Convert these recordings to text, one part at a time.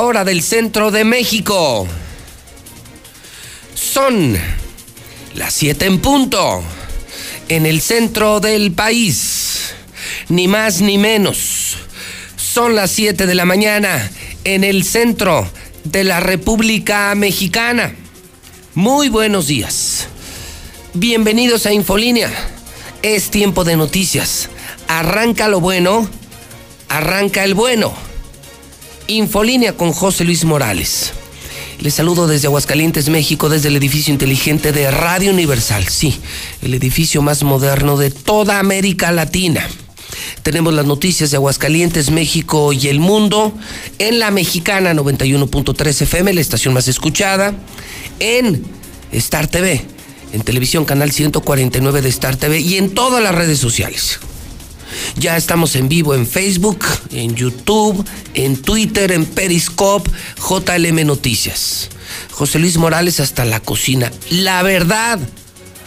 hora del centro de México. Son las 7 en punto, en el centro del país. Ni más ni menos. Son las 7 de la mañana, en el centro de la República Mexicana. Muy buenos días. Bienvenidos a Infolínea. Es tiempo de noticias. Arranca lo bueno, arranca el bueno. Infolínea con José Luis Morales. Les saludo desde Aguascalientes, México, desde el edificio inteligente de Radio Universal. Sí, el edificio más moderno de toda América Latina. Tenemos las noticias de Aguascalientes, México y el mundo en la mexicana 91.3 FM, la estación más escuchada, en Star TV, en televisión canal 149 de Star TV y en todas las redes sociales. Ya estamos en vivo en Facebook, en YouTube, en Twitter, en Periscope, JLM Noticias. José Luis Morales hasta la cocina. La verdad.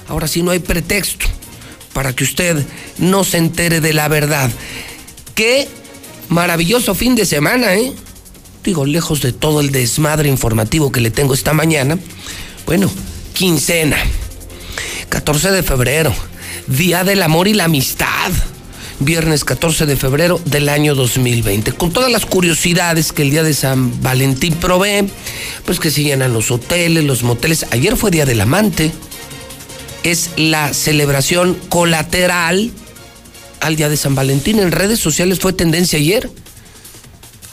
Ahora sí no hay pretexto para que usted no se entere de la verdad. Qué maravilloso fin de semana, ¿eh? Digo, lejos de todo el desmadre informativo que le tengo esta mañana. Bueno, quincena. 14 de febrero. Día del amor y la amistad viernes 14 de febrero del año 2020. Con todas las curiosidades que el día de San Valentín provee, pues que se llenan los hoteles, los moteles. Ayer fue Día del Amante. Es la celebración colateral al Día de San Valentín. En redes sociales fue tendencia ayer.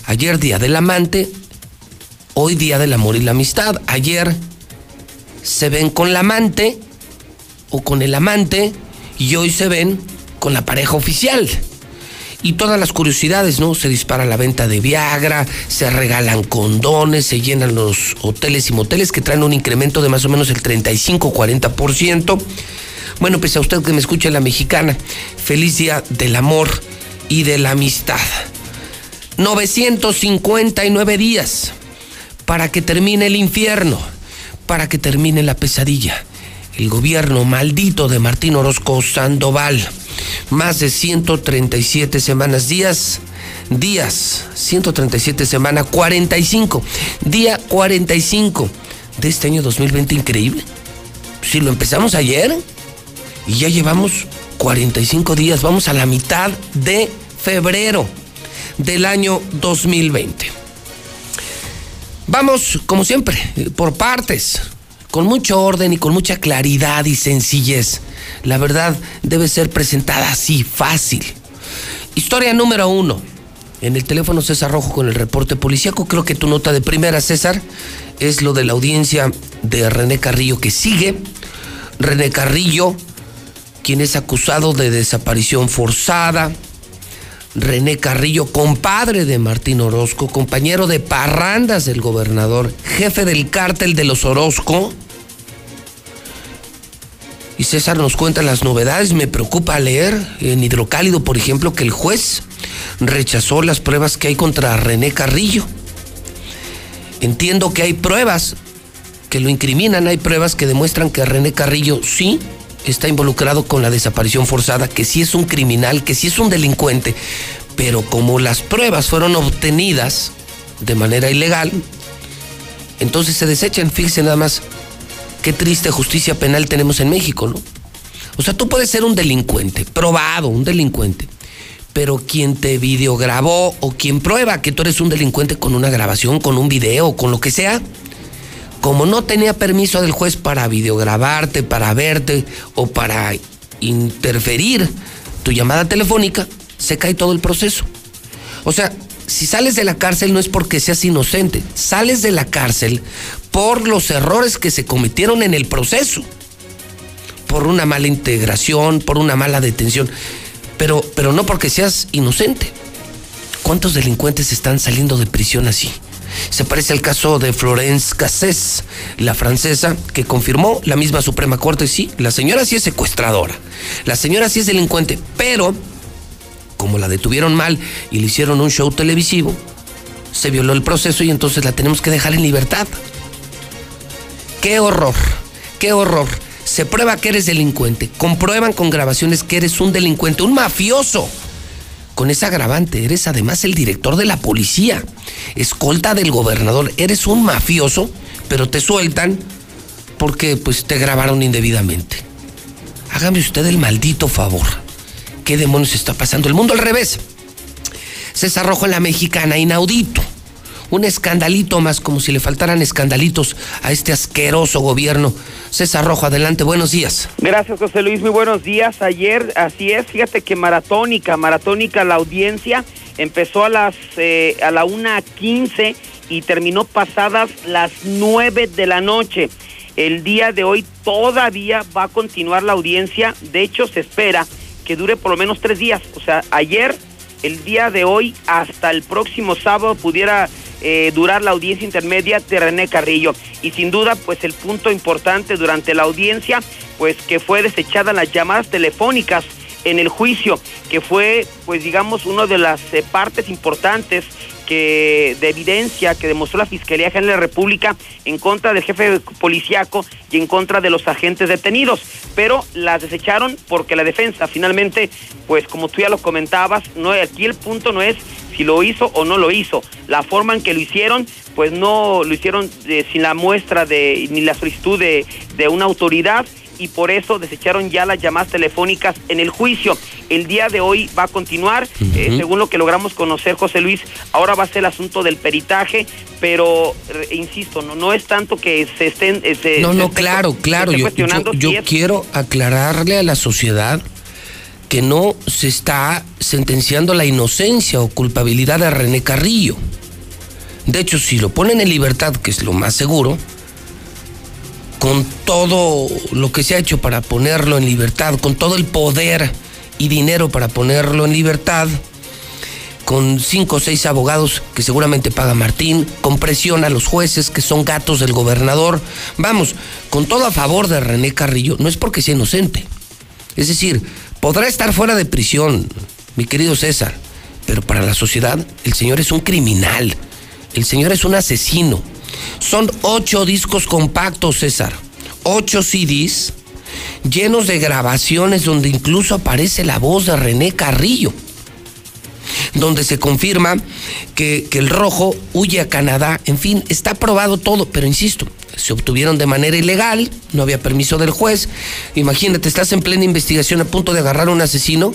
Ayer Día del Amante, hoy Día del Amor y la Amistad. Ayer se ven con la amante o con el amante y hoy se ven con la pareja oficial. Y todas las curiosidades, ¿no? Se dispara la venta de Viagra, se regalan condones, se llenan los hoteles y moteles que traen un incremento de más o menos el 35-40%. Bueno, pues a usted que me escucha la mexicana, feliz día del amor y de la amistad. 959 días para que termine el infierno, para que termine la pesadilla. El gobierno maldito de Martín Orozco Sandoval más de 137 semanas, días, días, 137 semanas, 45, día 45 de este año 2020, increíble. Si lo empezamos ayer y ya llevamos 45 días, vamos a la mitad de febrero del año 2020. Vamos, como siempre, por partes con mucho orden y con mucha claridad y sencillez. La verdad debe ser presentada así, fácil. Historia número uno. En el teléfono César Rojo con el reporte policíaco, creo que tu nota de primera, César, es lo de la audiencia de René Carrillo que sigue. René Carrillo, quien es acusado de desaparición forzada. René Carrillo, compadre de Martín Orozco, compañero de parrandas del gobernador, jefe del cártel de los Orozco. Y César nos cuenta las novedades. Me preocupa leer en Hidrocálido, por ejemplo, que el juez rechazó las pruebas que hay contra René Carrillo. Entiendo que hay pruebas que lo incriminan, hay pruebas que demuestran que René Carrillo sí está involucrado con la desaparición forzada, que sí es un criminal, que sí es un delincuente, pero como las pruebas fueron obtenidas de manera ilegal, entonces se desechan. Fíjense nada más qué triste justicia penal tenemos en México, ¿no? O sea, tú puedes ser un delincuente, probado, un delincuente, pero quien te videograbó o quien prueba que tú eres un delincuente con una grabación, con un video, con lo que sea, como no tenía permiso del juez para videograbarte, para verte o para interferir tu llamada telefónica, se cae todo el proceso. O sea, si sales de la cárcel no es porque seas inocente, sales de la cárcel por los errores que se cometieron en el proceso, por una mala integración, por una mala detención, pero, pero no porque seas inocente. ¿Cuántos delincuentes están saliendo de prisión así? Se parece al caso de Florence Cassés, la francesa, que confirmó la misma Suprema Corte, sí, la señora sí es secuestradora, la señora sí es delincuente, pero como la detuvieron mal y le hicieron un show televisivo, se violó el proceso y entonces la tenemos que dejar en libertad. ¡Qué horror! ¡Qué horror! Se prueba que eres delincuente, comprueban con grabaciones que eres un delincuente, un mafioso con esa agravante. Eres además el director de la policía, escolta del gobernador. Eres un mafioso, pero te sueltan porque pues te grabaron indebidamente. Hágame usted el maldito favor. ¿Qué demonios está pasando? El mundo al revés. César Rojo en la mexicana, inaudito un escandalito más, como si le faltaran escandalitos a este asqueroso gobierno. César Rojo, adelante, buenos días. Gracias, José Luis, muy buenos días. Ayer, así es, fíjate que maratónica, maratónica la audiencia empezó a las eh, a la una quince y terminó pasadas las nueve de la noche. El día de hoy todavía va a continuar la audiencia. De hecho, se espera que dure por lo menos tres días. O sea, ayer, el día de hoy, hasta el próximo sábado pudiera eh, durar la audiencia intermedia de René Carrillo. Y sin duda, pues el punto importante durante la audiencia, pues que fue desechada las llamadas telefónicas en el juicio, que fue, pues digamos, una de las eh, partes importantes que de evidencia que demostró la Fiscalía General de la República en contra del jefe policiaco y en contra de los agentes detenidos, pero las desecharon porque la defensa finalmente, pues como tú ya lo comentabas, no aquí el punto no es si lo hizo o no lo hizo, la forma en que lo hicieron, pues no lo hicieron eh, sin la muestra de ni la solicitud de, de una autoridad y por eso desecharon ya las llamadas telefónicas en el juicio. El día de hoy va a continuar, eh, según lo que logramos conocer, José Luis, ahora va a ser el asunto del peritaje, pero eh, insisto, no, no es tanto que se estén... Eh, no, no, claro, claro, yo, yo, quiero aclararle a la sociedad que no se está sentenciando la inocencia o culpabilidad de René Carrillo. De hecho, si lo ponen en libertad, que es lo más seguro, con todo lo que se ha hecho para ponerlo en libertad, con todo el poder y dinero para ponerlo en libertad, con cinco o seis abogados que seguramente paga Martín, con presión a los jueces que son gatos del gobernador. Vamos, con todo a favor de René Carrillo, no es porque sea inocente. Es decir, podrá estar fuera de prisión, mi querido César, pero para la sociedad el señor es un criminal, el señor es un asesino son ocho discos compactos, César. Ocho CDs llenos de grabaciones donde incluso aparece la voz de René Carrillo. Donde se confirma que, el rojo huye a Canadá. En fin, está probado todo, pero insisto, se obtuvieron de manera ilegal, no había permiso del juez. Imagínate, estás en plena investigación a punto de agarrar a un asesino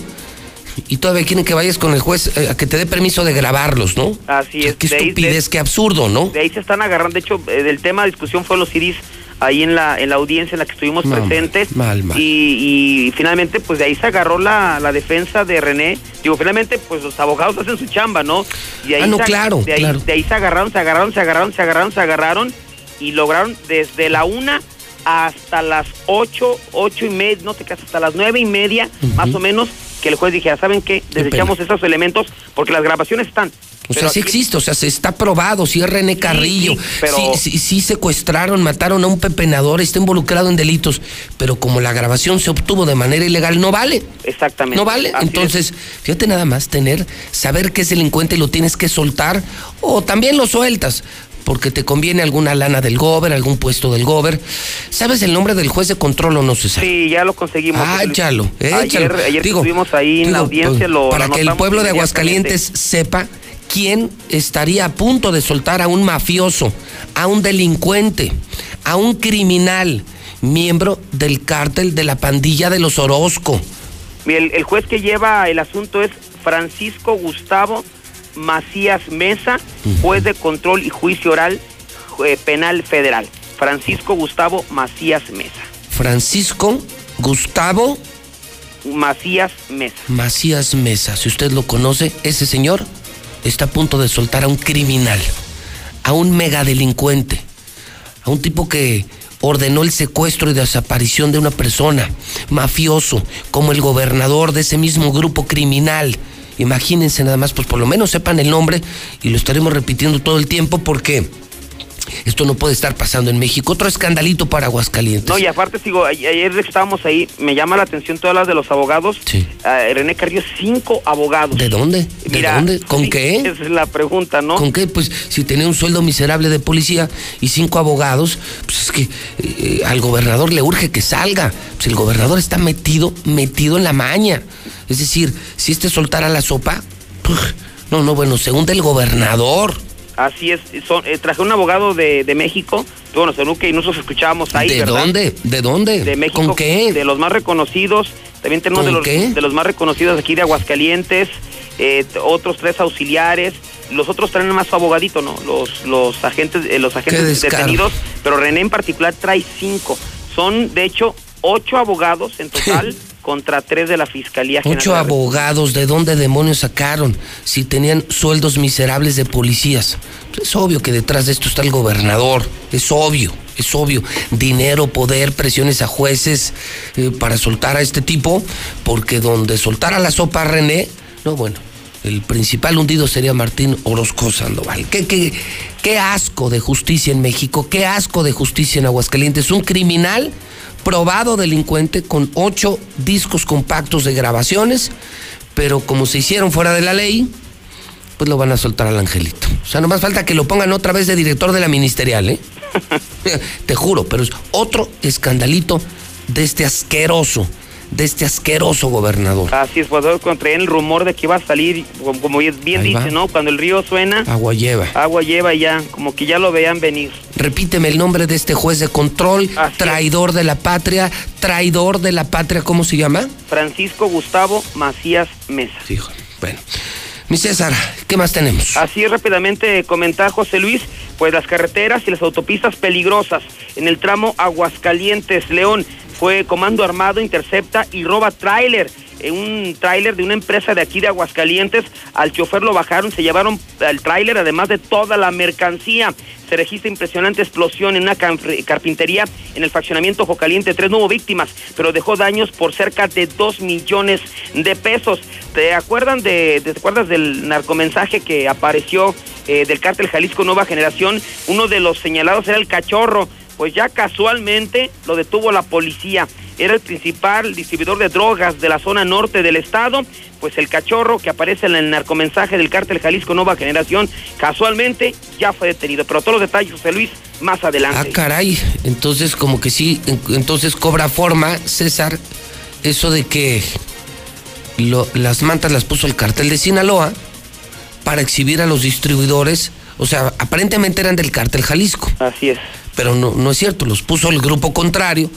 y todavía quieren que vayas con el juez eh, a que te dé permiso de grabarlos, ¿no? Así es. qué estupidez, qué absurdo, ¿no? De ahí se están agarrando, de hecho, eh, el tema de discusión fue los CIDIs ahí en la, en la audiencia en la que estuvimos presentes. Mal, mal. Y, finalmente, pues de ahí se agarró la, la, defensa de René. Digo, finalmente, pues los abogados hacen su chamba, ¿no? Y ahí ah, no, claro, de ahí, De ahí se agarraron, se agarraron, se agarraron, se agarraron, se agarraron y lograron desde la una hasta las ocho, ocho y media, no te casas, hasta las nueve y media, más o menos, que el juez dijera, ¿saben qué? Desechamos esos elementos porque las grabaciones están. O sea, sí existe, o sea, se está probado, sí es René Carrillo, sí, sí, secuestraron, mataron a un pepenador, está involucrado en delitos, pero como la grabación se obtuvo de manera ilegal, no vale. Exactamente. No vale. Entonces, fíjate nada más, tener, saber que es delincuente y lo tienes que soltar, o también lo sueltas, porque te conviene alguna lana del gober, algún puesto del gober. ¿Sabes el nombre del juez de control o no, César? Sí, ya lo conseguimos. Ah, échalo, échalo. Ayer, estuvimos ahí en la audiencia. Lo, para que el pueblo de Aguascalientes sepa quién estaría a punto de soltar a un mafioso, a un delincuente, a un criminal, miembro del cártel de la pandilla de los Orozco. El, el juez que lleva el asunto es Francisco Gustavo Macías Mesa, juez de control y juicio oral eh, penal federal. Francisco Gustavo Macías Mesa. Francisco Gustavo Macías Mesa. Macías Mesa, si usted lo conoce, ese señor está a punto de soltar a un criminal, a un megadelincuente, a un tipo que ordenó el secuestro y desaparición de una persona, mafioso, como el gobernador de ese mismo grupo criminal Imagínense nada más, pues por lo menos sepan el nombre y lo estaremos repitiendo todo el tiempo porque esto no puede estar pasando en México. Otro escandalito para Aguascalientes. No, y aparte, sigo, ayer estábamos ahí, me llama la atención todas las de los abogados. Sí. Ah, René Carrillo, cinco abogados. ¿De dónde? ¿De dónde? ¿Con qué? Esa es la pregunta, ¿no? ¿Con qué? Pues si tenía un sueldo miserable de policía y cinco abogados, pues es que eh, al gobernador le urge que salga. Pues el gobernador está metido, metido en la maña. Es decir, si este soltara la sopa, No, no, bueno, según del gobernador. Así es, son, eh, traje un abogado de, de México, bueno, según que nosotros escuchábamos ahí, ¿De ¿verdad? dónde? ¿De dónde? De México. ¿Con qué? De los más reconocidos, también tenemos de ¿Con los, qué? de los más reconocidos aquí de Aguascalientes, eh, otros tres auxiliares, los otros traen más su abogadito, ¿no? Los, los agentes, eh, los agentes detenidos, pero René en particular trae cinco. Son, de hecho, ocho abogados en total contra tres de la Fiscalía General. Ocho abogados, ¿de dónde demonios sacaron? Si tenían sueldos miserables de policías. Es obvio que detrás de esto está el gobernador. Es obvio, es obvio. Dinero, poder, presiones a jueces eh, para soltar a este tipo, porque donde soltara la sopa a René, no, bueno, el principal hundido sería Martín Orozco Sandoval. ¿Qué, qué, qué asco de justicia en México, qué asco de justicia en Aguascalientes. Un criminal probado delincuente con ocho discos compactos de grabaciones, pero como se hicieron fuera de la ley, pues lo van a soltar al angelito. O sea, nomás falta que lo pongan otra vez de director de la ministerial, ¿eh? Te juro, pero es otro escandalito de este asqueroso, de este asqueroso gobernador. Así es, pues encontré el rumor de que iba a salir, como bien Ahí dice, va. ¿no? Cuando el río suena, Agua lleva. agua lleva ya, como que ya lo vean venir. Repíteme el nombre de este juez de control, Así es. traidor de la patria, traidor de la patria, ¿cómo se llama? Francisco Gustavo Macías Mesa. Hijo, bueno. Mi César, ¿qué más tenemos? Así rápidamente comentar José Luis, pues las carreteras y las autopistas peligrosas en el tramo Aguascalientes León fue comando armado intercepta y roba tráiler. Un tráiler de una empresa de aquí de Aguascalientes, al chofer lo bajaron, se llevaron al tráiler además de toda la mercancía. Se registra impresionante explosión en una carpintería en el fraccionamiento Ojo Caliente. Tres no víctimas, pero dejó daños por cerca de dos millones de pesos. ¿Te acuerdan de- te acuerdas del narcomensaje que apareció eh, del cártel Jalisco Nueva Generación? Uno de los señalados era el cachorro. Pues ya casualmente lo detuvo la policía. Era el principal distribuidor de drogas de la zona norte del estado. Pues el cachorro que aparece en el narcomensaje del cártel Jalisco Nueva Generación, casualmente ya fue detenido. Pero todos los detalles, José Luis, más Ah, adelante. caray. Entonces, como que sí, en- entonces cobra forma, César, eso de que lo- las mantas las puso el cartel de Sinaloa para exhibir a los distribuidores. O sea, aparentemente eran del cártel Jalisco, Así es. Pero no, no es cierto, los puso el grupo contrario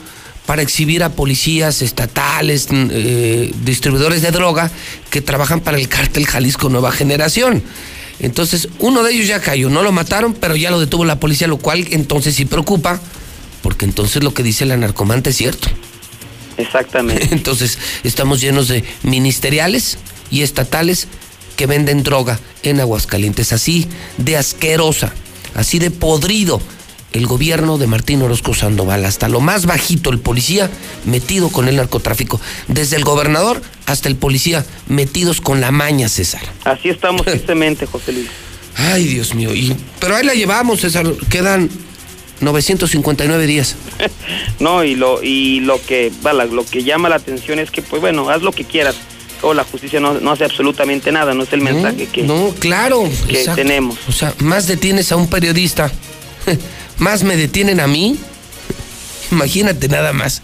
para exhibir a policías estatales, eh, distribuidores de droga que trabajan para el cártel Jalisco Nueva Generación. Entonces, uno de ellos ya cayó, no lo mataron, pero ya lo detuvo la policía, lo cual entonces sí preocupa, porque entonces lo que dice la narcomanta es cierto. Exactamente. Entonces, estamos llenos de ministeriales y estatales que venden droga en Aguascalientes, así de asquerosa, así de podrido el gobierno de Martín Orozco Sandoval, hasta lo más bajito el policía metido con el narcotráfico, desde el gobernador hasta el policía metidos con la maña, César. Así estamos tristemente, José Luis. Ay, Dios mío, y, pero ahí la llevamos, César, quedan 959 días. No, y lo y lo que lo que llama la atención es que pues bueno, haz lo que quieras. O la justicia no, no hace absolutamente nada, no es el mensaje que No, claro. que tenemos. O sea, más detienes a un periodista, más me detienen a mí. Imagínate nada más.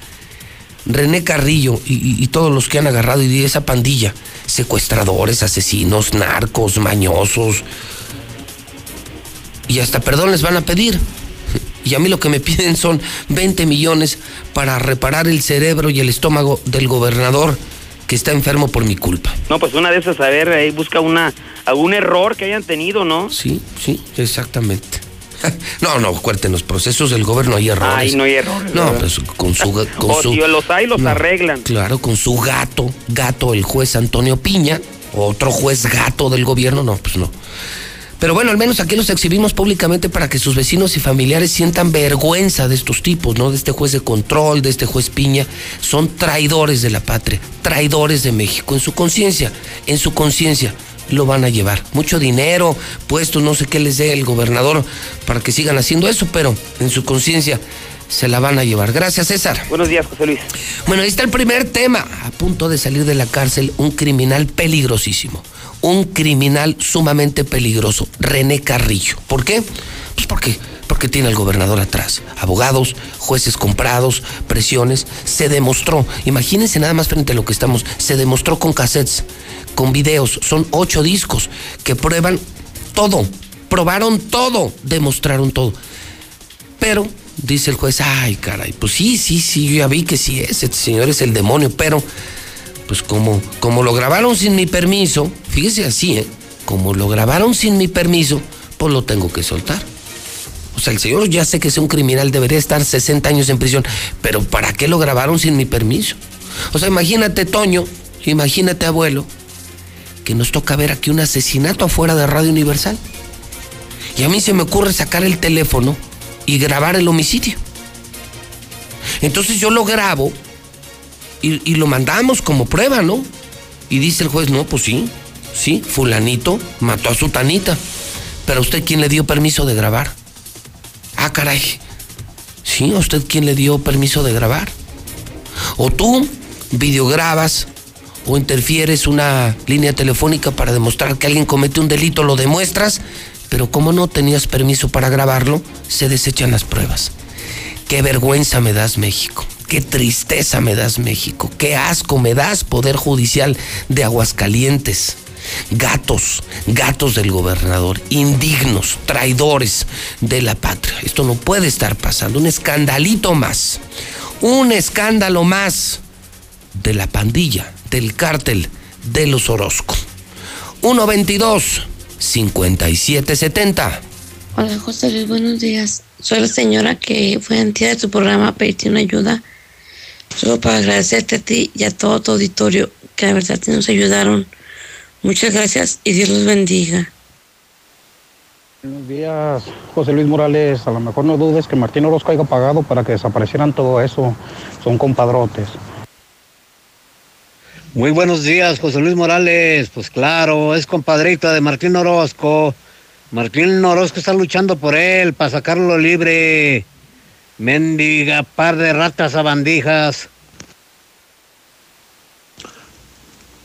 René Carrillo y, y- y todos los que han agarrado y esa pandilla, secuestradores, asesinos, narcos, mañosos. Y hasta perdón les van a pedir. Y a mí lo que me piden son 20 millones para reparar el cerebro y el estómago del gobernador que está enfermo por mi culpa. No, pues una de esas, a ver, ahí busca una algún error que hayan tenido, ¿no? Sí, sí, exactamente. No, no, en los procesos del gobierno hay errores. Ay, no hay errores, No, ¿verdad? pues con su... Con O su si los hay, los arreglan. Claro, con su gato, gato, el juez Antonio Piña, otro juez gato del gobierno, no, pues no. Pero bueno, al menos aquí los exhibimos públicamente para que sus vecinos y familiares sientan vergüenza de estos tipos, ¿no? De este juez de control, de este juez Piña. Son traidores de la patria, traidores de México. En su conciencia, en su conciencia lo van a llevar. Mucho dinero, puestos, no sé qué les dé el gobernador para que sigan haciendo eso, pero en su conciencia se la van a llevar. Gracias, César. Buenos días, José Luis. Bueno, ahí está el primer tema. A punto de salir de la cárcel, un criminal peligrosísimo. Un criminal sumamente peligroso, René Carrillo. ¿Por qué? Pues porque porque tiene al gobernador atrás. Abogados, jueces comprados, presiones. Se demostró, imagínense nada más frente a lo que estamos, se demostró con cassettes, con videos. Son ocho discos que prueban todo, probaron todo, demostraron todo. Pero, dice el juez, ay caray, pues sí, sí, sí, yo ya vi que sí, ese señor es el demonio, pero, pues como, como lo grabaron sin mi permiso, fíjese así, ¿eh? Como lo grabaron sin mi permiso, pues lo tengo que soltar. O sea, el señor ya sé que es un criminal, debería estar 60 años en prisión, pero ¿para qué lo grabaron sin mi permiso? O sea, imagínate, Toño, imagínate, abuelo, que nos toca ver aquí un asesinato afuera de Radio Universal. Y a mí se me ocurre sacar el teléfono y grabar el homicidio. Entonces yo lo grabo y, lo mandamos como prueba, ¿no? Y dice el juez, no, pues sí, sí, fulanito mató a su tanita. Pero a usted quién le dio permiso de grabar. Ah, caray. Sí, a usted quién le dio permiso de grabar. O tú videograbas o interfieres una línea telefónica para demostrar que alguien comete un delito, lo demuestras, pero como no tenías permiso para grabarlo, se desechan las pruebas. Qué vergüenza me das México, qué tristeza me das México, qué asco me das Poder Judicial de Aguascalientes. Gatos, gatos del gobernador, indignos, traidores de la patria. Esto no puede estar pasando. Un escandalito más, un escándalo más de la pandilla, del cártel de los Orozco. 122 5770. Hola José Luis, buenos días. Soy la señora que fue entidad de tu programa a pedirte una ayuda. Solo para agradecerte a ti y a todo tu auditorio que la verdad nos ayudaron. Muchas gracias y Dios los bendiga. Buenos días, José Luis Morales. A lo mejor no dudes que Martín Orozco haya pagado para que desaparecieran todo eso. Son compadrotes. Muy buenos días, José Luis Morales. Pues claro, es compadrito de Martín Orozco. Martín Orozco está luchando por él para sacarlo libre. Mendiga par de ratas bandijas.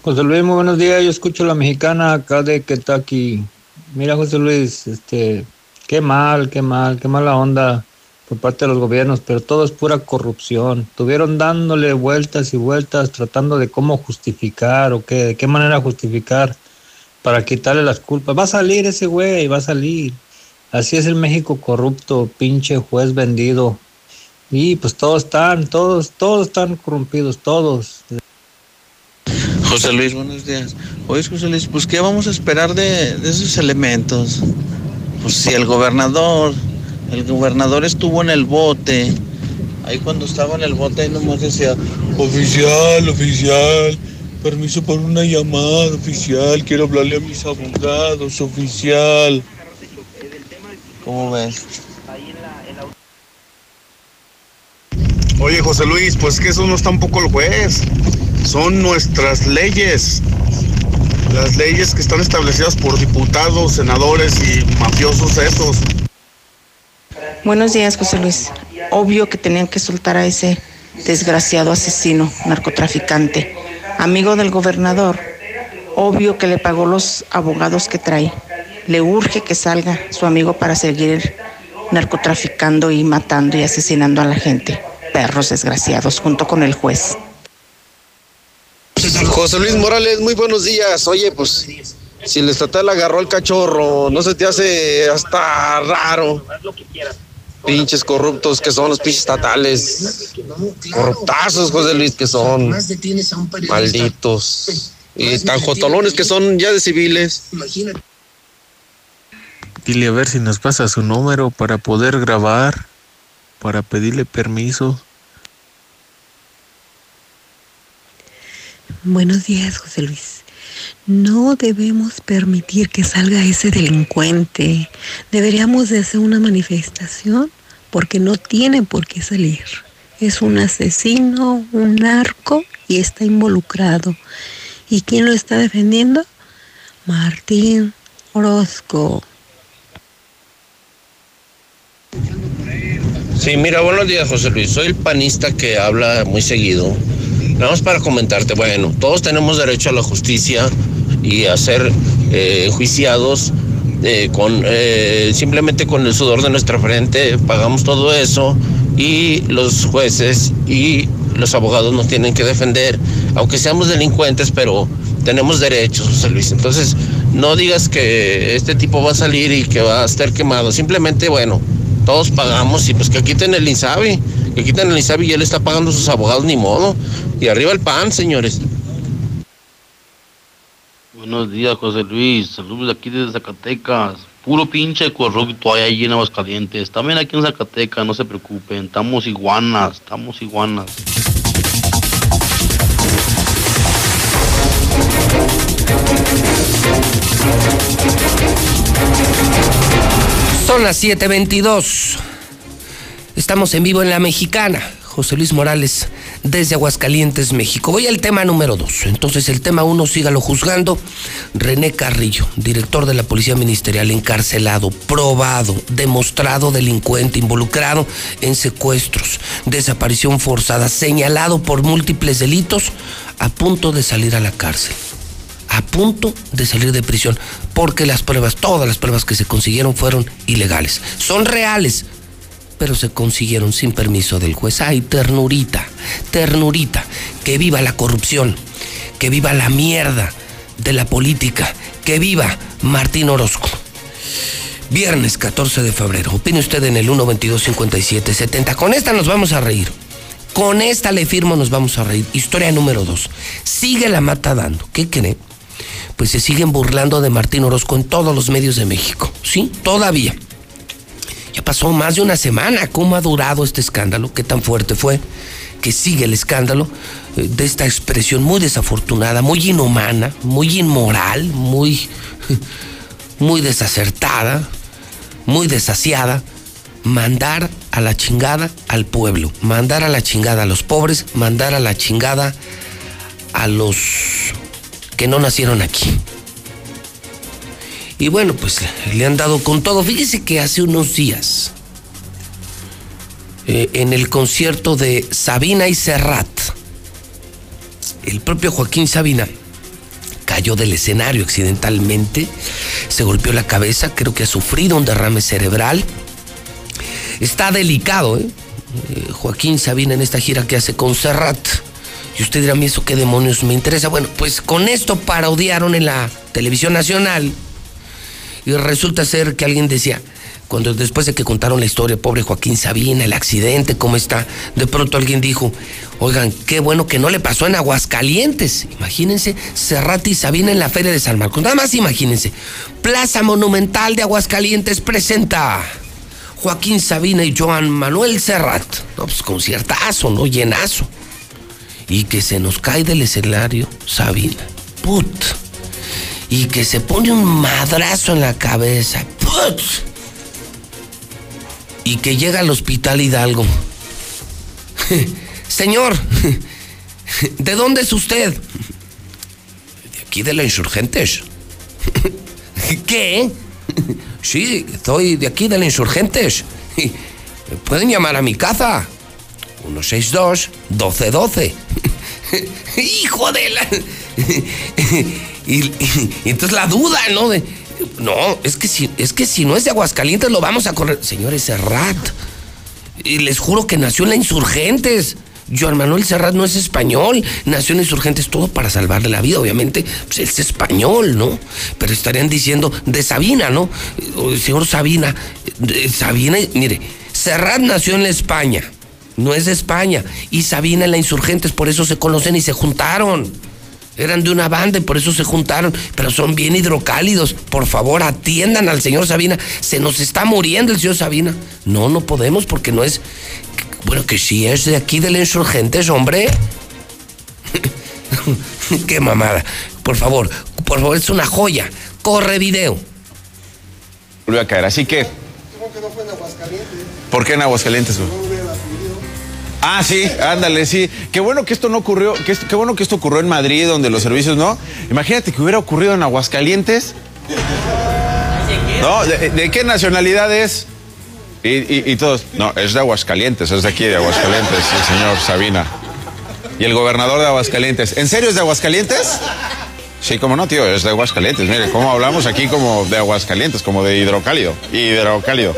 José Luis, muy buenos días. Yo escucho la mexicana acá de Kentucky. Mira, José Luis, este, qué mal, qué mal, qué mala onda por parte de los gobiernos, pero todo es pura corrupción. Tuvieron dándole vueltas y vueltas, tratando de cómo justificar o qué, de qué manera justificar para quitarle las culpas. Va a salir ese güey, va a salir. Así es el México corrupto, pinche juez vendido. Y pues todos están, todos, todos están corrompidos, todos. José Luis, buenos días. Oye, José Luis, pues ¿qué vamos a esperar de, de esos elementos? Pues si el gobernador, el gobernador estuvo en el bote, ahí cuando estaba en el bote, ahí nomás decía, oficial, oficial, permiso por una llamada, oficial, quiero hablarle a mis abogados, oficial. ¿Cómo ves? Oye, José Luis, pues que eso no está un poco el juez. Son nuestras leyes. Las leyes que están establecidas por diputados, senadores y mafiosos esos. Buenos días, José Luis. Obvio que tenían que soltar a ese desgraciado asesino, narcotraficante, amigo del gobernador. Obvio que le pagó los abogados que trae. Le urge que salga su amigo para seguir narcotraficando y matando y asesinando a la gente. Perros desgraciados, junto con el juez. José Luis Morales, muy buenos días. Oye, pues si el estatal agarró al cachorro, ¿no se te hace hasta raro? Pinches corruptos que son los pinches estatales. Corruptazos, José Luis, que son. Malditos. Y tan jotolones que son ya de civiles. Dile a ver si nos pasa su número para poder grabar, para pedirle permiso. Buenos días, José Luis. No debemos permitir que salga ese delincuente. Deberíamos de hacer una manifestación porque no tiene por qué salir. Es un asesino, un narco y está involucrado. ¿Y quién lo está defendiendo? Martín Orozco. Sí, mira, buenos días, José Luis. Soy el panista que habla muy seguido. Nada más para comentarte, bueno, todos tenemos derecho a la justicia y a ser eh, eh, con eh, simplemente con el sudor de nuestra frente pagamos todo eso y los jueces y los abogados nos tienen que defender, aunque seamos delincuentes, pero tenemos derechos, José Luis. Entonces, no digas que este tipo va a salir y que va a estar quemado. Simplemente, bueno, todos pagamos y pues que quiten el INSABI, que quiten el INSABI y él está pagando sus abogados, ni modo. Y arriba el pan, señores. Buenos días, José Luis. Saludos de aquí desde Zacatecas. Puro pinche corrupto hay allí en Aguascalientes. También aquí en Zacatecas, no se preocupen. Estamos iguanas, estamos iguanas. Son las 7:22. Estamos en vivo en la mexicana. José Luis Morales desde Aguascalientes, México. Voy al tema número dos. Entonces, el tema uno, sígalo juzgando. René Carrillo, director de la Policía Ministerial, encarcelado, probado, demostrado delincuente, involucrado en secuestros, desaparición forzada, señalado por múltiples delitos, a punto de salir a la cárcel. A punto de salir de prisión, porque las pruebas, todas las pruebas que se consiguieron fueron ilegales. Son reales, pero se consiguieron sin permiso del juez. Ay, ternurita, ternurita, que viva la corrupción, que viva la mierda de la política, que viva Martín Orozco. Viernes 14 de febrero, opine usted en el 122-5770. Con esta nos vamos a reír. Con esta le firmo nos vamos a reír. Historia número 2. Sigue la mata dando. ¿Qué cree? Pues se siguen burlando de Martín Orozco en todos los medios de México. ¿Sí? Todavía. Ya pasó más de una semana. ¿Cómo ha durado este escándalo? ¿Qué tan fuerte fue? Que sigue el escándalo eh, de esta expresión muy desafortunada, muy inhumana, muy inmoral, muy, muy desacertada, muy desasiada. Mandar a la chingada al pueblo, mandar a la chingada a los pobres, mandar a la chingada a los que no nacieron aquí. Y bueno, pues le han dado con todo. Fíjese que hace unos días, eh, en el concierto de Sabina y Serrat, el propio Joaquín Sabina cayó del escenario accidentalmente, se golpeó la cabeza, creo que ha sufrido un derrame cerebral. Está delicado, ¿eh? Eh, Joaquín Sabina en esta gira que hace con Serrat. Y usted dirá, a mí eso qué demonios me interesa. Bueno, pues con esto parodiaron en la televisión nacional y resulta ser que alguien decía, cuando después de que contaron la historia, pobre Joaquín Sabina, el accidente, cómo está, de pronto alguien dijo, oigan, qué bueno que no le pasó en Aguascalientes. Imagínense, Serrati y Sabina en la Feria de San Marcos. Nada más imagínense. Plaza Monumental de Aguascalientes presenta Joaquín Sabina y Joan Manuel Serrat. No, pues conciertazo, ¿no? Llenazo. Y que se nos cae del escenario Sabina. Put y que se pone un madrazo en la cabeza. ¡Put! Y que llega al hospital Hidalgo. Señor, ¿de dónde es usted? De aquí de la Insurgentes. ¿Qué? Sí, soy de aquí de la Insurgentes. Pueden llamar a mi casa. 162-1212. Hijo de la... y, entonces la duda, ¿no? De, no, es que, si, es que si no es de Aguascalientes lo vamos a correr. Señores, Serrat. Y les juro que nació en la Insurgentes. Joan Manuel Serrat no es español, nació en Insurgentes todo para salvarle la vida, obviamente, pues él es español, ¿no? Pero estarían diciendo de Sabina, ¿no? Señor Sabina, Sabina, mire, Serrat nació en la España, no es de España, y Sabina en la Insurgentes, por eso se conocen y se juntaron. Eran de una banda y por eso se juntaron, pero son bien hidrocálidos. Por favor, atiendan al señor Sabina. Se nos está muriendo el señor Sabina. No, no podemos porque no es. Bueno, que si es de aquí de la Insurgentes, hombre. Qué mamada. Por favor, por favor, es una joya. Corre video. Volvió a caer, así que. ¿Cómo que no fue en Aguascalientes? ¿Por qué en Aguascalientes, güey? Ah, sí, ándale, sí. Qué bueno que esto no ocurrió, qué bueno que esto ocurrió en Madrid, donde los servicios no. Imagínate que hubiera ocurrido en Aguascalientes. No, ¿de, qué nacionalidad es? Y, y- y todos, no, es de Aguascalientes, es de aquí de Aguascalientes, el señor Sabina. Y el gobernador de Aguascalientes, ¿en serio es de Aguascalientes? Sí, como no, tío, es de Aguascalientes. Mire, cómo hablamos aquí como de Aguascalientes, como de hidrocálido. Hidrocálido.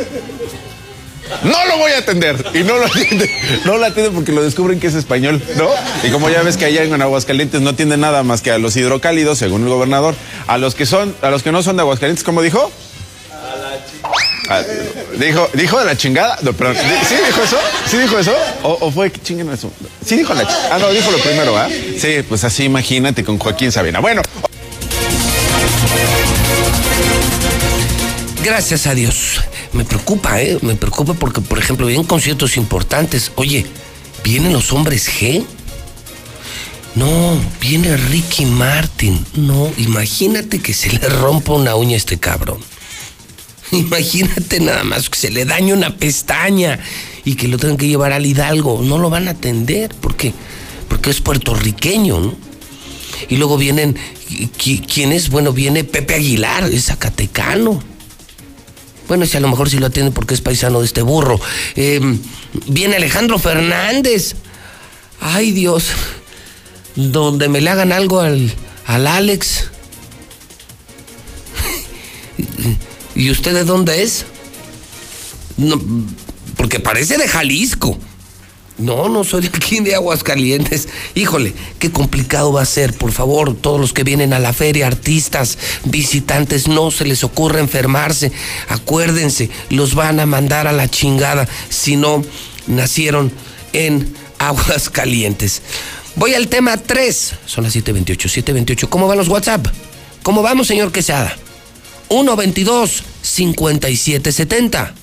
No lo voy a atender. Y no lo atiende. No lo atiende porque lo descubren que es español, ¿no? Y como ya ves que allá en Aguascalientes no atiende nada más que a los hidrocálidos, según el gobernador. A los que son, a los que no son de Aguascalientes, ¿cómo dijo? Ah, dijo, dijo de la chingada. ¿Sí dijo eso? ¿Sí dijo eso? ¿O, o fue que chinguen eso? Sí dijo la chingada. Ah, no, dijo lo primero, ¿ah? Sí, pues así imagínate con Joaquín Sabina. Bueno, Gracias a Dios. Me preocupa, ¿eh? Me preocupa porque, por ejemplo, vienen conciertos importantes. Oye, ¿vienen los hombres G? No, viene Ricky Martin. No, imagínate que se le rompa una uña a este cabrón. Imagínate nada más que se le dañe una pestaña y que lo tengan que llevar al Hidalgo. No lo van a atender porque, porque es puertorriqueño, ¿no? Y luego vienen, qui- ¿quién es? Bueno, viene Pepe Aguilar, es zacatecano. Bueno, si a lo mejor sí lo atiende porque es paisano de este burro. Eh, viene Alejandro Fernández. Ay, Dios. Donde me le hagan algo al, al Alex. ¿Y usted de dónde es? No, porque parece de Jalisco. No, no soy de aquí de Aguascalientes. Híjole, qué complicado va a ser. Por favor, todos los que vienen a la feria, artistas, visitantes, no se les ocurra enfermarse. Acuérdense, los van a mandar a la chingada si no nacieron en Aguascalientes. Voy al tema 3. Son las 7:28. 7:28. ¿Cómo van los WhatsApp? ¿Cómo vamos, señor Quesada? 122 5770.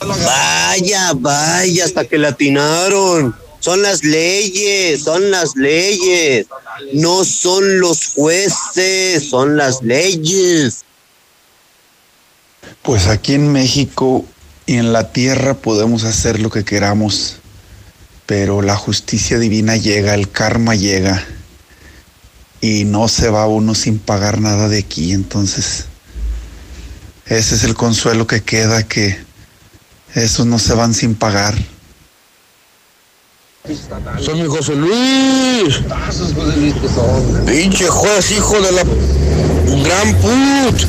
Vaya, vaya, hasta que latinaron. Son las leyes, son las leyes. No son los jueces, son las leyes. Pues aquí en México y en la tierra podemos hacer lo que queramos, pero la justicia divina llega, el karma llega y no se va uno sin pagar nada de aquí. Entonces, ese es el consuelo que queda, que esos no se van sin pagar. Soy mi José Luis. Pinche juez, hijo de la gran put.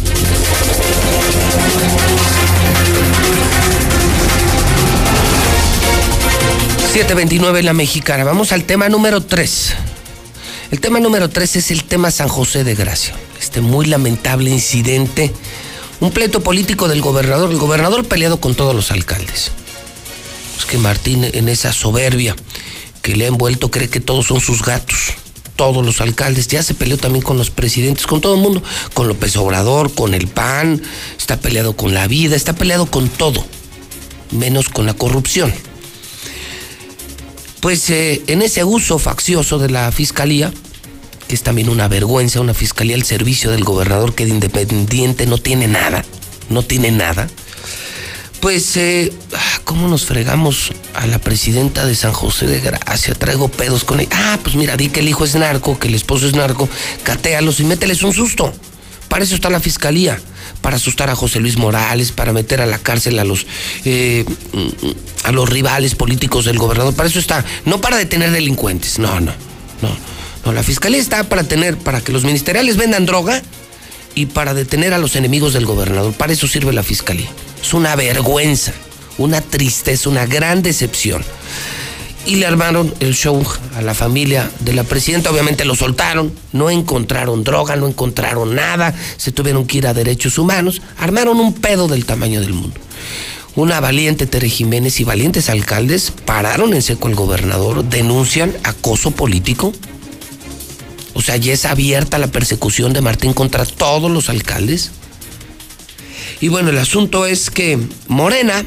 729 La Mexicana. Vamos al tema número 3. El tema número 3 es el tema San José de Gracia. Este muy lamentable incidente. Un pleito político del gobernador. El gobernador peleado con todos los alcaldes. Es que Martín en esa soberbia que le ha envuelto cree que todos son sus gatos. Todos los alcaldes. Ya se peleó también con los presidentes, con todo el mundo. Con López Obrador, con el PAN. Está peleado con la vida, está peleado con todo. Menos con la corrupción. Pues eh, en ese uso faccioso de la fiscalía, que es también una vergüenza, una fiscalía al servicio del gobernador que de independiente no tiene nada, no tiene nada, pues, eh, ¿cómo nos fregamos a la presidenta de San José de Gracia? Traigo pedos con ella. Ah, pues mira, di que el hijo es narco, que el esposo es narco, catéalos y mételes un susto. Para eso está la fiscalía, para asustar a José Luis Morales, para meter a la cárcel a los eh, a los rivales políticos del gobernador. Para eso está, no para detener delincuentes. No, no, no, no. La fiscalía está para tener, para que los ministeriales vendan droga y para detener a los enemigos del gobernador. Para eso sirve la fiscalía. Es una vergüenza, una tristeza, una gran decepción. Y le armaron el show a la familia de la presidenta. Obviamente lo soltaron, no encontraron droga, no encontraron nada, se tuvieron que ir a derechos humanos. Armaron un pedo del tamaño del mundo. Una valiente Tere Jiménez y valientes alcaldes pararon en seco al gobernador, denuncian acoso político. O sea, ya es abierta la persecución de Martín contra todos los alcaldes. Y bueno, el asunto es que Morena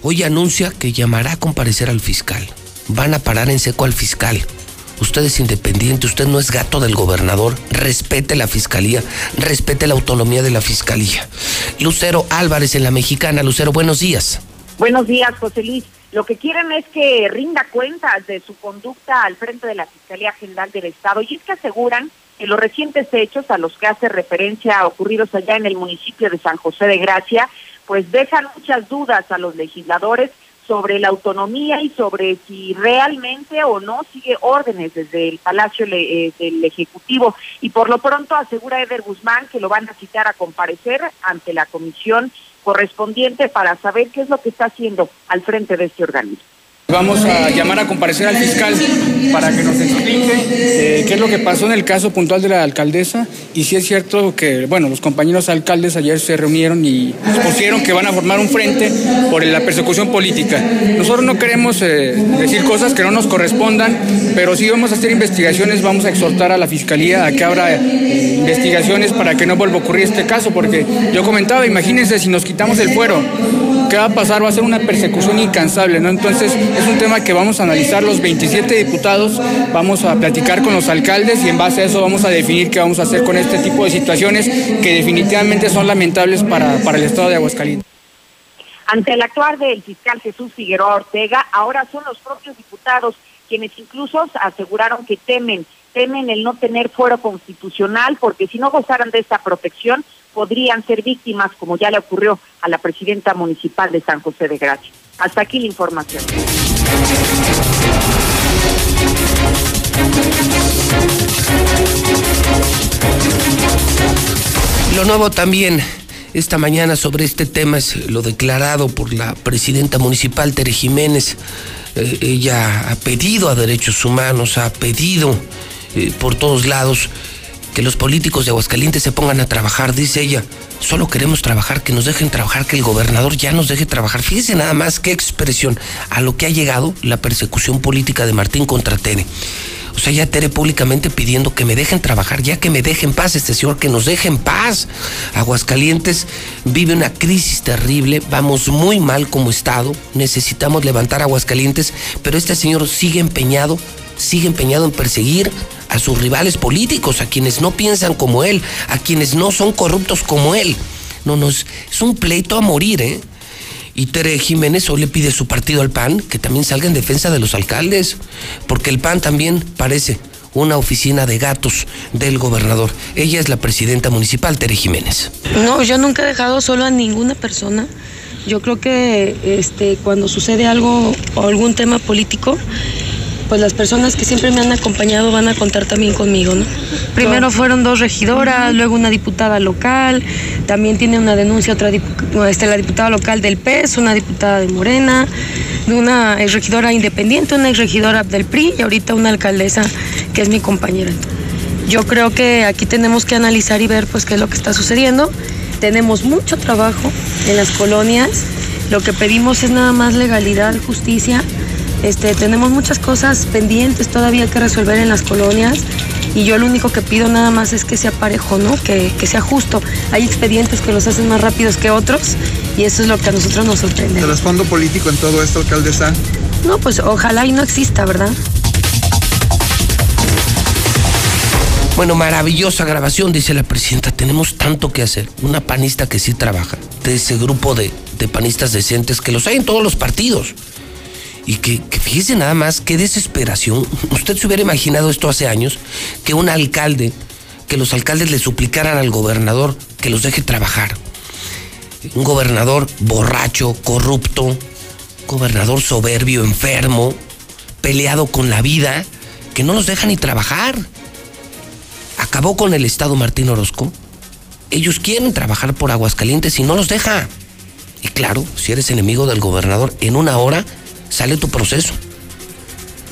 hoy anuncia que llamará a comparecer al fiscal. Van a parar en seco al fiscal. Usted es independiente, usted no es gato del gobernador. Respete la fiscalía, respete la autonomía de la fiscalía. Lucero Álvarez en la Mexicana. Lucero, buenos días. Buenos días, José Luis. Lo que quieren es que rinda cuentas de su conducta al frente de la Fiscalía General del Estado y es que aseguran que los recientes hechos a los que hace referencia ocurridos allá en el municipio de San José de Gracia, pues dejan muchas dudas a los legisladores sobre la autonomía y sobre si realmente o no sigue órdenes desde el Palacio eh, del Ejecutivo. Y por lo pronto asegura Eder Guzmán que lo van a citar a comparecer ante la comisión correspondiente para saber qué es lo que está haciendo al frente de este organismo. Vamos a llamar a comparecer al fiscal para que nos explique eh, qué es lo que pasó en el caso puntual de la alcaldesa y si es cierto que, bueno, los compañeros alcaldes ayer se reunieron y pusieron que van a formar un frente por la persecución política. Nosotros no queremos eh, decir cosas que no nos correspondan, pero sí vamos a hacer investigaciones, vamos a exhortar a la fiscalía a que abra eh, investigaciones para que no vuelva a ocurrir este caso, porque yo comentaba, imagínense si nos quitamos el fuero, ¿qué va a pasar? Va a ser una persecución incansable, ¿no? Entonces es un tema que vamos a analizar los 27 diputados, vamos a platicar con los alcaldes y en base a eso vamos a definir qué vamos a hacer con este tipo de situaciones que definitivamente son lamentables para, para el estado de Aguascalientes. Ante el actuar del fiscal Jesús Figueroa Ortega, ahora son los propios diputados quienes incluso aseguraron que temen, temen el no tener fuero constitucional, porque si no gozaran de esta protección, podrían ser víctimas, como ya le ocurrió a la presidenta municipal de San José de Gracia. Hasta aquí la información. Lo nuevo también esta mañana sobre este tema es lo declarado por la presidenta municipal Tere Jiménez. Eh, ella ha pedido a derechos humanos, ha pedido eh, por todos lados que los políticos de Aguascalientes se pongan a trabajar, dice ella. Solo queremos trabajar, que nos dejen trabajar, que el gobernador ya nos deje trabajar. Fíjese nada más qué expresión a lo que ha llegado la persecución política de Martín contra Tere. O sea, ya Tere públicamente pidiendo que me dejen trabajar, ya que me dejen paz este señor, que nos dejen paz. Aguascalientes vive una crisis terrible, vamos muy mal como Estado, necesitamos levantar Aguascalientes, pero este señor sigue empeñado, sigue empeñado en perseguir a sus rivales políticos, a quienes no piensan como él, a quienes no son corruptos como él. No, no, es, un pleito a morir, ¿eh? Y Tere Jiménez hoy le pide su partido al PAN que también salga en defensa de los alcaldes, porque el PAN también parece una oficina de gatos del gobernador. Ella es la presidenta municipal, Tere Jiménez. No, yo nunca he dejado solo a ninguna persona. Yo creo que este, cuando sucede algo o algún tema político, pues las personas que siempre me han acompañado van a contar también conmigo, ¿no? Primero fueron dos regidoras, luego una diputada local, también tiene una denuncia otra este, la diputada local del PES, una diputada de Morena, una ex regidora independiente, una ex regidora del PRI y ahorita una alcaldesa que es mi compañera. Yo creo que aquí tenemos que analizar y ver pues qué es lo que está sucediendo. Tenemos mucho trabajo en las colonias. Lo que pedimos es nada más legalidad, justicia. Este, tenemos muchas cosas pendientes todavía que resolver en las colonias y yo lo único que pido nada más es que sea parejo, ¿no? Que, que sea justo. Hay expedientes que los hacen más rápidos que otros y eso es lo que a nosotros nos sorprende. ¿Trasfondo político en todo esto, alcaldesa? No, pues ojalá y no exista, ¿verdad? Bueno, maravillosa grabación, dice la presidenta. Tenemos tanto que hacer. Una panista que sí trabaja, de ese grupo de, de panistas decentes que los hay en todos los partidos. Y que, que fíjese nada más qué desesperación. Usted se hubiera imaginado esto hace años, que un alcalde, que los alcaldes le suplicaran al gobernador que los deje trabajar. Un gobernador borracho, corrupto, gobernador soberbio, enfermo, peleado con la vida, que no los deja ni trabajar. Acabó con el Estado Martín Orozco. Ellos quieren trabajar por Aguascalientes y no los deja. Y claro, si eres enemigo del gobernador, en una hora sale tu proceso.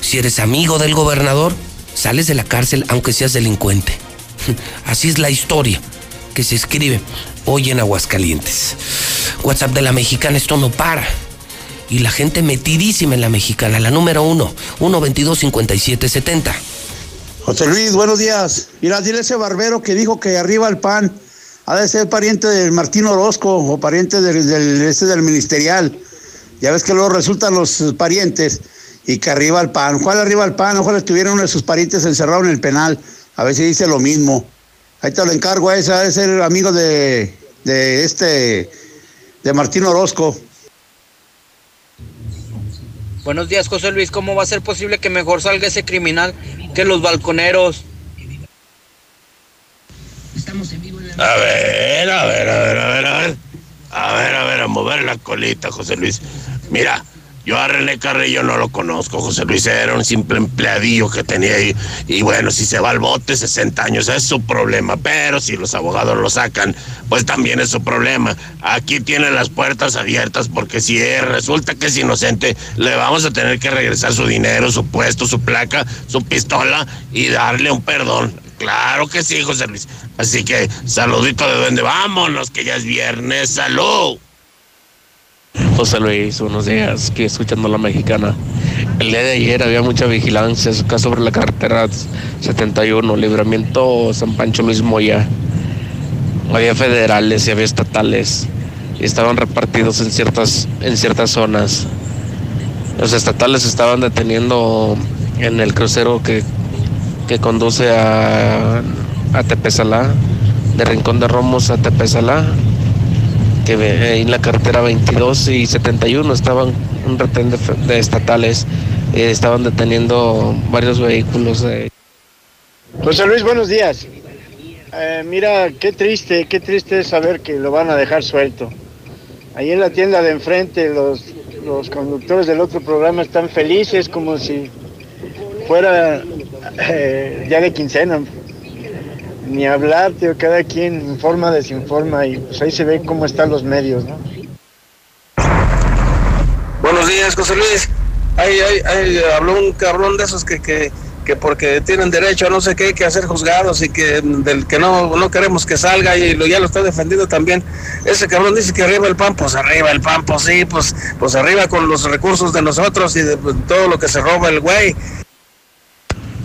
Si eres amigo del gobernador, sales de la cárcel aunque seas delincuente. Así es la historia que se escribe hoy en Aguascalientes. WhatsApp de la mexicana, esto no para. Y la gente metidísima en la mexicana, la número uno, 122 5770 José Luis, buenos días. Mira, dile ese barbero que dijo que arriba el pan ha de ser pariente del Martín Orozco o pariente del, del, ese del ministerial. Ya ves que luego resultan los parientes y que arriba el pan. ¿Cuál arriba el pan? Ojalá estuviera uno de sus parientes encerrado en el penal. A ver si dice lo mismo. Ahí te lo encargo a esa, de ser amigo de, de este, de Martín Orozco. Buenos días, José Luis. ¿Cómo va a ser posible que mejor salga ese criminal que los balconeros? A ver, a ver, a ver, a ver, a ver. A ver, a ver, a mover la colita, José Luis. Mira, Yo a René Carrillo no lo conozco, José Luis era un simple empleadillo que tenía ahí. Y bueno, si se va al bote, 60 años, es su problema. Pero si los abogados lo sacan, pues también es su problema. Aquí tiene las puertas abiertas porque si resulta que es inocente, le vamos a tener que regresar su dinero, su puesto, su placa, su pistola y darle un perdón. Claro que sí, José Luis. Así que saludito de donde vámonos, que ya es viernes. Salud. José Luis, buenos días, aquí escuchando la mexicana. El día de ayer había mucha vigilancia acá sobre la carretera 71, libramiento San Pancho Luis Moya. Había federales y había estatales y estaban repartidos en ciertas, en ciertas zonas. Los estatales estaban deteniendo en el crucero que, que conduce a, a Tepesalá, de Rincón de Romos a Tepesalá que en la carretera 22 y 71 estaban un retén de, estatales, eh, estaban deteniendo varios vehículos. José Luis, buenos días. Eh, mira, qué triste, qué triste es saber que lo van a dejar suelto. Ahí en la tienda de enfrente los, los conductores del otro programa están felices como si fuera eh, ya de quincena ni hablar, tío, cada quien informa, desinforma y pues ahí se ve cómo están los medios, ¿no? Buenos días, José Luis. Ahí, ahí, habló un cabrón de esos que, que, que porque tienen derecho a no sé qué, que hacer juzgados y que del que no, no queremos que salga y lo, ya lo está defendiendo también. Ese cabrón dice que arriba el pan, pues arriba el pan, pues sí, pues, pues arriba con los recursos de nosotros y de pues, todo lo que se roba el güey.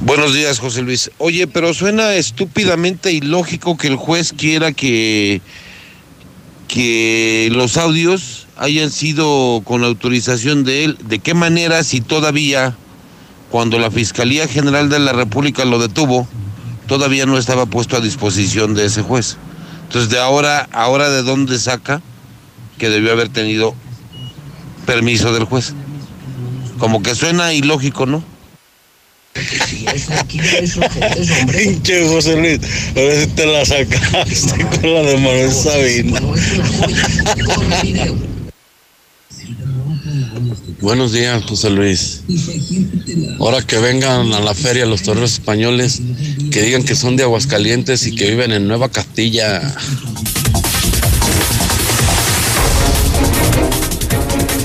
Buenos días, José Luis. Oye, pero suena estúpidamente ilógico que el juez quiera que, que los audios hayan sido con autorización de él. ¿De qué manera si todavía, cuando la Fiscalía General de la República lo detuvo, todavía no estaba puesto a disposición de ese juez? Entonces, de ahora, ahora de dónde saca que debió haber tenido permiso del juez. Como que suena ilógico, ¿no? Pinche José Luis, a ver si te la sacaste con la de Manuel Sabina. Buenos días, José Luis. Ahora que vengan a la feria los toreros españoles, que digan que son de Aguascalientes y que viven en Nueva Castilla.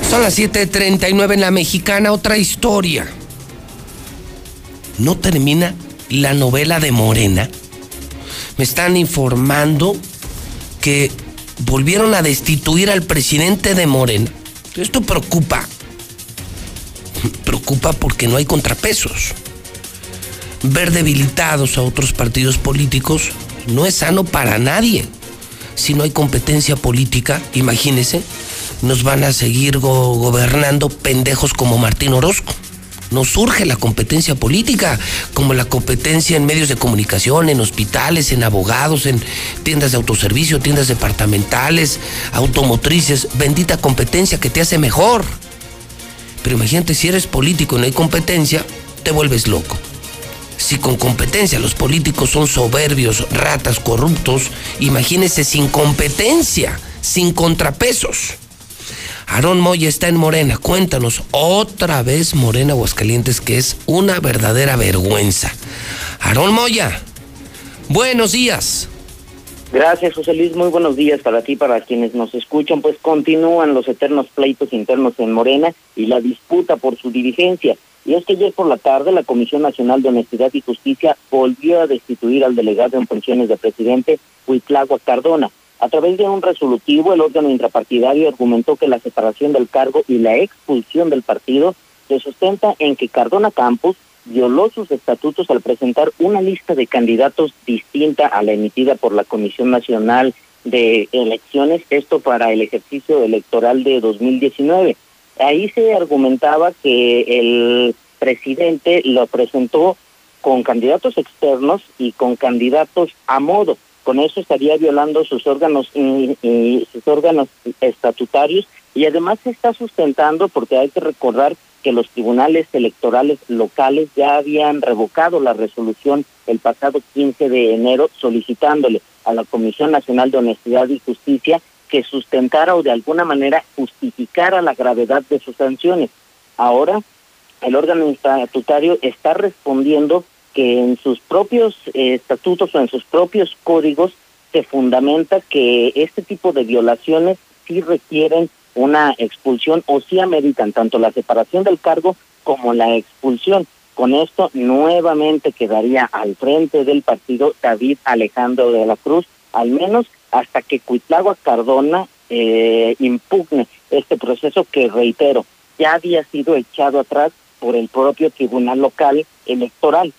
Son las 7:39 en la mexicana, otra historia no termina la novela de Morena. Me están informando que volvieron a destituir al presidente de Morena. Esto preocupa. Preocupa porque no hay contrapesos. Ver debilitados a otros partidos políticos no es sano para nadie. Si no hay competencia política, imagínense, nos van a seguir gobernando pendejos como Martín Orozco no surge la competencia política, como la competencia en medios de comunicación, en hospitales, en abogados, en tiendas de autoservicio, tiendas departamentales, automotrices. Bendita competencia que te hace mejor. Pero imagínate, si eres político y no hay competencia, te vuelves loco. Si con competencia los políticos son soberbios, ratas, corruptos, imagínese sin competencia, sin contrapesos. Aarón Moya está en Morena. Cuéntanos otra vez Morena Aguascalientes, que es una verdadera vergüenza. Aarón Moya, buenos días. Gracias, José Luis. Muy buenos días para ti, para quienes nos escuchan. Pues continúan los eternos pleitos internos en Morena y la disputa por su dirigencia. Y es que ayer por la tarde la Comisión Nacional de Honestidad y Justicia volvió a destituir al delegado en funciones de presidente, Huitlagua Cardona. A través de un resolutivo, el órgano intrapartidario argumentó que la separación del cargo y la expulsión del partido se sustenta en que Cardona Campos violó sus estatutos al presentar una lista de candidatos distinta a la emitida por la Comisión Nacional de Elecciones, esto para el ejercicio electoral de 2019. Ahí se argumentaba que el presidente lo presentó con candidatos externos y con candidatos a modo con eso estaría violando sus órganos y, sus órganos estatutarios y además se está sustentando porque hay que recordar que los tribunales electorales locales ya habían revocado la resolución el pasado 15 de enero solicitándole a la Comisión Nacional de Honestidad y Justicia que sustentara o de alguna manera justificara la gravedad de sus sanciones. Ahora, el órgano estatutario está respondiendo que en sus propios eh, estatutos o en sus propios códigos se fundamenta que este tipo de violaciones sí requieren una expulsión o sí ameritan tanto la separación del cargo como la expulsión. Con esto nuevamente quedaría al frente del partido David Alejandro de la Cruz, al menos hasta que Cuitlagua Cardona eh, impugne este proceso que, reitero, ya había sido echado atrás por el propio Tribunal Local Electoral.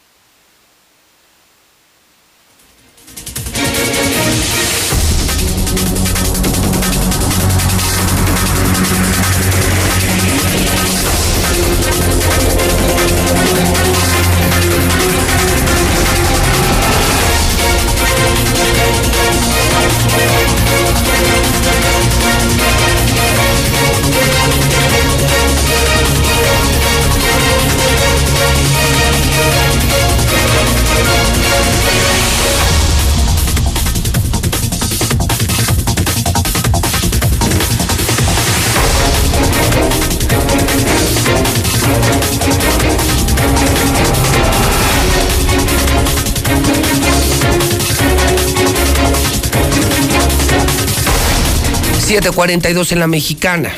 742 en la mexicana.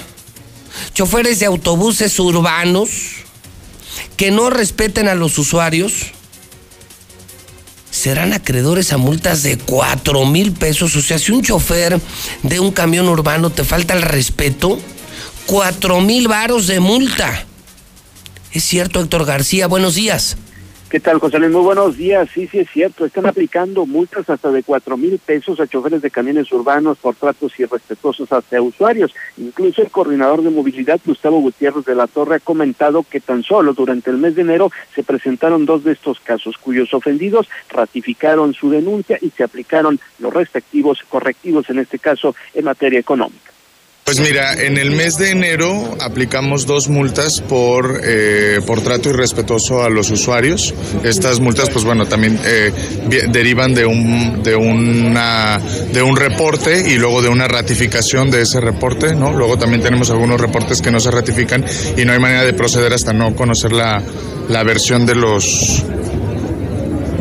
Choferes de autobuses urbanos que no respeten a los usuarios serán acreedores a multas de 4 mil pesos. O sea, si un chofer de un camión urbano te falta el respeto, 4 mil varos de multa. Es cierto, Héctor García, buenos días. ¿Qué tal, José Luis? Muy buenos días. Sí, sí, es cierto. Están aplicando multas hasta de cuatro mil pesos a choferes de camiones urbanos por tratos irrespetuosos hacia usuarios. Incluso el coordinador de movilidad, Gustavo Gutiérrez de la Torre, ha comentado que tan solo durante el mes de enero se presentaron dos de estos casos, cuyos ofendidos ratificaron su denuncia y se aplicaron los respectivos correctivos, en este caso, en materia económica. Pues mira, en el mes de enero aplicamos dos multas por, eh, por trato irrespetuoso a los usuarios. Estas multas, pues bueno, también eh, derivan de un, de, una, de un reporte y luego de una ratificación de ese reporte, ¿no? Luego también tenemos algunos reportes que no se ratifican y no hay manera de proceder hasta no conocer la, la versión de los,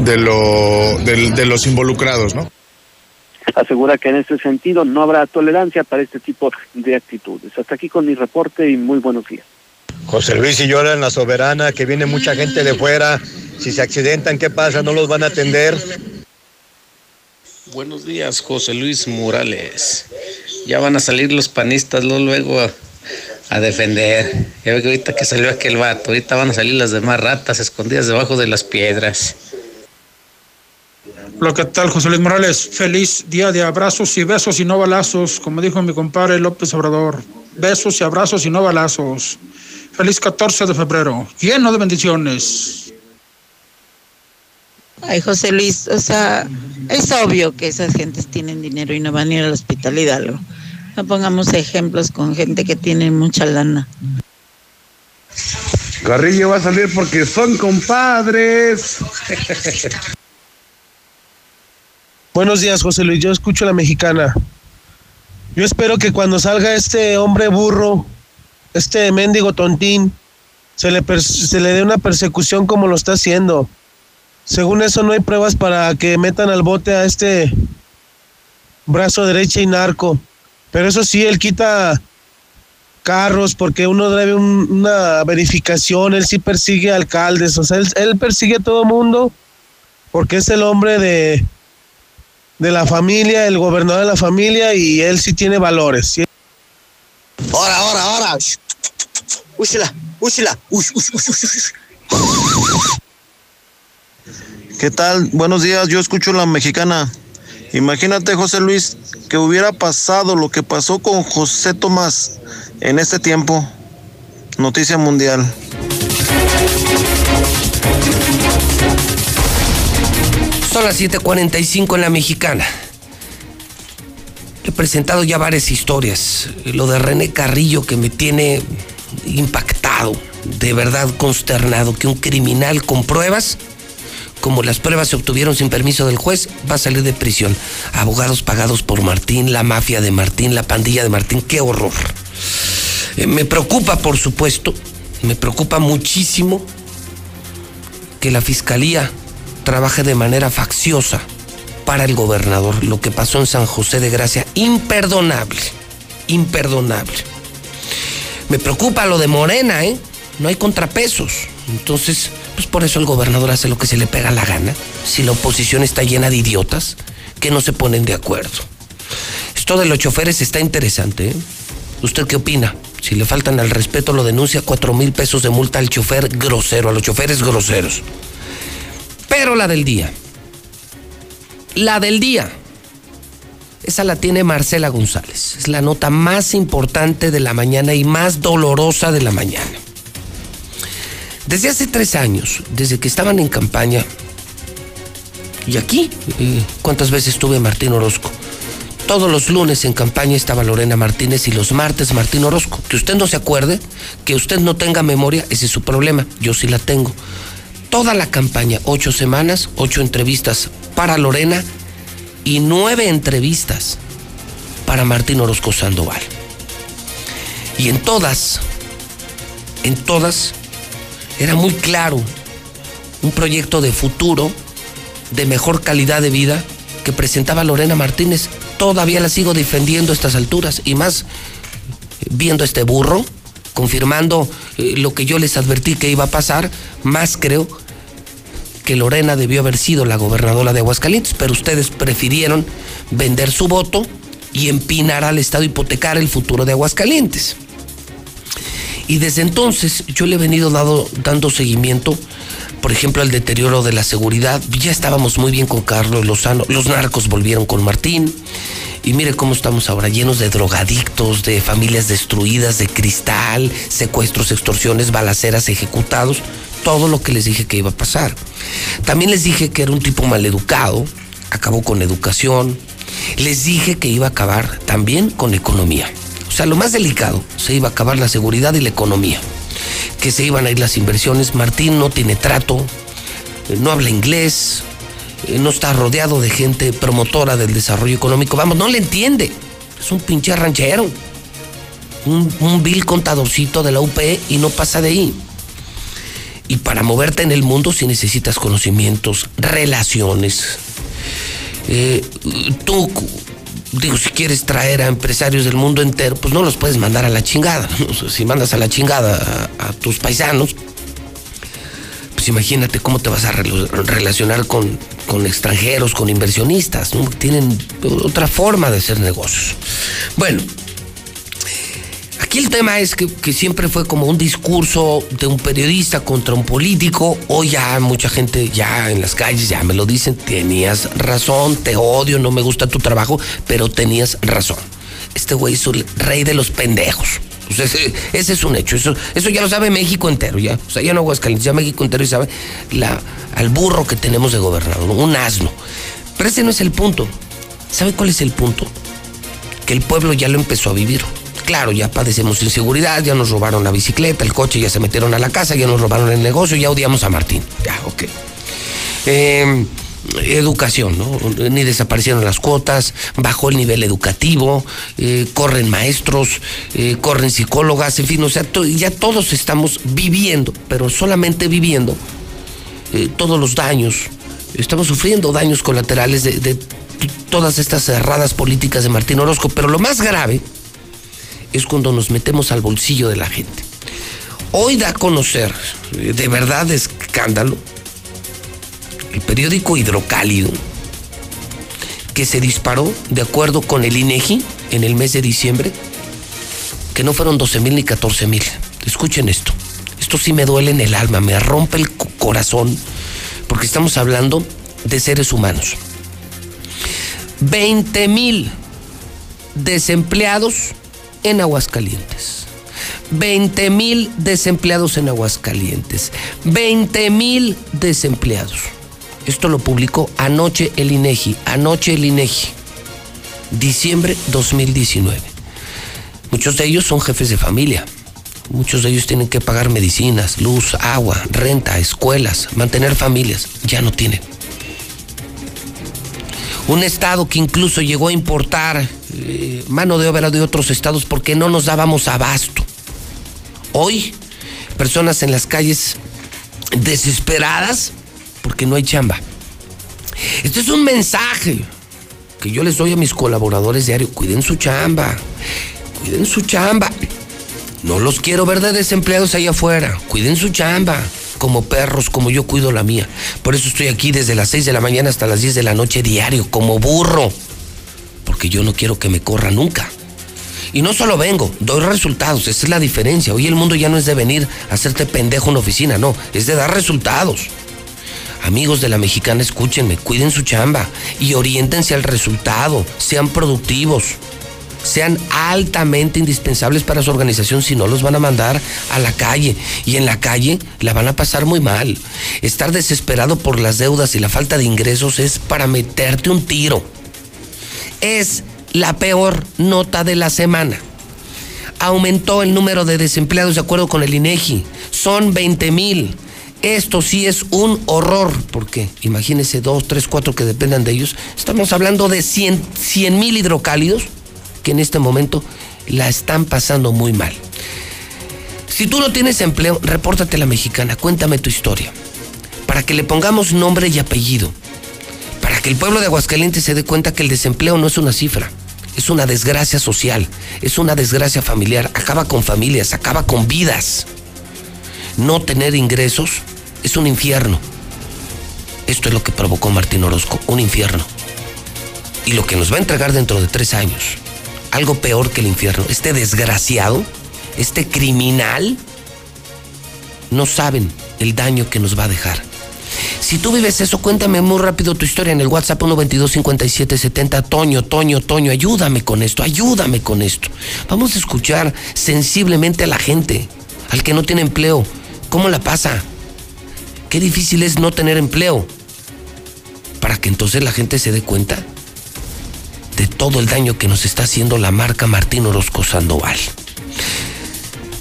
de, lo, de, de los involucrados, ¿no? Asegura que en este sentido no habrá tolerancia para este tipo de actitudes. Hasta aquí con mi reporte y muy buenos días. José Luis y llora en la soberana, que viene mucha gente de fuera. Si se accidentan, ¿qué pasa? ¿No los van a atender? Buenos días, José Luis Morales. Ya van a salir los panistas luego a, a defender. Ya ve que ahorita que salió aquel vato, ahorita van a salir las demás ratas escondidas debajo de las piedras. Hola, ¿qué tal, José Luis Morales? Feliz día de abrazos y besos y no balazos, como dijo mi compadre López Obrador. Besos y abrazos y no balazos. Feliz 14 de febrero, lleno de bendiciones. Ay, José Luis, o sea, es obvio que esas gentes tienen dinero y no van a ir al hospital Hidalgo. No pongamos ejemplos con gente que tiene mucha lana. Carrillo va a salir porque son compadres. Buenos días, José Luis. Yo escucho la mexicana. Yo espero que cuando salga este hombre burro, este mendigo tontín, se le, se le dé una persecución como lo está haciendo. Según eso, no hay pruebas para que metan al bote a este brazo derecha y narco. Pero eso sí, él quita carros porque uno debe una verificación. Él sí persigue alcaldes. O sea, él, él persigue a todo mundo porque es el hombre de de la familia, el gobernador de la familia y él sí tiene valores. Ahora, ahora, ahora. Úsela, úsela. ¿Qué tal? Buenos días, yo escucho la mexicana. Imagínate, José Luis, que hubiera pasado lo que pasó con José Tomás en este tiempo. Noticia mundial. Son las 7:45 en la mexicana. He presentado ya varias historias. Lo de René Carrillo que me tiene impactado, de verdad consternado, que un criminal con pruebas, como las pruebas se obtuvieron sin permiso del juez, va a salir de prisión. Abogados pagados por Martín, la mafia de Martín, la pandilla de Martín, qué horror. Eh, me preocupa, por supuesto, Me preocupa muchísimo que la fiscalía trabaje de manera facciosa para el gobernador. Lo que pasó en San José de Gracia, imperdonable, imperdonable. Me preocupa lo de Morena, ¿eh? No hay contrapesos. Entonces, pues por eso el gobernador hace lo que se le pega la gana. Si la oposición está llena de idiotas que no se ponen de acuerdo. Esto de los choferes está interesante, ¿eh? ¿Usted qué opina? Si le faltan al respeto, lo denuncia cuatro mil pesos de multa al chofer grosero, a los choferes groseros. Pero la del día. La del día. Esa la tiene Marcela González. Es la nota más importante de la mañana y más dolorosa de la mañana. Desde hace tres años, desde que estaban en campaña, y aquí, eh, ¿cuántas veces tuve Martín Orozco? Todos los lunes en campaña estaba Lorena Martínez y los martes Martín Orozco. Que usted no se acuerde, que usted no tenga memoria, ese es su problema. Yo sí la tengo. Toda la campaña, ocho semanas, ocho entrevistas para Lorena y nueve entrevistas para Martín Orozco Sandoval. Y en todas, en todas, era muy claro un proyecto de futuro, de mejor calidad de vida que presentaba Lorena Martínez. Todavía la sigo defendiendo a estas alturas y más viendo este burro, confirmando eh, lo que yo les advertí que iba a pasar, más creo que Lorena debió haber sido la gobernadora de Aguascalientes, pero ustedes prefirieron vender su voto y empinar al Estado hipotecar el futuro de Aguascalientes. Y desde entonces yo le he venido dando seguimiento, por ejemplo, al deterioro de la seguridad. Ya estábamos muy bien con Carlos Lozano, los narcos volvieron con Martín. Y mire cómo estamos ahora, llenos de drogadictos, de familias destruidas, de cristal, secuestros, extorsiones, balaceras, ejecutados. Todo lo que les dije que iba a pasar. También les dije que era un tipo maleducado, acabó con educación. Les dije que iba a acabar también con economía. O sea, lo más delicado, se iba a acabar la seguridad y la economía. Que se iban a ir las inversiones. Martín no tiene trato, eh, no habla inglés, eh, no está rodeado de gente promotora del desarrollo económico. Vamos, no le entiende. Es un pinche ranchero. Un, vil contadorcito de la UP y no pasa de ahí. Y para moverte en el mundo si necesitas conocimientos, relaciones. Eh, tú, digo, si quieres traer a empresarios del mundo entero, pues no los puedes mandar a la chingada. si mandas a la chingada a, tus paisanos, pues imagínate cómo te vas a relacionar con, con extranjeros, con inversionistas. Tienen otra forma de hacer negocios. Bueno, Aquí el tema es que, que, siempre fue como un discurso de un periodista contra un político. Hoy ya mucha gente ya en las calles ya me lo dicen, tenías razón, te odio, no me gusta tu trabajo, pero tenías razón. Este güey es el rey de los pendejos. Pues ese, es un hecho, eso, eso ya lo sabe México entero, ya. O sea, ya no Aguascalientes, ya México entero y sabe la, al burro que tenemos de gobernador, un asno. Pero ese no es el punto. ¿Sabe cuál es el punto? Que el pueblo ya lo empezó a vivir claro, ya padecemos inseguridad, ya nos robaron la bicicleta, el coche, ya se metieron a la casa, ya nos robaron el negocio, ya odiamos a Martín. Ya, ok. Eh, educación, ¿no? Ni desaparecieron las cuotas, bajó el nivel educativo, eh, corren maestros, eh, corren psicólogas, en fin, o sea, ya todos estamos viviendo, pero solamente viviendo eh, todos los daños, estamos sufriendo daños colaterales de, de todas estas cerradas políticas de Martín Orozco, pero lo más grave es cuando nos metemos al bolsillo de la gente. Hoy da a conocer, de verdad escándalo, el periódico Hidrocálido, que se disparó de acuerdo con el INEGI en el mes de diciembre, que no fueron 12 mil ni 14 mil. Escuchen esto. Esto sí me duele en el alma, me rompe el corazón, porque estamos hablando de seres humanos. 20 mil desempleados en Aguascalientes. 20 mil desempleados en Aguascalientes. 20 mil desempleados. Esto lo publicó anoche el INEGI. Anoche el INEGI. Diciembre 2019. Muchos de ellos son jefes de familia. Muchos de ellos tienen que pagar medicinas, luz, agua, renta, escuelas, mantener familias. Ya no tienen. Un estado que incluso llegó a importar eh, mano de obra de otros estados porque no nos dábamos abasto. Hoy personas en las calles desesperadas porque no hay chamba. Este es un mensaje que yo les doy a mis colaboradores diarios. Cuiden su chamba. Cuiden su chamba. No los quiero ver de desempleados allá afuera. Cuiden su chamba. Como perros, como yo cuido la mía. Por eso estoy aquí desde las 6 de la mañana hasta las 10 de la noche diario, como burro. Porque yo no quiero que me corra nunca. Y no solo vengo, doy resultados, esa es la diferencia. Hoy el mundo ya no es de venir a hacerte pendejo en una oficina, no, es de dar resultados. Amigos de la mexicana, escúchenme, cuiden su chamba y oriéntense al resultado, sean productivos, sean altamente indispensables para su organización, si no los van a mandar a la calle y en la calle la van a pasar muy mal. Estar desesperado por las deudas y la falta de ingresos es para meterte un tiro. Es la peor nota de la semana. Aumentó el número de desempleados de acuerdo con el INEGI. Son 20 mil. Esto sí es un horror, porque imagínense dos, tres, cuatro que dependan de ellos. Estamos hablando de 100 mil hidrocálidos que en este momento la están pasando muy mal. Si tú no tienes empleo, repórtate a la mexicana, cuéntame tu historia, para que le pongamos nombre y apellido, que el pueblo de Aguascalientes se dé cuenta que el desempleo no es una cifra, es una desgracia social, es una desgracia familiar, acaba con familias, acaba con vidas. No tener ingresos es un infierno. Esto es lo que provocó Martín Orozco, un infierno. Y lo que nos va a entregar dentro de tres años, algo peor que el infierno. Este desgraciado, este criminal, no saben el daño que nos va a dejar. Si tú vives eso, cuéntame muy rápido tu historia en el WhatsApp 122-5770. Toño, Toño, Toño, ayúdame con esto, ayúdame con esto. Vamos a escuchar sensiblemente a la gente, al que no tiene empleo. ¿Cómo la pasa? Qué difícil es no tener empleo. Para que entonces la gente se dé cuenta de todo el daño que nos está haciendo la marca Martín Orozco Sandoval.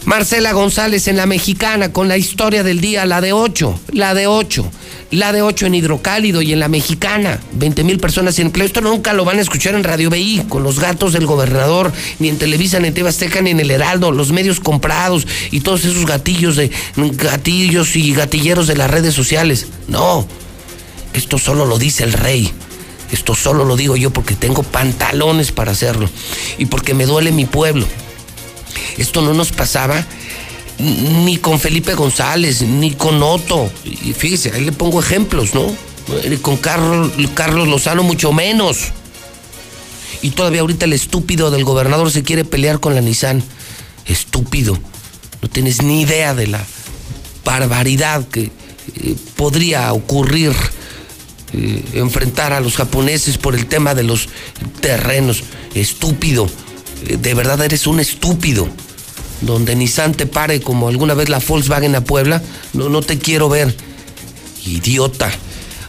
Marcela González en la mexicana con la historia del día, la de 8, la de 8, la de 8 en Hidrocálido y en la mexicana. 20 mil personas sin empleo. Esto nunca lo van a escuchar en Radio BI con los gatos del gobernador, ni en Televisa, ni en Tebasteca, ni en El Heraldo, los medios comprados y todos esos gatillos de gatillos y gatilleros de las redes sociales. No, esto solo lo dice el rey. Esto solo lo digo yo porque tengo pantalones para hacerlo y porque me duele mi pueblo. Esto no nos pasaba ni con Felipe González, ni con Otto. Y fíjese, ahí le pongo ejemplos, ¿no? Con Carlos, Carlos Lozano mucho menos. Y todavía ahorita el estúpido del gobernador se quiere pelear con la Nissan. Estúpido. No tienes ni idea de la barbaridad que eh, podría ocurrir eh, enfrentar a los japoneses por el tema de los terrenos. Estúpido. Eh, de verdad eres un estúpido. Donde Nissan te pare como alguna vez la Volkswagen a Puebla, no, no te quiero ver. Idiota.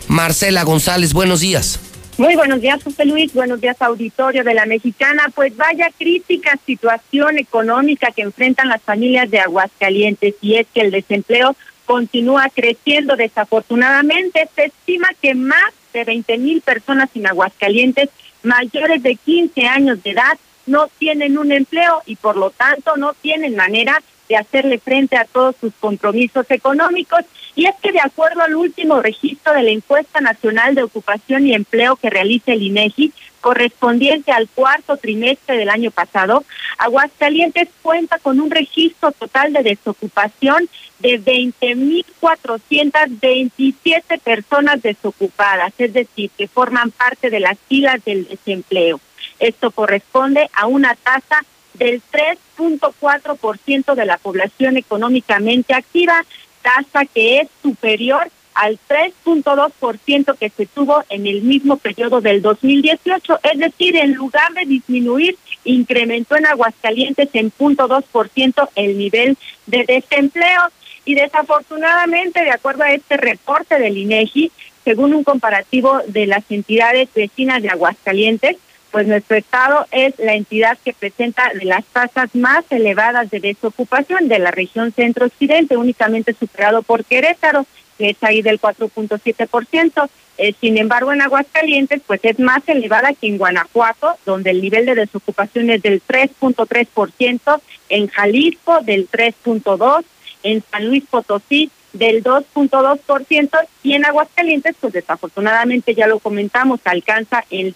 Marcela González, buenos días. Muy buenos días, José Luis. Buenos días, auditorio de la Mexicana. Pues vaya crítica situación económica que enfrentan las familias de Aguascalientes y es que el desempleo continúa creciendo. Desafortunadamente, se estima que más de 20 mil personas en Aguascalientes mayores de 15 años de edad no tienen un empleo y por lo tanto no tienen manera de hacerle frente a todos sus compromisos económicos. Y es que de acuerdo al último registro de la encuesta nacional de ocupación y empleo que realiza el INEGI, correspondiente al cuarto trimestre del año pasado, Aguascalientes cuenta con un registro total de desocupación de 20.427 personas desocupadas, es decir, que forman parte de las filas del desempleo. Esto corresponde a una tasa del 3.4% de la población económicamente activa, tasa que es superior al 3.2% que se tuvo en el mismo periodo del 2018, es decir, en lugar de disminuir, incrementó en Aguascalientes en 0.2% el nivel de desempleo. Y desafortunadamente, de acuerdo a este reporte del INEGI, según un comparativo de las entidades vecinas de Aguascalientes, pues nuestro estado es la entidad que presenta las tasas más elevadas de desocupación de la región centro-occidente, únicamente superado por Querétaro, que es ahí del 4.7%. Eh, sin embargo, en Aguascalientes, pues es más elevada que en Guanajuato, donde el nivel de desocupación es del 3.3%, en Jalisco del 3.2%, en San Luis Potosí del 2.2% y en Aguascalientes, pues desafortunadamente ya lo comentamos, alcanza el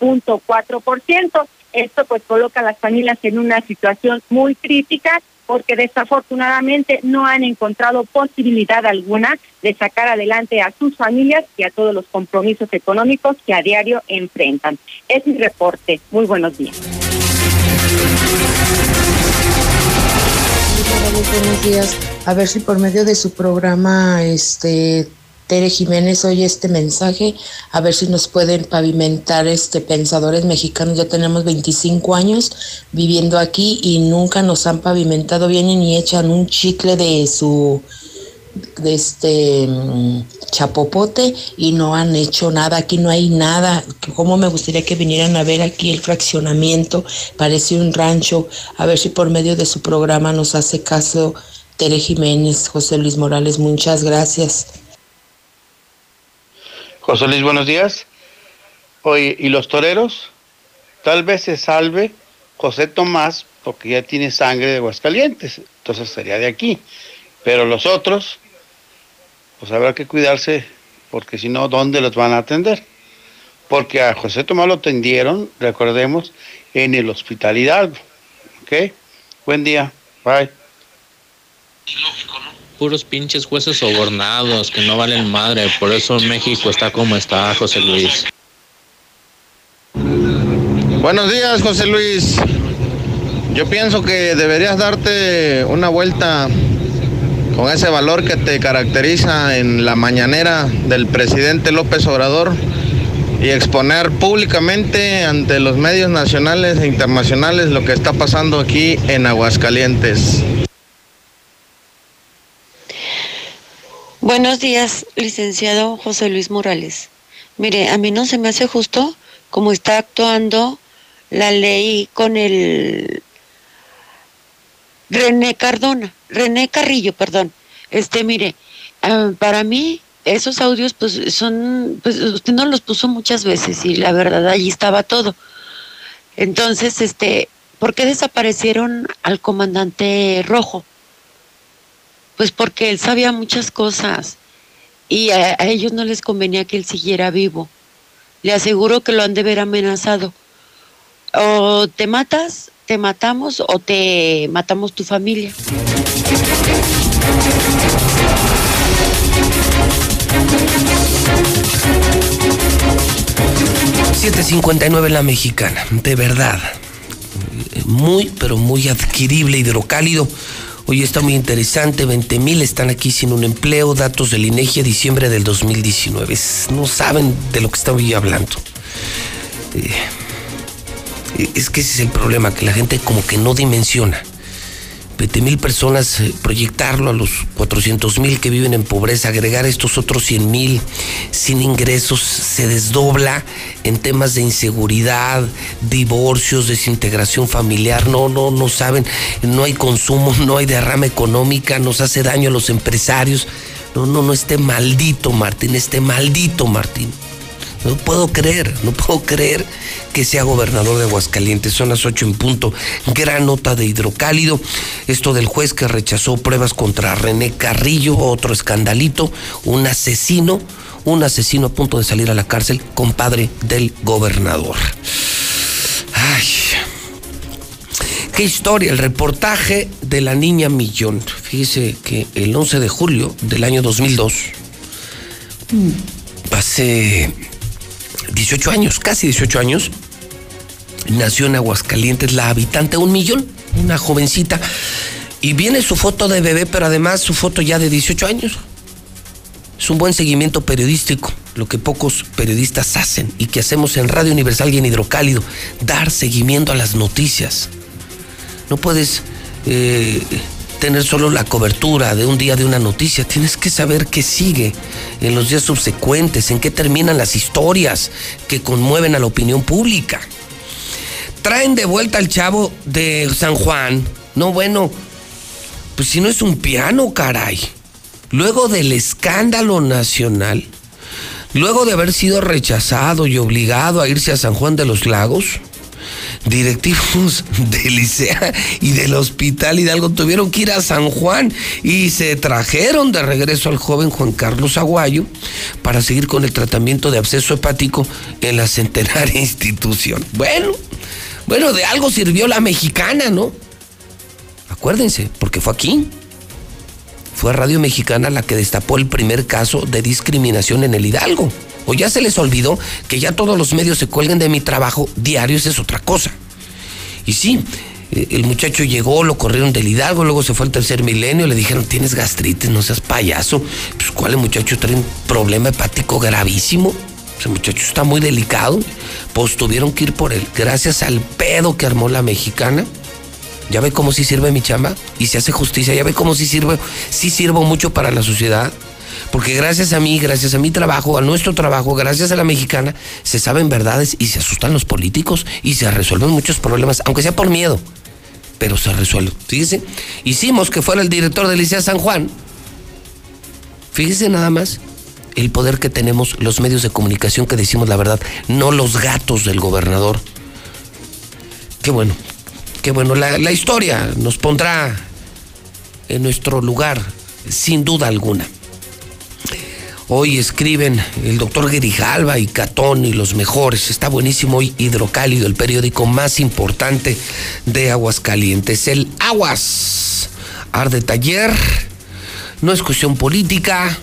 3.4%. Esto pues coloca a las familias en una situación muy crítica porque desafortunadamente no han encontrado posibilidad alguna de sacar adelante a sus familias y a todos los compromisos económicos que a diario enfrentan. Es mi reporte. Muy buenos días. buenos días. A ver si por medio de su programa, este Tere Jiménez oye este mensaje, a ver si nos pueden pavimentar este pensadores mexicanos. Ya tenemos 25 años viviendo aquí y nunca nos han pavimentado bien ni echan un chicle de su de este mm, chapopote y no han hecho nada, aquí no hay nada. Como me gustaría que vinieran a ver aquí el fraccionamiento, parece un rancho, a ver si por medio de su programa nos hace caso Tere Jiménez, José Luis Morales, muchas gracias. José Luis, buenos días. Oye, ¿y los toreros? Tal vez se salve José Tomás porque ya tiene sangre de Aguascalientes, entonces sería de aquí. Pero los otros, pues habrá que cuidarse, porque si no, ¿dónde los van a atender? Porque a José Tomás lo atendieron, recordemos, en el Hospital Hidalgo. ¿Ok? Buen día. Bye. Puros pinches jueces sobornados que no valen madre. Por eso México está como está, José Luis. Buenos días, José Luis. Yo pienso que deberías darte una vuelta con ese valor que te caracteriza en la mañanera del presidente López Obrador y exponer públicamente ante los medios nacionales e internacionales lo que está pasando aquí en Aguascalientes. Buenos días, licenciado José Luis Morales. Mire, a mí no se me hace justo como está actuando la ley con el René Cardona, René Carrillo, perdón. Este, mire, ah, para mí esos audios pues son, pues usted nos los puso muchas veces y la verdad allí estaba todo. Entonces, este, ¿por qué desaparecieron al comandante Rojo? Pues porque él sabía muchas cosas y a, ellos no les convenía que él siguiera vivo. Le aseguro que lo han de ver amenazado. O te matas, te matamos o te matamos tu familia. ...759 en la mexicana, de verdad. Muy, pero muy adquirible, hidrocálido. Hoy está muy interesante, 20 mil están aquí sin un empleo, datos del INEGI a diciembre del 2019. No saben de lo que estoy hablando. Eh, es que ese es el problema, que la gente como que no dimensiona. 20 mil personas, eh, proyectarlo a los 400 mil que viven en pobreza, agregar estos otros 100 mil sin ingresos, se desdobla en temas de inseguridad, divorcios, desintegración familiar. No, no, no saben, no hay consumo, no hay derrama económica, nos hace daño a los empresarios. No, no, no, este maldito Martín, este maldito Martín. No puedo creer, no puedo creer que sea gobernador de Aguascalientes. Son las ocho en punto. Gran nota de hidrocálido. Esto del juez que rechazó pruebas contra René Carrillo, otro escandalito, un asesino, un asesino a punto de salir a la cárcel, compadre del gobernador. Ay. Qué historia, el reportaje de la niña Millón. Fíjese que el 11 de julio del año 2002, hace 18 años, casi 18 años, nació en Aguascalientes la habitante un millón, una jovencita. Y viene su foto de bebé, pero además su foto ya de 18 años. Es un buen seguimiento periodístico, lo que pocos periodistas hacen y que hacemos en Radio Universal y en Hidrocálido, dar seguimiento a las noticias. No puedes eh, tener solo la cobertura de un día de una noticia, tienes que saber qué sigue en los días subsecuentes, en qué terminan las historias que conmueven a la opinión pública. Traen de vuelta al chavo de San Juan. No, bueno, pues si no es un piano, caray. Luego del escándalo nacional, luego de haber sido rechazado y obligado a irse a San Juan de los Lagos, directivos del Licea y del Hospital Hidalgo tuvieron que ir a San Juan y se trajeron de regreso al joven Juan Carlos Aguayo para seguir con el tratamiento de absceso hepático en la centenaria institución. Bueno, bueno, de algo sirvió la mexicana, ¿no? Acuérdense, porque fue aquí. Fue Radio Mexicana la que destapó el primer caso de discriminación en el Hidalgo. O ya se les olvidó que ya todos los medios se cuelguen de mi trabajo diario, esa es otra cosa. Y sí, eh, el muchacho llegó, lo corrieron del Hidalgo, luego se fue al tercer milenio, le dijeron, tienes gastritis, no seas payaso. Pues, ¿cuál el muchacho trae un problema hepático gravísimo? Ese muchacho está muy delicado. Pues tuvieron que ir por él. Gracias al pedo que armó la mexicana. Ya ve cómo sí sirve mi chamba y se hace justicia. Ya ve cómo sí sirve, sí sirvo mucho para la sociedad. Porque gracias a mí, gracias a mi trabajo, a nuestro trabajo, gracias a la mexicana, se saben verdades y se asustan los políticos y se resuelven muchos problemas, aunque sea por miedo. Pero se resuelve. Fíjese, hicimos que fuera el director del Liceo San Juan. Fíjese nada más el poder que tenemos los medios de comunicación que decimos la verdad, no los gatos del gobernador. Qué bueno, qué bueno. La historia nos pondrá en nuestro lugar, sin duda alguna. Hoy escriben el doctor Grijalva y Catón y los mejores. Está buenísimo hoy Hidrocálido, el periódico más importante de Aguascalientes. El Aguas. Arde taller. No es cuestión política.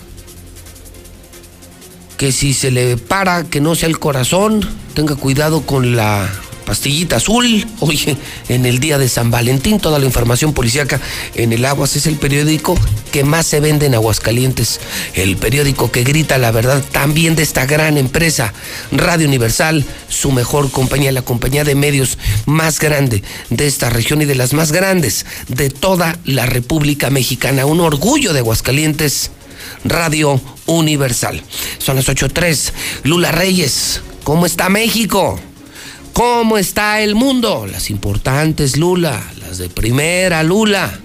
Que si se le para, que no sea el corazón. Tenga cuidado con la pastillita azul. Oye, en el día de San Valentín, toda la información policíaca en el Aguas es el periódico que más se vende en Aguascalientes. El periódico que grita la verdad también de esta gran empresa, Radio Universal, su mejor compañía, la compañía de medios más grande de esta región y de las más grandes de toda la República Mexicana. Un orgullo de Aguascalientes. Radio Universal. Son las 8.3. Lula Reyes, ¿cómo está México? ¿Cómo está el mundo? Las importantes, Lula, las de primera, Lula.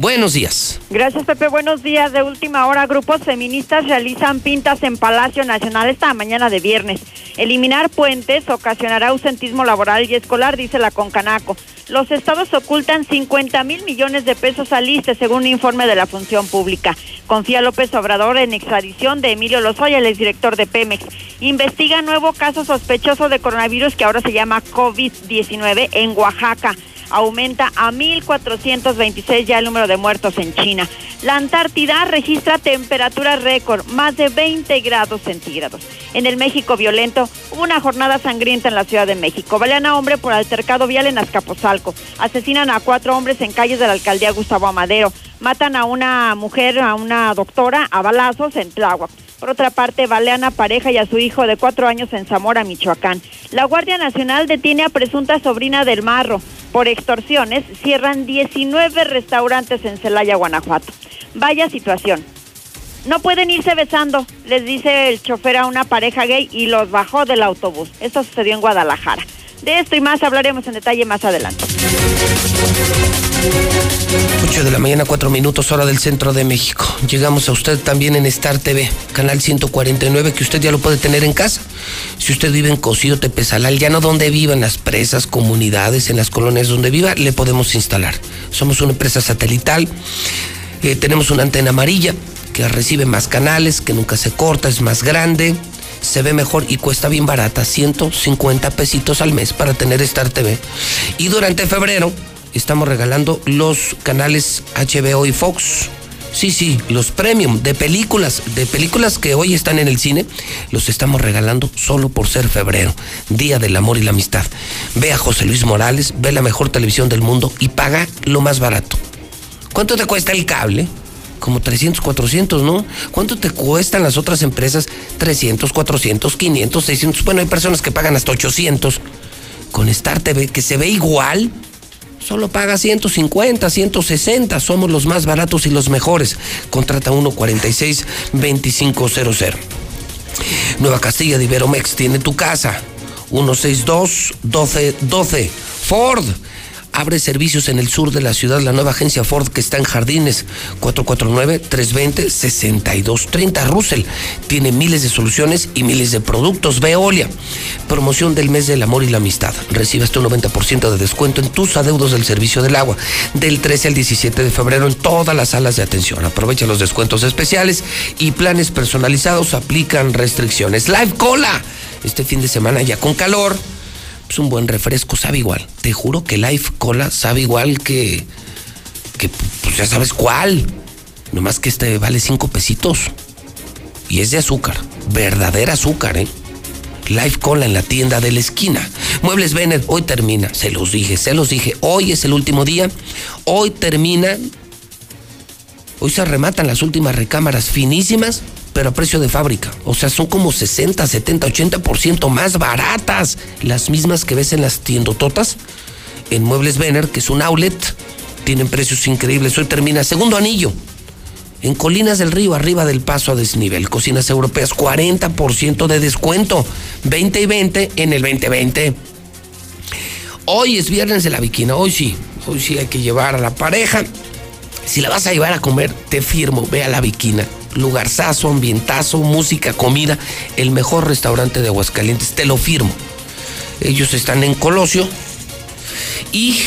Buenos días. Gracias, Pepe. Buenos días. De última hora, grupos feministas realizan pintas en Palacio Nacional esta mañana de viernes. Eliminar puentes ocasionará ausentismo laboral y escolar, dice la Concanaco. Los estados ocultan 50 mil millones de pesos al ISTE, según un informe de la Función Pública. Confía López Obrador en extradición de Emilio Lozoya, el exdirector de Pemex. Investiga nuevo caso sospechoso de coronavirus que ahora se llama COVID-19 en Oaxaca aumenta a 1.426 ya el número de muertos en China. La Antártida registra temperatura récord, más de 20 grados centígrados. En el México violento hubo una jornada sangrienta en la Ciudad de México. Balean a hombre por altercado vial en Azcapotzalco. Asesinan a cuatro hombres en calles de la alcaldía Gustavo Amadero. Matan a una mujer, a una doctora, a balazos en Tláhuac. Por otra parte, balean a pareja y a su hijo de cuatro años en Zamora, Michoacán. La Guardia Nacional detiene a presunta sobrina del Marro. Por extorsiones, cierran 19 restaurantes en Celaya, Guanajuato. Vaya situación. No pueden irse besando, les dice el chofer a una pareja gay y los bajó del autobús. Esto sucedió en Guadalajara. De esto y más hablaremos en detalle más adelante. 8 de la mañana, 4 minutos, hora del centro de México. Llegamos a usted también en Star TV, canal 149, que usted ya lo puede tener en casa. Si usted vive en Cocío, Tepesalal, ya no donde viva, en las presas, comunidades, en las colonias donde viva, le podemos instalar. Somos una empresa satelital, eh, tenemos una antena amarilla que recibe más canales, que nunca se corta, es más grande, se ve mejor y cuesta bien barata, 150 pesitos al mes para tener Star TV. Y durante febrero estamos regalando los canales HBO y Fox. Sí, sí, los premium de películas, de películas que hoy están en el cine, los estamos regalando solo por ser febrero, Día del Amor y la Amistad. Ve a José Luis Morales, ve la mejor televisión del mundo y paga lo más barato. ¿Cuánto te cuesta el cable? Como 300, 400, ¿no? ¿Cuánto te cuestan las otras empresas? 300, 400, 500, 600. Bueno, hay personas que pagan hasta 800. Con Star TV, que se ve igual, Solo paga 150, 160. Somos los más baratos y los mejores. Contrata 146-2500. Nueva Castilla de Iberomex tiene tu casa. 162-1212. Ford. Abre servicios en el sur de la ciudad la nueva agencia Ford que está en Jardines 449-320-6230. Russell tiene miles de soluciones y miles de productos. Veolia, promoción del mes del amor y la amistad. Recibe hasta un 90% de descuento en tus adeudos del servicio del agua del 13 al 17 de febrero en todas las salas de atención. Aprovecha los descuentos especiales y planes personalizados. Aplican restricciones. Live Cola. Este fin de semana ya con calor es un buen refresco, sabe igual. Te juro que Life Cola sabe igual que. que pues ya sabes cuál. Nomás que este vale cinco pesitos. Y es de azúcar. Verdadera azúcar, ¿eh? Life Cola en la tienda de la esquina. Muebles Bennett, hoy termina. Se los dije, se los dije. Hoy es el último día. Hoy termina. Hoy se rematan las últimas recámaras finísimas pero a precio de fábrica. O sea, son como 60, 70, 80% más baratas. Las mismas que ves en las tiendototas. En Muebles Vener, que es un outlet, tienen precios increíbles. Hoy termina segundo anillo. En Colinas del Río, arriba del paso a desnivel. Cocinas europeas, 40% de descuento. 20 y 20 en el 2020. Hoy es viernes de la viquina. Hoy sí. Hoy sí hay que llevar a la pareja. Si la vas a llevar a comer, te firmo, ve a la viquina lugarzazo, ambientazo, música, comida, el mejor restaurante de Aguascalientes, te lo firmo. Ellos están en Colosio y,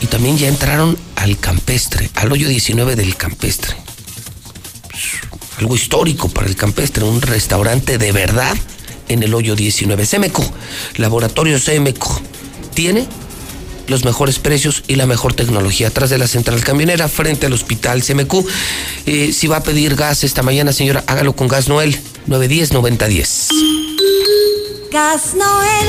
y también ya entraron al campestre, al hoyo 19 del campestre. Algo histórico para el campestre, un restaurante de verdad en el hoyo 19. Semeco, Laboratorio Semeco, tiene los mejores precios y la mejor tecnología. Atrás de la central camionera, frente al hospital CMQ. Eh, si va a pedir gas esta mañana, señora, hágalo con Gas Noel, 910-9010. Gas Noel.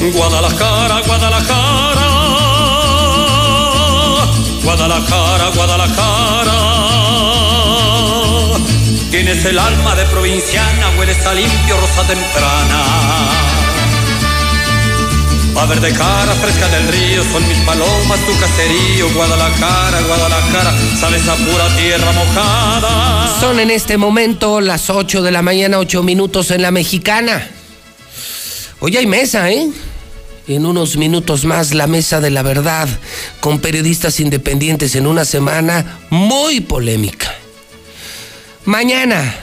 Guadalajara, Guadalajara Guadalajara, Guadalajara. Tienes el alma de provinciana, hueles a limpio rosa temprana. A verde cara fresca del río, son mis palomas, tu caserío, Guadalajara, Guadalajara, sabes a pura tierra mojada. Son en este momento las 8 de la mañana, 8 minutos en la mexicana. Hoy hay mesa, ¿eh? En unos minutos más la mesa de la verdad con periodistas independientes en una semana muy polémica. Mañana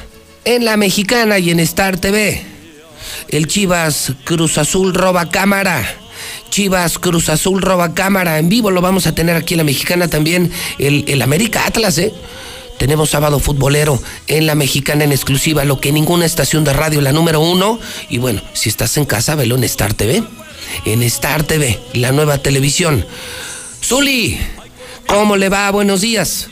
en La Mexicana y en Star TV, el Chivas Cruz Azul roba cámara. Chivas Cruz Azul roba cámara. En vivo lo vamos a tener aquí en La Mexicana también el, el América Atlas, ¿eh? Tenemos sábado futbolero en la mexicana en exclusiva, lo que ninguna estación de radio, la número uno. Y bueno, si estás en casa, velo en Star TV en Star TV, la nueva televisión. Zuli, ¿cómo le va? Buenos días.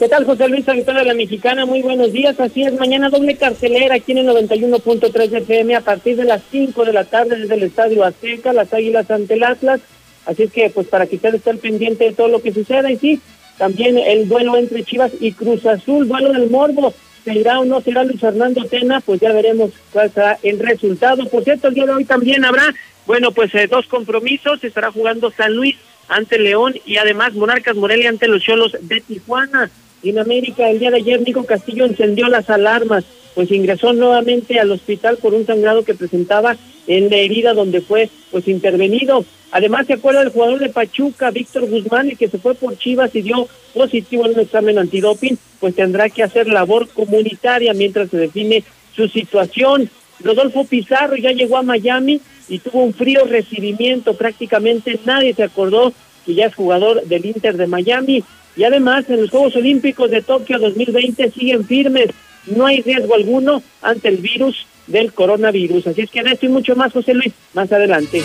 ¿Qué tal, José Luis de la Mexicana? Muy buenos días. Así es, mañana doble cartelera aquí en el 91.3 FM a partir de las 5 de la tarde desde el Estadio Azteca, las Águilas ante el Atlas. Así es que, pues, para que usted esté pendiente de todo lo que suceda. Y sí, también el duelo entre Chivas y Cruz Azul, duelo del Morbo. ¿Se irá o no será Luis Fernando Tena? Pues ya veremos cuál será el resultado. Por cierto, el día de hoy también habrá bueno, pues eh, dos compromisos, estará jugando San Luis ante León y además Monarcas Morelia ante los Cholos de Tijuana. En América, el día de ayer, Nico Castillo encendió las alarmas, pues ingresó nuevamente al hospital por un sangrado que presentaba en la herida donde fue pues intervenido. Además, se acuerda del jugador de Pachuca, Víctor Guzmán, el que se fue por Chivas y dio positivo en un examen antidoping, pues tendrá que hacer labor comunitaria mientras se define su situación. Rodolfo Pizarro ya llegó a Miami y tuvo un frío recibimiento, prácticamente nadie se acordó que ya es jugador del Inter de Miami. Y además en los Juegos Olímpicos de Tokio 2020 siguen firmes, no hay riesgo alguno ante el virus del coronavirus. Así es que de esto y mucho más, José Luis, más adelante.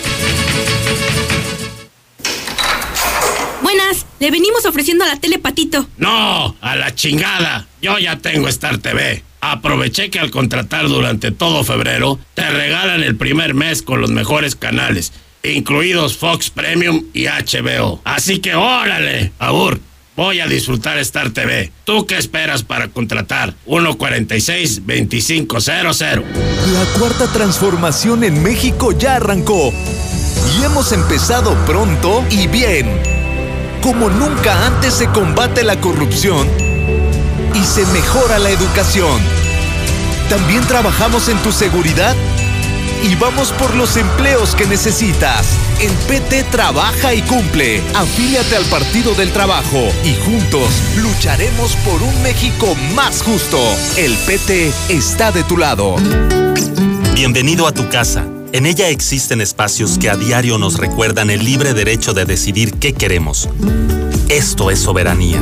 Buenas, le venimos ofreciendo a la tele Patito. No, a la chingada. Yo ya tengo Star TV. Aproveché que al contratar durante todo febrero te regalan el primer mes con los mejores canales, incluidos Fox Premium y HBO. Así que órale, Abur, voy a disfrutar Star TV. ¿Tú qué esperas para contratar? 146-2500. La cuarta transformación en México ya arrancó Y hemos empezado pronto y bien. Como nunca antes se combate la corrupción y se mejora la educación. También trabajamos en tu seguridad y vamos por los empleos que necesitas. El PT trabaja y cumple. Afíliate al Partido del Trabajo y juntos lucharemos por un México más justo. El PT está de tu lado. Bienvenido a tu casa. En ella existen espacios que a diario nos recuerdan el libre derecho de decidir qué queremos. Esto es soberanía.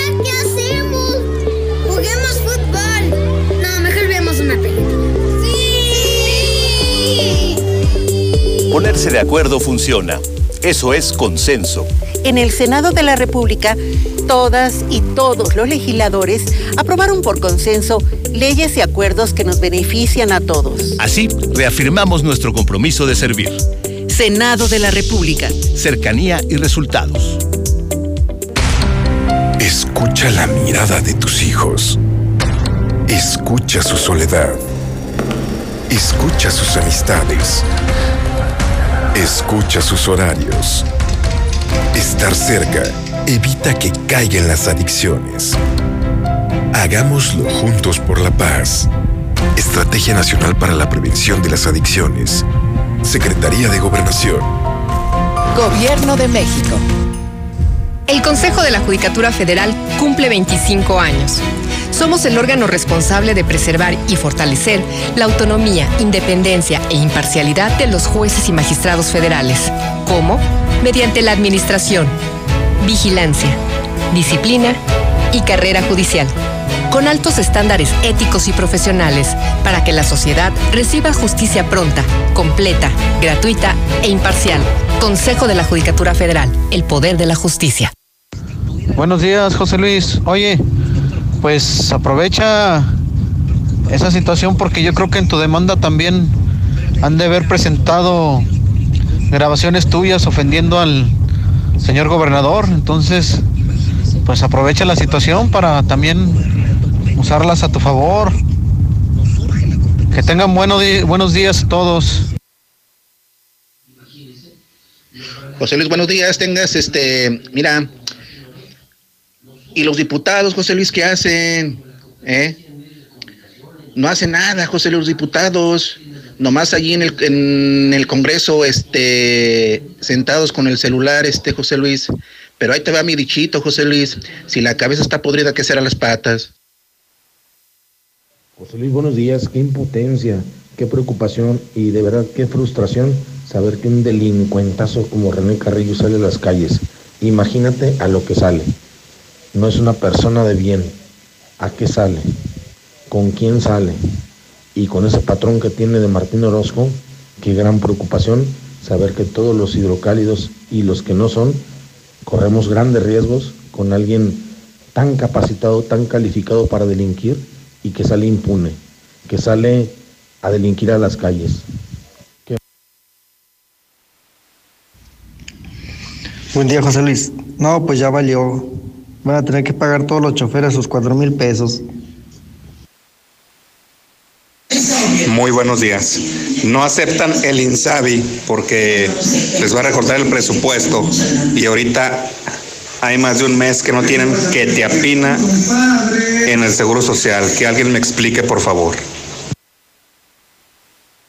Ponerse de acuerdo funciona. Eso es consenso. En el Senado de la República, todas y todos los legisladores aprobaron por consenso leyes y acuerdos que nos benefician a todos. Así, reafirmamos nuestro compromiso de servir. Senado de la República. Cercanía y resultados. Escucha la mirada de tus hijos. Escucha su soledad. Escucha sus amistades. Escucha sus horarios. Estar cerca evita que caigan las adicciones. Hagámoslo juntos por la paz. Estrategia Nacional para la Prevención de las Adicciones. Secretaría de Gobernación. Gobierno de México. El Consejo de la Judicatura Federal cumple 25 años. Somos el órgano responsable de preservar y fortalecer la autonomía, independencia e imparcialidad de los jueces y magistrados federales. ¿Cómo? Mediante la administración, vigilancia, disciplina y carrera judicial, con altos estándares éticos y profesionales para que la sociedad reciba justicia pronta, completa, gratuita e imparcial. Consejo de la Judicatura Federal, el poder de la justicia. Buenos días, José Luis. Oye, pues aprovecha esa situación porque yo creo que en tu demanda también han de haber presentado grabaciones tuyas ofendiendo al señor gobernador. Entonces, pues aprovecha la situación para también usarlas a tu favor. Que tengan buenos, buenos días todos. José Luis, buenos días. Tengas este, mira, ¿y los diputados, José Luis, qué hacen? ¿Eh? No hacen nada, José Luis, los diputados. Nomás allí en el, en el Congreso, este, sentados con el celular, este, José Luis. Pero ahí te va mi dichito, José Luis. Si la cabeza está podrida, ¿qué será las patas? José Luis, buenos días. Qué impotencia, qué preocupación y de verdad qué frustración saber que un delincuentazo como René Carrillo sale a las calles. Imagínate a lo que sale. No es una persona de bien. ¿A qué sale? ¿Con quién sale? Y con ese patrón que tiene de Martín Orozco, qué gran preocupación saber que todos los hidrocálidos y los que no son, corremos grandes riesgos con alguien tan capacitado, tan calificado para delinquir y que sale impune, que sale a delinquir a las calles. Buen día, José Luis. No, pues ya valió. Van a tener que pagar todos los choferes sus cuatro mil pesos. Muy buenos días. No aceptan el INSABI porque les va a recortar el presupuesto y ahorita hay más de un mes que no tienen que te apina en el Seguro Social. Que alguien me explique, por favor.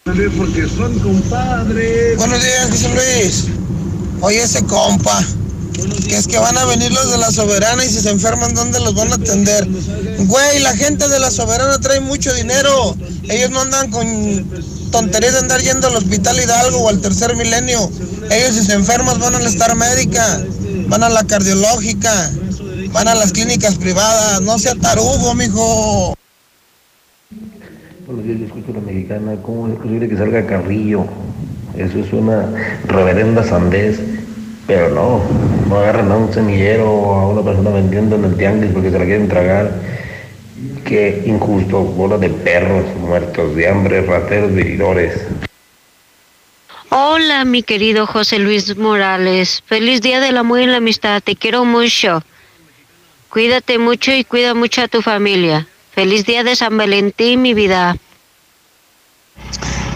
Porque son compadres. Buenos días, José Luis. Oye, ese compa, que es que van a venir los de la Soberana y si se enferman, ¿dónde los van a atender? Güey, la gente de la Soberana trae mucho dinero. Ellos no andan con tonterías de andar yendo al hospital Hidalgo o al tercer milenio. Ellos si se enferman van a la Star Médica, van a la cardiológica, van a las clínicas privadas. No sea tarugo, mijo. Buenos días, yo escucho la mexicana. ¿Cómo es posible que salga Carrillo? Eso es una reverenda sandez. Pero no, no agarran a un semillero o a una persona vendiendo en el tianguis porque se la quieren tragar. Qué injusto, bola de perros muertos de hambre, rateros vividores. Hola, mi querido José Luis Morales. Feliz Día del Amor y la Amistad. Te quiero mucho. Cuídate mucho y cuida mucho a tu familia. Feliz Día de San Valentín, mi vida.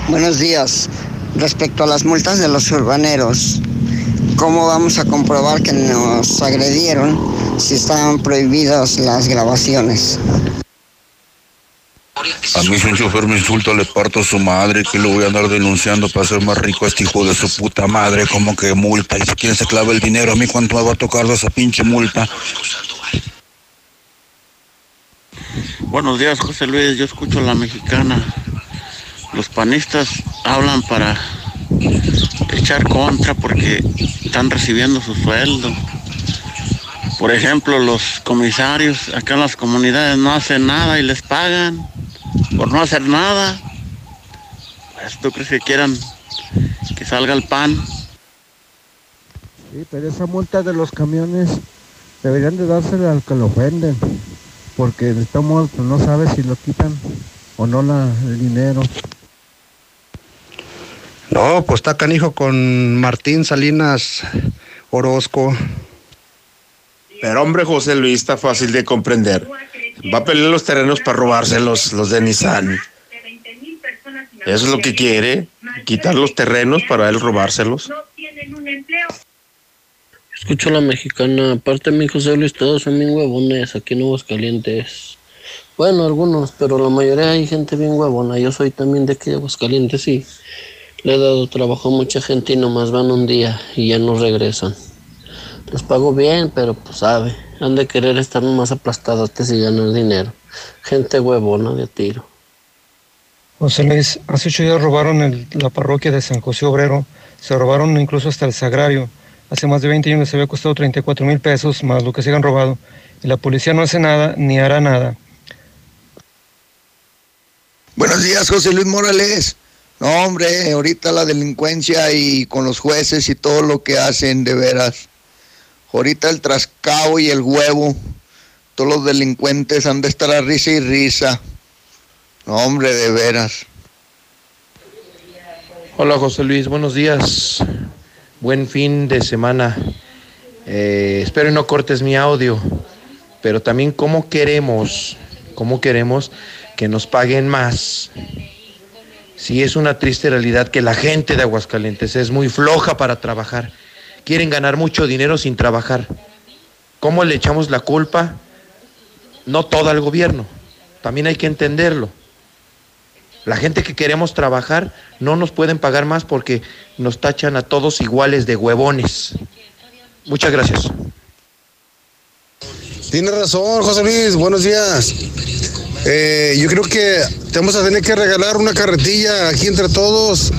Buenos días. Respecto a las multas de los urbaneros, ¿cómo vamos a comprobar que nos agredieron si estaban prohibidas las grabaciones? A mí si un chofer me insulta, le parto a su madre, que lo voy a andar denunciando para ser más rico a este hijo de su puta madre, como que multa. Y si quién se clava el dinero, a mí cuánto me va a tocar de esa pinche multa. Buenos días, José Luis. Yo escucho a la mexicana. Los panistas hablan para echar contra porque están recibiendo su sueldo. Por ejemplo, los comisarios acá en las comunidades no hacen nada y les pagan por no hacer nada. Pues, ¿Tú crees que quieran que salga el pan? Sí, pero esa multa de los camiones deberían de dársela al que lo ofenden, porque estamos, pues, no sabe si lo quitan o no la, el dinero. No, pues está canijo con Martín Salinas Orozco. Pero hombre, José Luis, está fácil de comprender. Va a pelear los terrenos para robárselos los de Nissan. Eso es lo que quiere, quitar los terrenos para él robárselos. Escucho a la mexicana, aparte mi José Luis, todos son bien huevones aquí en Aguascalientes. Bueno, algunos, pero la mayoría hay gente bien huevona. Yo soy también de aquí de Aguascalientes y le he dado trabajo a mucha gente y nomás van un día y ya no regresan. Les pago bien, pero pues sabe, han de querer estar más aplastados que si ganan dinero. Gente huevona de tiro. José Luis, hace ocho días robaron el- la parroquia de San José Obrero, se robaron incluso hasta el sagrario. Hace más de 20 años se había costado 34 mil pesos más lo que se han robado. Y la policía no hace nada ni hará nada. Buenos días, José Luis Morales. No, hombre, ahorita la delincuencia y con los jueces y todo lo que hacen, de veras. Ahorita el trascabo y el huevo, todos los delincuentes han de estar a risa y risa. No, hombre, de veras. Hola José Luis, buenos días. Buen fin de semana. Eh, espero no cortes mi audio, pero también cómo queremos, cómo queremos que nos paguen más. Sí, es una triste realidad que la gente de Aguascalientes es muy floja para trabajar. Quieren ganar mucho dinero sin trabajar. ¿Cómo le echamos la culpa? No todo al gobierno. También hay que entenderlo. La gente que queremos trabajar no nos pueden pagar más porque nos tachan a todos iguales de huevones. Muchas gracias. Tiene razón, José Luis. Buenos días. Eh, yo creo que te vamos a tener que regalar una carretilla aquí entre todos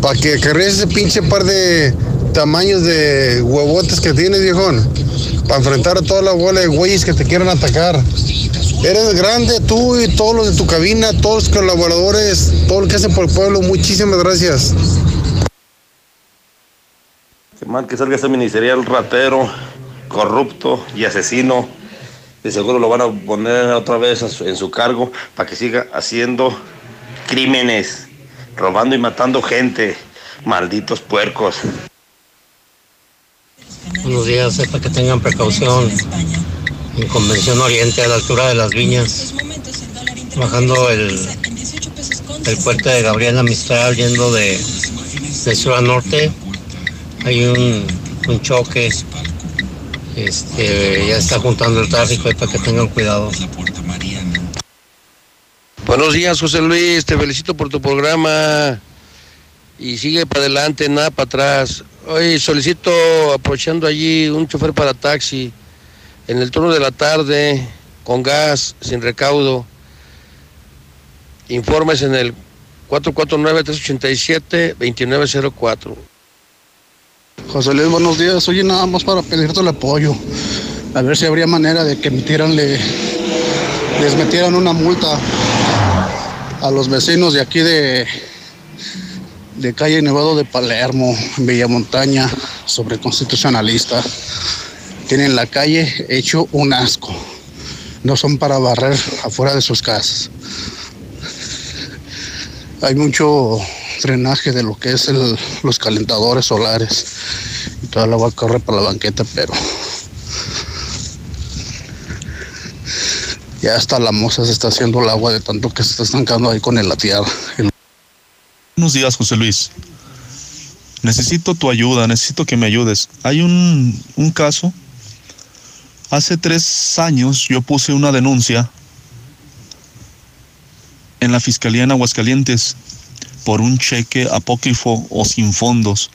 para que cargues ese pinche par de tamaños de huevotes que tienes, viejón. Para enfrentar a toda la bola de güeyes que te quieran atacar. Eres grande, tú y todos los de tu cabina, todos los colaboradores, todo lo que hacen por el pueblo. Muchísimas gracias. Qué mal que salga ese ministerial ratero, corrupto y asesino. De seguro lo van a poner otra vez en su cargo para que siga haciendo crímenes, robando y matando gente. Malditos puercos. Buenos días, para que tengan precaución. En Convención Oriente, a la altura de las viñas, bajando el, el puente de Gabriela Mistral, yendo de, sur a norte, hay un choque. Este, ya está juntando el tráfico, para que tengan cuidado. Buenos días, José Luis. Te felicito por tu programa. Y sigue para adelante, nada para atrás. Hoy solicito, aprovechando allí, un chofer para taxi en el turno de la tarde, con gas, sin recaudo. Informes en el 449-387-2904. José Luis, buenos días. Oye, nada más para pedirte el apoyo. A ver si habría manera de que metieran, le- les metieran una multa a los vecinos de aquí de, de calle Nevado de Palermo, Villamontaña, sobre constitucionalista. Tienen la calle hecho un asco. no son para barrer afuera de sus casas. Hay mucho drenaje de lo que es el, los calentadores solares y toda el agua corre para la banqueta, pero ya hasta la moza se está haciendo el agua de tanto que se está estancando ahí con el la tierra. Buenos días, José Luis. Necesito tu ayuda, necesito que me ayudes. Hay un, un caso. Hace tres años yo puse una denuncia en la Fiscalía en Aguascalientes por un cheque apócrifo o sin fondos.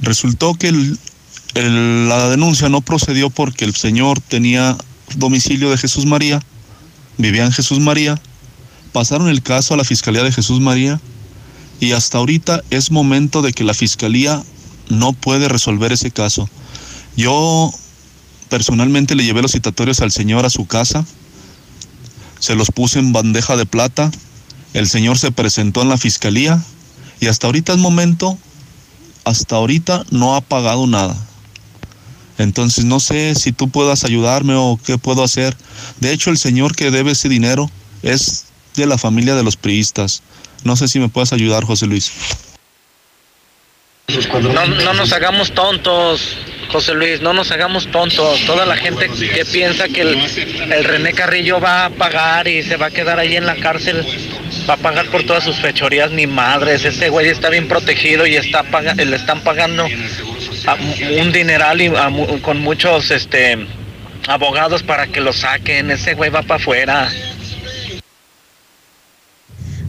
Resultó que la denuncia no procedió porque el señor tenía domicilio de Jesús María, vivía en Jesús María, pasaron el caso a la Fiscalía de Jesús María y hasta ahorita es momento de que la Fiscalía no puede resolver ese caso. Yo personalmente le llevé los citatorios al señor a su casa, se los puse en bandeja de plata, el señor se presentó en la Fiscalía y hasta ahorita es momento, hasta ahorita no ha pagado nada. Entonces no sé si tú puedas ayudarme o qué puedo hacer. De hecho, el señor que debe ese dinero es de la familia de los priistas. No sé si me puedes ayudar, José Luis. No, no nos hagamos tontos, José Luis, no nos hagamos tontos. Toda la gente que piensa que el, René Carrillo va a pagar y se va a quedar ahí en la cárcel, va a pagar por todas sus fechorías, ni madres. Ese güey está bien protegido y está paga- le están pagando un dineral y a con muchos este abogados para que lo saquen. Ese güey va para afuera.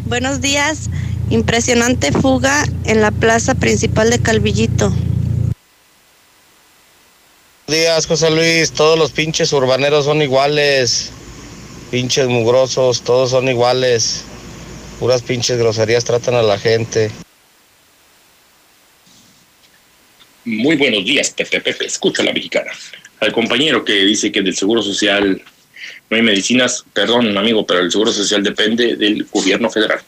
Buenos días. Impresionante fuga en la plaza principal de Calvillito. Días, José Luis. Todos los pinches urbaneros son iguales. Pinches mugrosos, todos son iguales. Puras pinches groserías tratan a la gente. Muy buenos días, Pepe Pepe. Escucha a la mexicana. Al compañero que dice que del Seguro Social no hay medicinas, perdón, amigo, pero el Seguro Social depende del gobierno federal.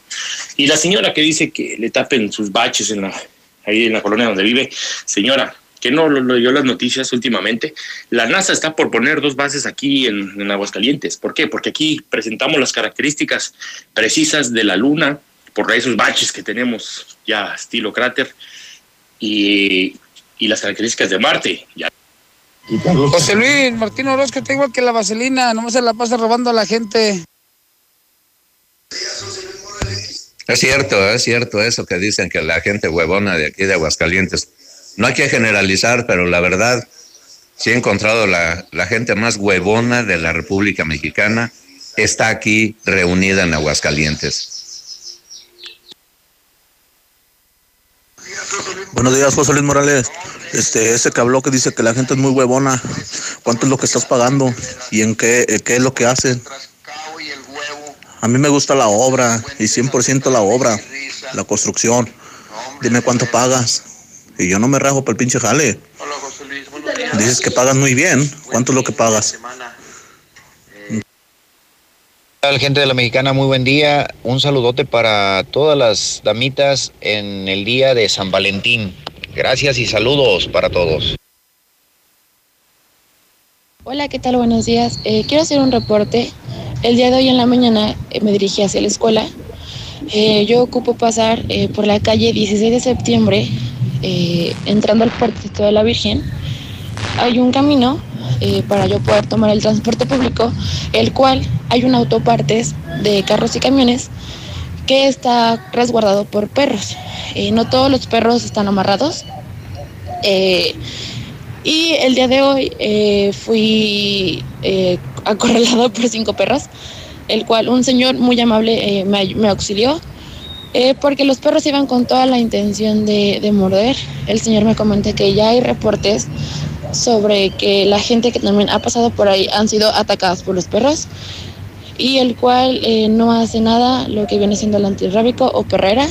Y la señora que dice que le tapen sus baches en la, ahí en la colonia donde vive, señora, que no lo leyó las noticias últimamente, la NASA está por poner dos bases aquí en, en Aguascalientes. ¿Por qué? Porque aquí presentamos las características precisas de la Luna, por esos baches que tenemos ya estilo cráter, y, y las características de Marte. Ya José Luis, Martín Orozco está igual que la vaselina, nomás se la pasa robando a la gente. Es cierto, es cierto eso que dicen que la gente huevona de aquí de Aguascalientes. No hay que generalizar, pero la verdad, sí he encontrado la, gente más huevona de la República Mexicana está aquí reunida en Aguascalientes. Buenos días, José Luis Morales. Este, ese que habló que dice que la gente es muy huevona. ¿Cuánto es lo que estás pagando? ¿Y en qué, eh, qué es lo que hacen? A mí me gusta la obra y 100% la obra, la construcción. Dime cuánto pagas. Y yo no me rajo por el pinche jale. Dices que pagas muy bien. ¿Cuánto es lo que pagas? tal, gente de la mexicana? Muy buen día. Un saludote para todas las damitas en el día de San Valentín. Gracias y saludos para todos. Hola, ¿qué tal? Buenos días. Eh, quiero hacer un reporte. El día de hoy en la mañana eh, me dirigí hacia la escuela. Eh, yo ocupo pasar eh, por la calle 16 de septiembre, eh, entrando al puerto de la Virgen. Hay un camino eh, para yo poder tomar el transporte público, el cual hay un autopartes de carros y camiones que está resguardado por perros. Eh, no todos los perros están amarrados. Eh, y el día de hoy fui acorralado por cinco perros, el cual un señor muy amable me auxilió, eh, porque los perros iban con toda la intención de, de morder. El señor me comenta que ya hay reportes sobre que la gente que también ha pasado por ahí han sido atacadas por los perros y el cual eh, no hace nada lo que viene siendo el antirrábico o perrera.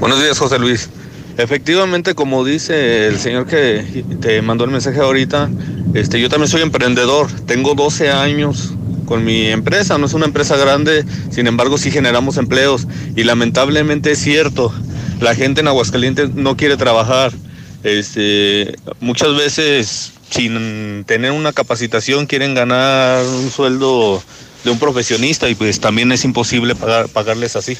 Buenos días, José Luis. Efectivamente, como dice el señor que te mandó el mensaje ahorita, este, yo también soy emprendedor. Tengo 12 años con mi empresa. No es una empresa grande, sin embargo, sí generamos empleos. Y lamentablemente es cierto, la gente en Aguascalientes no quiere trabajar. Este, muchas veces sin tener una capacitación quieren ganar un sueldo de un profesionista y pues también es imposible pagar, pagarles así.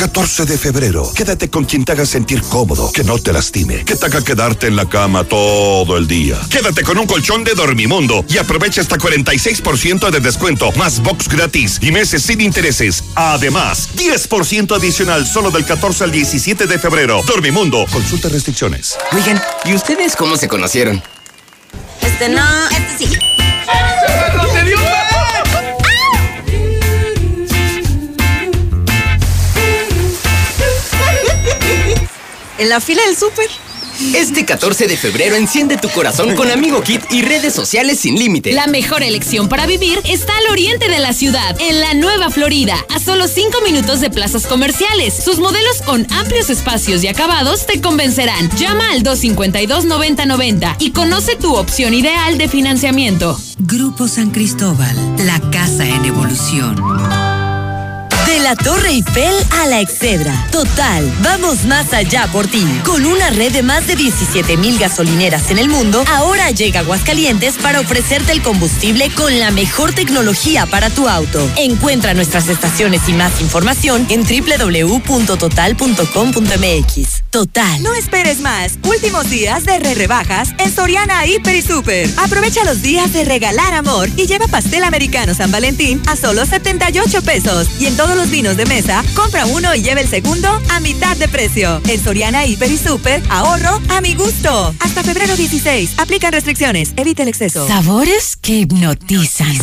Este 14 de febrero, quédate con quien te haga sentir cómodo, que no te lastime, que te haga quedarte en la cama todo el día. Quédate con un colchón de Dormimundo y aprovecha hasta 46% de descuento, más box gratis y meses sin intereses. Además, 10% adicional solo del 14 al 17 de febrero. Dormimundo, consulta restricciones. Oigan, ¿y ustedes cómo se conocieron? Este no, este sí. En la fila del súper. Este 14 de febrero enciende tu corazón con Amigo Kit y redes sociales sin límite. La mejor elección para vivir está al oriente de la ciudad, en la Nueva Florida, a solo 5 minutos de plazas comerciales. Sus modelos con amplios espacios y acabados te convencerán. Llama al 252-9090 y conoce tu opción ideal de financiamiento. Grupo San Cristóbal, la casa en evolución. De la Torre Eiffel a la Excedra. Total, vamos más allá por ti. Con una red de más de 17 mil gasolineras en el mundo, ahora llega Aguascalientes para ofrecerte el combustible con la mejor tecnología para tu auto. Encuentra nuestras estaciones y más información en www.total.com.mx. Total. No esperes más. Últimos días de re rebajas en Soriana Hiper y Super. Aprovecha los días de regalar amor y lleva pastel americano San Valentín a solo 78 pesos. Y en todos los vinos de mesa, compra uno y lleva el segundo a mitad de precio. En Soriana Hiper y Super, ahorro a mi gusto. Hasta febrero 16. Aplican restricciones. Evita el exceso. Sabores que hipnotizan.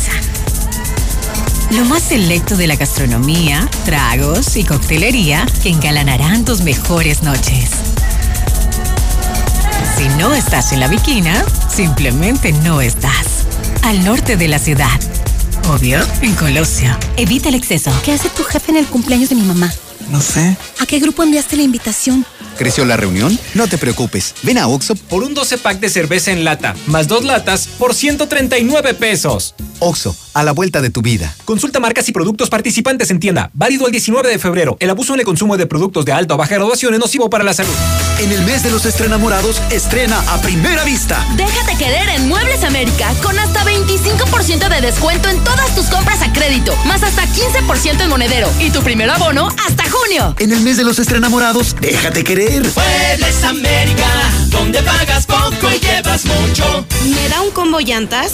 Lo más selecto de la gastronomía, tragos y coctelería que engalanarán tus mejores noches. Si no estás en la Viquina, simplemente no estás. Al norte de la ciudad. Obvio, en Colosio. Evita el exceso. ¿Qué hace tu jefe en el cumpleaños de mi mamá? No sé. ¿A qué grupo enviaste la invitación? ¿Creció la reunión? No te preocupes. Ven a Oxo por un 12 pack de cerveza en lata, más dos latas por 139 pesos. Oxo, a la vuelta de tu vida. Consulta marcas y productos participantes en tienda. Válido el 19 de febrero. El abuso en el consumo de productos de alta o baja graduación es nocivo para la salud. En el mes de los estrenamorados, estrena a primera vista. Déjate querer en Muebles América con hasta 25% de descuento en todas tus compras a crédito, más hasta 15% en monedero y tu primer abono hasta junio. En el mes de los estrenamorados, déjate querer. Muebles América, donde pagas poco y llevas mucho. ¿Me da un combo llantas?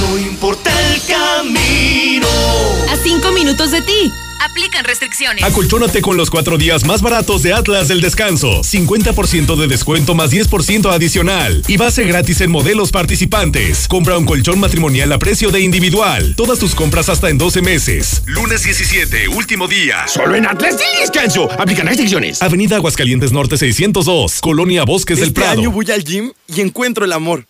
No importa el camino. A cinco minutos de ti. Aplican restricciones. Acolchónate con los cuatro días más baratos de Atlas del Descanso. 50% de descuento más 10% adicional. Y base gratis en modelos participantes. Compra un colchón matrimonial a precio de individual. Todas tus compras hasta en 12 meses. Lunes 17, último día. Solo en Atlas del Descanso. Aplican restricciones. Avenida Aguascalientes Norte 602. Colonia Bosques del Prado. Este año voy al gym y encuentro el amor.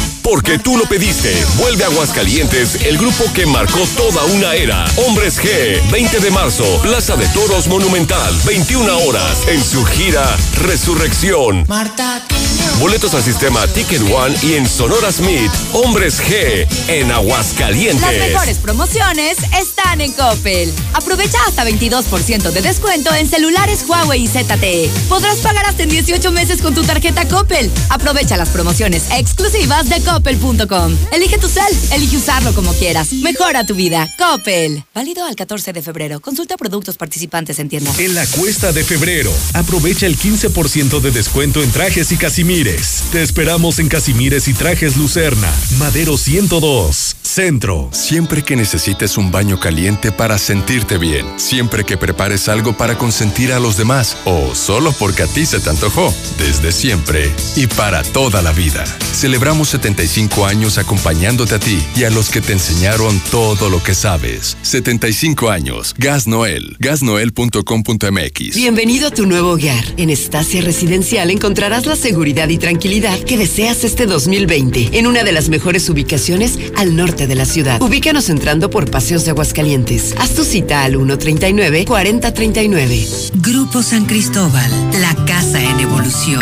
Porque tú lo pediste. Vuelve a Aguascalientes, el grupo que marcó toda una era. Hombres G, 20 de marzo, Plaza de Toros Monumental, 21 horas, en su gira Resurrección. Marta Boletos al sistema Ticket One y en Sonora Smith, Hombres G, en Aguascalientes. Las mejores promociones están en Coppel. Aprovecha hasta 22% de descuento en celulares Huawei y ZTE. Podrás pagar hasta en 18 meses con tu tarjeta Coppel. Aprovecha las promociones exclusivas de coppel.com. Elige tu cel, elige usarlo como quieras. Mejora tu vida. Coppel. Válido al 14 de febrero. Consulta productos participantes en tienda. En la cuesta de febrero, aprovecha el 15% de descuento en trajes y casimires. Te esperamos en Casimires y Trajes Lucerna, Madero 102, Centro. Siempre que necesites un baño caliente para sentirte bien, siempre que prepares algo para consentir a los demás o solo porque a ti se te antojó, desde siempre y para toda la vida. Celebramos 75 años acompañándote a ti y a los que te enseñaron todo lo que sabes. 75 años. Gas Noel. Gasnoel.com.mx. Bienvenido a tu nuevo hogar. En Estacia Residencial encontrarás la seguridad y tranquilidad que deseas este 2020 en una de las mejores ubicaciones al norte de la ciudad. Ubícanos entrando por Paseos de Aguascalientes. Haz tu cita al 139-4039. Grupo San Cristóbal, la casa en evolución.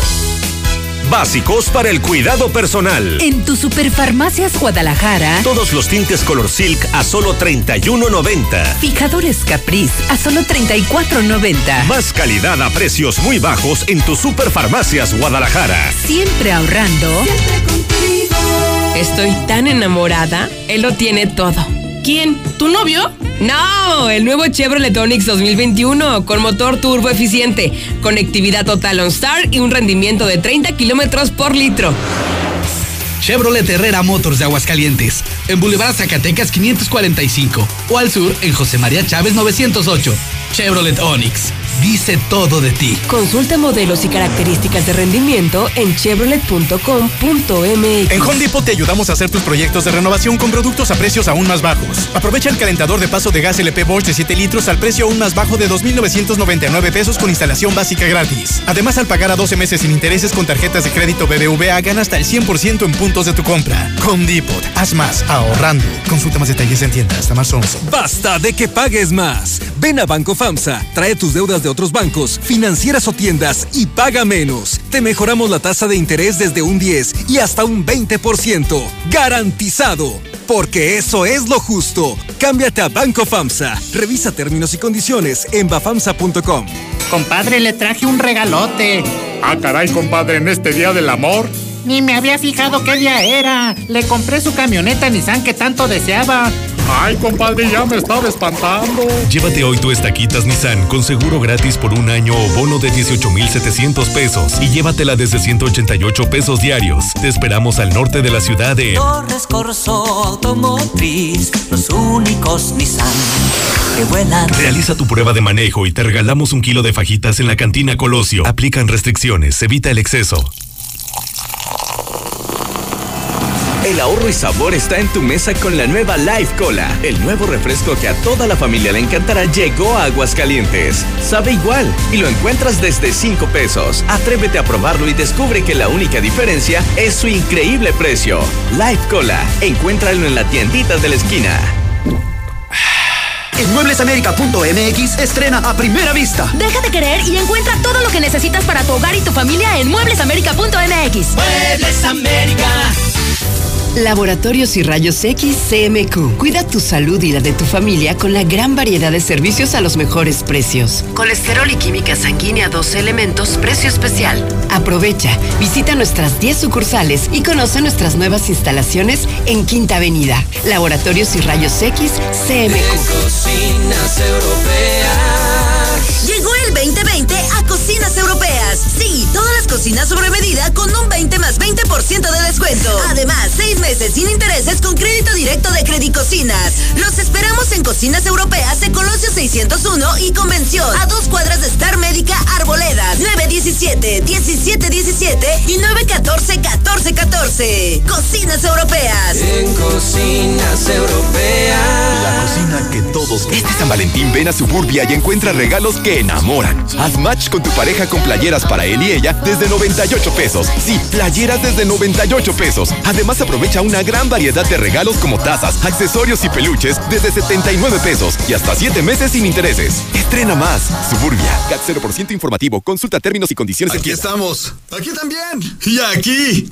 Básicos para el cuidado personal. En tu Superfarmacias Guadalajara. Todos los tintes Color Silk a solo 31.90. Fijadores Caprice a solo 34.90. Más calidad a precios muy bajos en tu Superfarmacias Guadalajara. Siempre ahorrando. Siempre contigo. Estoy tan enamorada. Él lo tiene todo. ¿Quién? ¿Tu novio? No, el nuevo Chevrolet Onix 2021 con motor turbo eficiente, conectividad total OnStar y un rendimiento de 30 kilómetros por litro. Chevrolet Herrera Motors de Aguascalientes, en Boulevard Zacatecas 545 o al sur en José María Chávez 908. Chevrolet Onix, dice todo de ti. Consulta modelos y características de rendimiento en chevrolet.com.mx. En Home Depot te ayudamos a hacer tus proyectos de renovación con productos a precios aún más bajos. Aprovecha el calentador de paso de gas LP Bosch de 7 litros al precio aún más bajo de 2.999 pesos con instalación básica gratis. Además, al pagar a 12 meses sin intereses con tarjetas de crédito BBVA, gana hasta el 100% en puntos de tu compra. Home Depot, haz más ahorrando. Consulta más detalles en tienda hasta marzo 11. Basta de que pagues más. Ven a Banco FAMSA, trae tus deudas de otros bancos, financieras o tiendas y paga menos. Te mejoramos la tasa de interés desde un 10 y hasta un 20%. Garantizado. Porque eso es lo justo. Cámbiate a Banco FAMSA. Revisa términos y condiciones en bafamsa.com. Compadre, le traje un regalote. Ah, caray, compadre, en este día del amor. Ni me había fijado qué día era. Le compré su camioneta Nissan que tanto deseaba. Ay, compadre, ya me estaba espantando. Llévate hoy tu estaquitas Nissan con seguro gratis por un año o bono de 18,700 pesos y llévatela desde 188 pesos diarios. Te esperamos al norte de la ciudad de Torres Corso Automotriz, los únicos Nissan que vuelan. Realiza tu prueba de manejo y te regalamos un kilo de fajitas en la cantina Colosio. Aplican restricciones, evita el exceso. El ahorro y sabor está en tu mesa con la nueva Life Cola. El nuevo refresco que a toda la familia le encantará llegó a Aguascalientes. Sabe igual y lo encuentras desde 5 pesos. Atrévete a probarlo y descubre que la única diferencia es su increíble precio. Life Cola. Encuéntralo en la tiendita de la esquina. En mueblesamerica.mx estrena a primera vista. Deja de querer y encuentra todo lo que necesitas para tu hogar y tu familia en mueblesamerica.mx. Muebles América. Laboratorios y Rayos X CMQ. Cuida tu salud y la de tu familia con la gran variedad de servicios a los mejores precios. Colesterol y química sanguínea 12 elementos, precio especial. Aprovecha, visita nuestras 10 sucursales y conoce nuestras nuevas instalaciones en Quinta Avenida. Laboratorios y Rayos X CMQ. Cocinas europeas. Llegó el 2020 a Cocinas Europeas. Sí, todas las cocinas sobre medida con un 20 más 20% de descuento. Además, seis meses sin intereses con crédito directo de Credit Cocinas. Los esperamos en Cocinas Europeas en Colosio 601 y Convención. A dos cuadras de Star Médica Arboledas. 917 1717 y 914 1414. Cocinas Europeas. En Cocinas Europeas. La cocina que todos. Este San Valentín ven a Suburbia y encuentra regalos que enamoran. Haz match con tu pareja con playeras para él y ella desde 98 pesos. Sí, playeras desde 98 pesos. Además aprovecha una gran variedad de regalos como tazas, accesorios y peluches desde 79 pesos y hasta 7 meses sin intereses. Estrena más. Suburbia. CAT 0% informativo. Consulta términos y condiciones. Aquí estamos. Aquí también. Y aquí.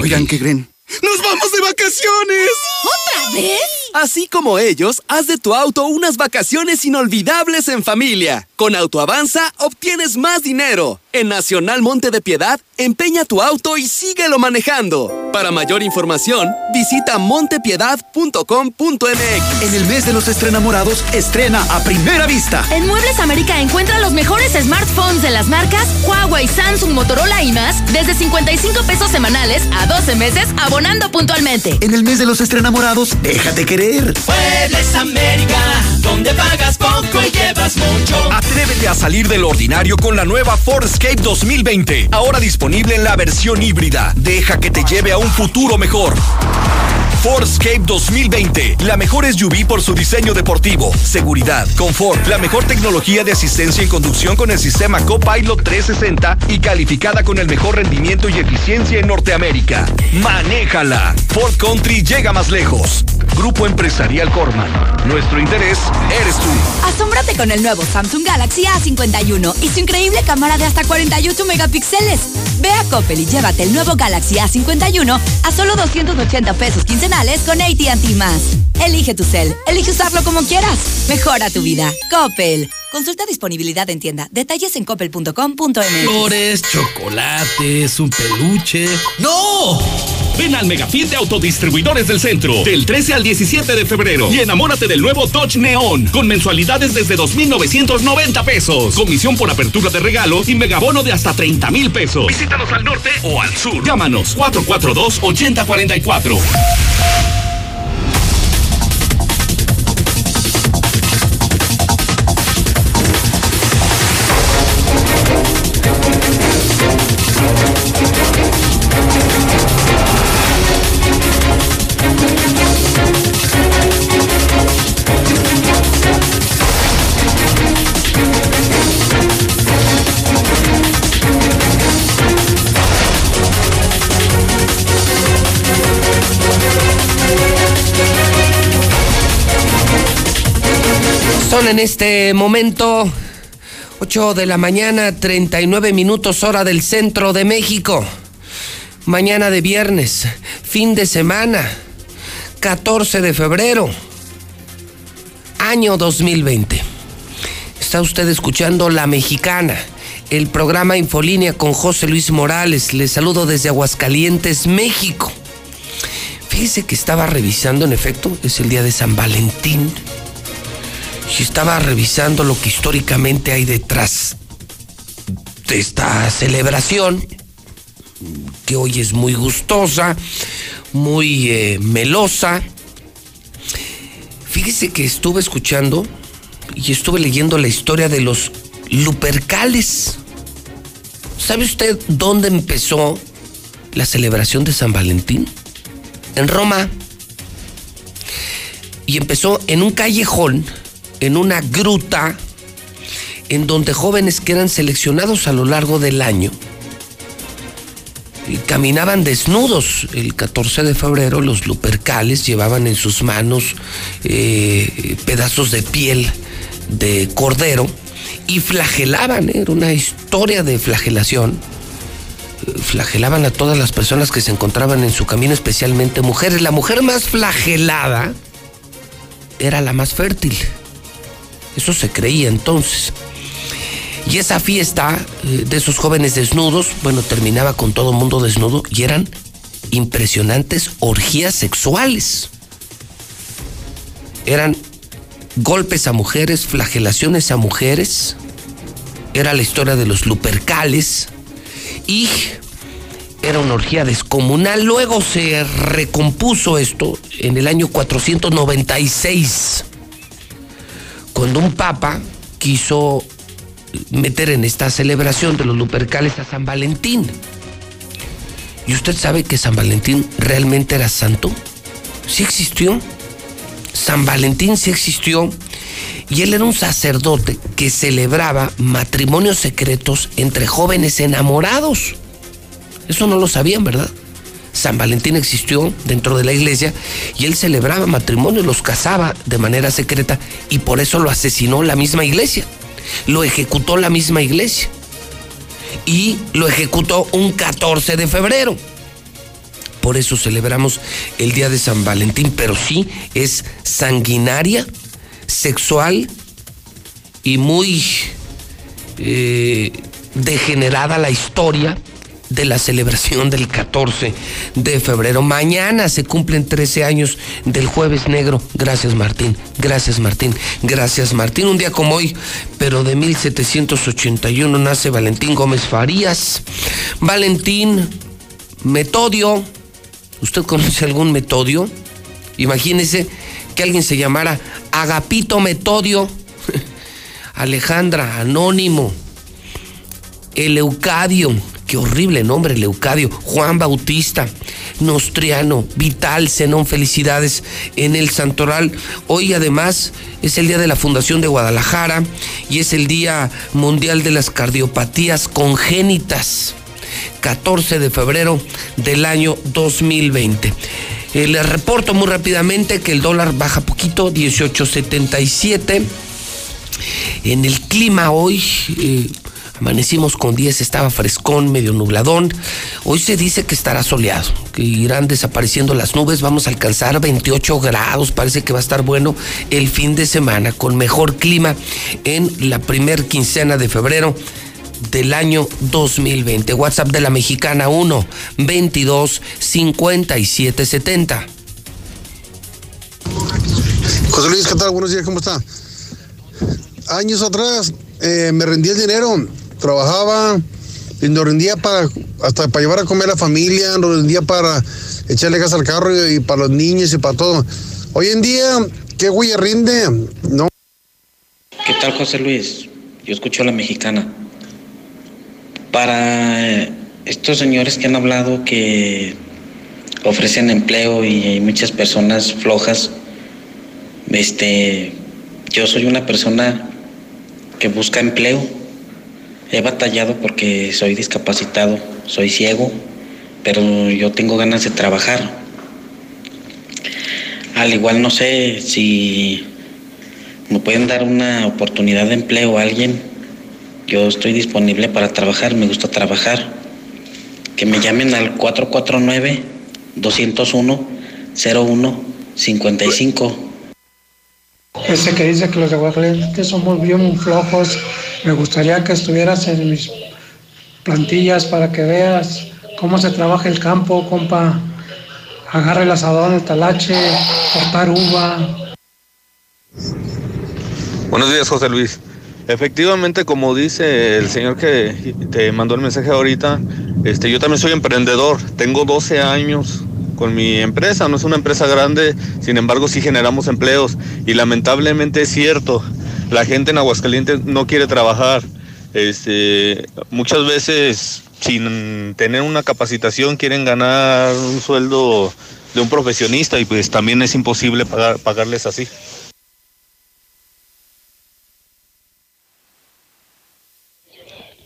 Oigan, ¿qué creen? ¡Nos vamos de vacaciones! ¿Otra vez? Así como ellos, haz de tu auto unas vacaciones inolvidables en familia. Con Autoavanza obtienes más dinero. En Nacional Monte de Piedad, empeña tu auto y síguelo manejando. Para mayor información, visita montepiedad.com.mx. En el mes de los estrenamorados, estrena a primera vista. En Muebles América encuentra los mejores smartphones de las marcas Huawei, Samsung, Motorola y más desde 55 pesos semanales a 12 meses abonando puntualmente. En el mes de los estrenamorados, déjate querer. Muebles América, donde pagas poco y llevas mucho. Atrévete a salir del ordinario con la nueva Ford Escape 2020. Ahora disponible en la versión híbrida. Deja que te lleve a un futuro mejor. Ford Escape 2020. La mejor SUV por su diseño deportivo, seguridad, confort, la mejor tecnología de asistencia y conducción con el sistema Copilot 360 y calificada con el mejor rendimiento y eficiencia en Norteamérica. Manéjala. Ford Country llega más lejos. Grupo Empresarial Corman. Nuestro interés eres tú. Asómbrate con el nuevo Samsung Galaxy A51 y su increíble cámara de hasta 48 megapíxeles. Ve a Coppel y llévate el nuevo Galaxy A51 a solo 280 pesos con AT&T más. Elige tu cel, elige usarlo como quieras. Mejora tu vida. Coppel. Consulta disponibilidad en tienda. Detalles en coppel.com.mx. Flores, chocolates, un peluche. ¡No! Ven al Megafit de Autodistribuidores del Centro del 13 al 17 de febrero y enamórate del nuevo Dodge Neon con mensualidades desde 2,990 pesos. Comisión por apertura de regalo y megabono de hasta 30 mil pesos. Visítanos al norte o al sur. Llámanos 442-8044. En este momento 8 de la mañana, 39 minutos hora del centro de México. Mañana de viernes, fin de semana, 14 de febrero, año 2020. Está usted escuchando La Mexicana, el programa Infolínea con José Luis Morales. Le saludo desde Aguascalientes, México. Fíjese que estaba revisando, en efecto, es el día de San Valentín y estaba revisando lo que históricamente hay detrás de esta celebración, que hoy es muy gustosa, muy eh, melosa. Fíjese que estuve escuchando y estuve leyendo la historia de los Lupercales. ¿Sabe usted dónde empezó la celebración de San Valentín? En Roma. Y empezó en un callejón, en una gruta, en donde jóvenes que eran seleccionados a lo largo del año y caminaban desnudos. El 14 de febrero los lupercales llevaban en sus manos eh, pedazos de piel de cordero y flagelaban, ¿eh? era una historia de flagelación. Flagelaban a todas las personas que se encontraban en su camino, especialmente mujeres. La mujer más flagelada era la más fértil. Eso se creía entonces. Y esa fiesta eh, de esos jóvenes desnudos, bueno, terminaba con todo mundo desnudo y eran impresionantes orgías sexuales. Eran golpes a mujeres, flagelaciones a mujeres. Era la historia de los lupercales. Y era una orgía descomunal. Luego se recompuso esto en el año 496, cuando un papa quiso meter en esta celebración de los lupercales a San Valentín. ¿Y usted sabe que San Valentín realmente era santo? Sí existió. San Valentín sí existió. Y él era un sacerdote que celebraba matrimonios secretos entre jóvenes enamorados. Eso no lo sabían, ¿verdad? San Valentín existió dentro de la iglesia y él celebraba matrimonios, los casaba de manera secreta y por eso lo asesinó la misma iglesia lo ejecutó la misma iglesia. Y lo ejecutó un 14 de febrero. Por eso celebramos el Día de San Valentín, pero sí es sanguinaria, sexual y muy eh, degenerada la historia de la celebración del 14 de febrero. Mañana se cumplen 13 años del jueves negro. Gracias Martín, gracias Martín, gracias Martín. Un día como hoy, pero de 1781 nace Valentín Gómez Farías. Valentín Metodio. ¿Usted conoce algún Metodio? Imagínese que alguien se llamara Agapito Metodio. Alejandra, Anónimo, Eleucadio, qué horrible nombre, Leucadio, Juan Bautista, Nostriano, Vital, Zenón, felicidades en el Santoral. Hoy además es el día de la Fundación de Guadalajara y es el Día Mundial de las Cardiopatías Congénitas. 14 de febrero del año 2020. Eh, les reporto muy rápidamente que el dólar baja poquito, 18.77. En el clima hoy, eh, Amanecimos con 10, estaba frescón, medio nubladón. Hoy se dice que estará soleado, que irán desapareciendo las nubes. Vamos a alcanzar 28 grados. Parece que va a estar bueno el fin de semana, con mejor clima en la primer quincena de febrero del año 2020. WhatsApp de la mexicana 1 22 57 70. José Luis, ¿qué tal? Buenos días, ¿cómo está? Años atrás eh, me rendí el dinero trabajaba y nos rendía para hasta para llevar a comer a la familia, nos rendía para echarle gas al carro y, para los niños y para todo. Hoy en día, ¿qué güey rinde? No. ¿Qué tal, José Luis? Yo escucho a la mexicana. Para estos señores que han hablado que ofrecen empleo y hay muchas personas flojas, este, yo soy una persona que busca empleo He batallado porque soy discapacitado, soy ciego, pero yo tengo ganas de trabajar. Al igual no sé si me pueden dar una oportunidad de empleo a alguien. Yo estoy disponible para trabajar, me gusta trabajar. Que me llamen al 449 201 01 55. Ese que dice que los de somos bien flojos me gustaría que estuvieras en mis plantillas para que veas cómo se trabaja el campo, compa. Agarre el asadón, el talache, cortar uva. Buenos días, José Luis. Efectivamente, como dice el señor que te mandó el mensaje ahorita, este, yo también soy emprendedor. Tengo 12 años con mi empresa. No es una empresa grande, sin embargo, sí generamos empleos. Y lamentablemente es cierto, la gente en Aguascalientes no quiere trabajar. Este, muchas veces sin tener una capacitación quieren ganar un sueldo de un profesionista y pues también es imposible pagar, pagarles así.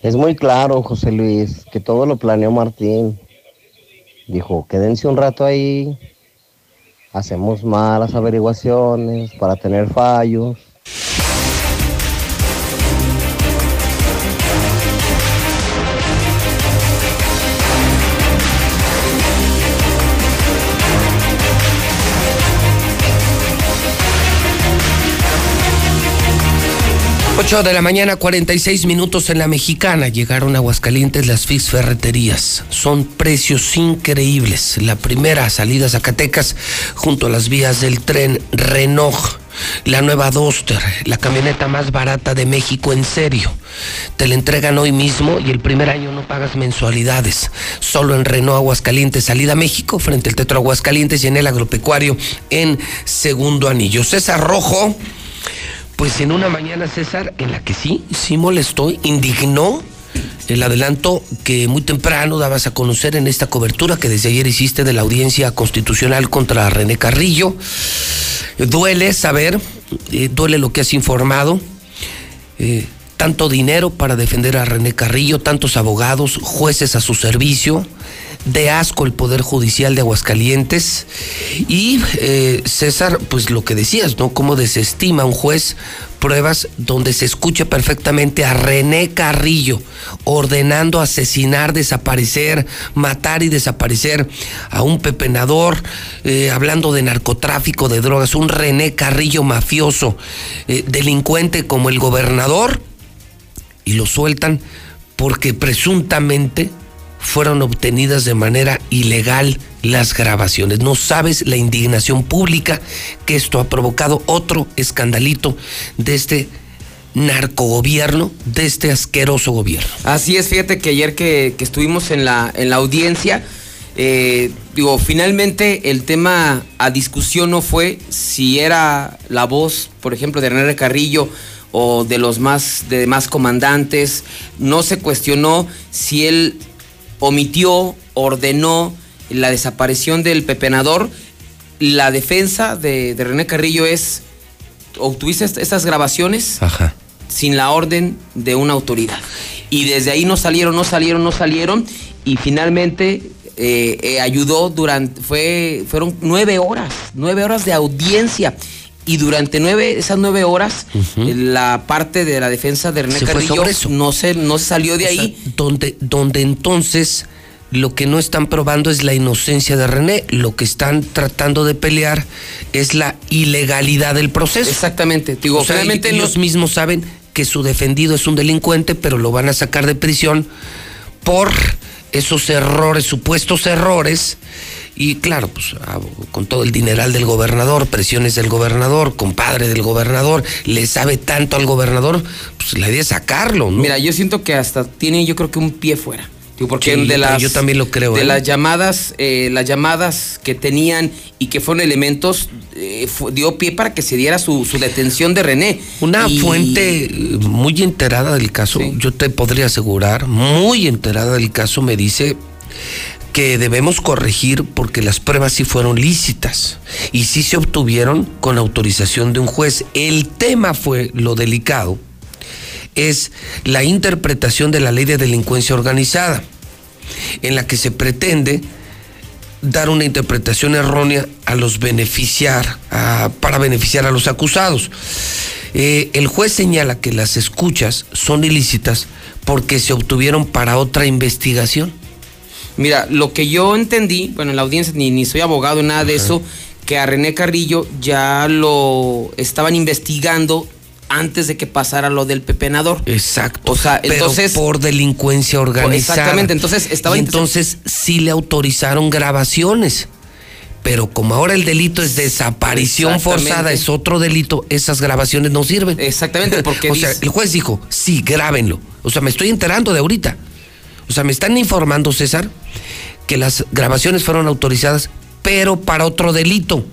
Es muy claro, José Luis, que todo lo planeó Martín. Dijo, quédense un rato ahí, hacemos malas averiguaciones para tener fallos. 8 de la mañana, 46 minutos en la mexicana. Llegaron a Aguascalientes las FIS Ferreterías. Son precios increíbles. La primera salida a Zacatecas junto a las vías del tren Renault. La nueva Duster, la camioneta más barata de México, en serio. Te la entregan hoy mismo y el primer año no pagas mensualidades. Solo en Renault Aguascalientes, salida a México, frente al Tetro Aguascalientes y en el agropecuario en segundo anillo. César Rojo pues en una mañana, César, en la que sí, sí molestó, indignó el adelanto que muy temprano dabas a conocer en esta cobertura que desde ayer hiciste de la audiencia constitucional contra René Carrillo. Duele saber, eh, duele lo que has informado. Eh, tanto dinero para defender a René Carrillo, tantos abogados, jueces a su servicio, de asco el Poder Judicial de Aguascalientes. Y eh, César, pues lo que decías, ¿no? Cómo desestima un juez pruebas donde se escucha perfectamente a René Carrillo ordenando asesinar, desaparecer, matar y desaparecer a un pepenador, eh, hablando de narcotráfico, de drogas, un René Carrillo mafioso, eh, delincuente como el gobernador, y lo sueltan porque presuntamente fueron obtenidas de manera ilegal las grabaciones. No sabes la indignación pública que esto ha provocado otro escandalito de este narcogobierno, de este asqueroso gobierno. Así es, fíjate que ayer que, estuvimos en la, en la audiencia, eh, digo, finalmente el tema a discusión no fue si era la voz, por ejemplo, de René Carrillo o de los más, de más comandantes, no se cuestionó si él omitió, ordenó la desaparición del pepenador. La defensa de, René Carrillo es, obtuviste estas grabaciones sin la orden de una autoridad. Y desde ahí no salieron, no salieron, no salieron. Y finalmente eh, eh, ayudó durante, fue, fueron nueve horas, nueve horas de audiencia. Y durante nueve, esas nueve horas, la parte de la defensa de René Carrillo no se, no salió de ahí. donde, donde entonces lo que no están probando es la inocencia de René, lo que están tratando de pelear es la ilegalidad del proceso. Exactamente. Digo, o ellos mismos saben que su defendido es un delincuente, pero lo van a sacar de prisión por esos errores, supuestos errores y claro, pues ah, con todo el dineral del gobernador, presiones del gobernador, compadre del gobernador, le sabe tanto al gobernador, pues la idea es sacarlo, ¿no? Mira, yo siento que hasta tiene yo creo que un pie fuera. porque de las, yo también lo creo. De ¿eh? las llamadas, eh, las llamadas que tenían y que fueron elementos, eh, dio pie para que se diera su, detención de René. Una fuente muy enterada del caso, yo te podría asegurar, muy enterada del caso, me dice que debemos corregir porque las pruebas sí fueron lícitas y sí se obtuvieron con autorización de un juez. El tema fue lo delicado, es la interpretación de la ley de delincuencia organizada, en la que se pretende dar una interpretación errónea a los beneficiar, para beneficiar a los acusados. Eh, el juez señala que las escuchas son ilícitas porque se obtuvieron para otra investigación. Mira, lo que yo entendí, bueno, en la audiencia ni, ni soy abogado, nada de eso, que a René Carrillo ya lo estaban investigando antes de que pasara lo del pepenador. Exacto. O sea, entonces. por delincuencia organizada. Exactamente, entonces estaba. entonces sí le autorizaron grabaciones. Pero como ahora el delito es desaparición forzada, es otro delito, esas grabaciones no sirven. Exactamente, porque. o sea, el juez dijo, sí, grábenlo. O sea, me estoy enterando de ahorita. O sea, me están informando, César, que las grabaciones fueron autorizadas, pero para otro delito,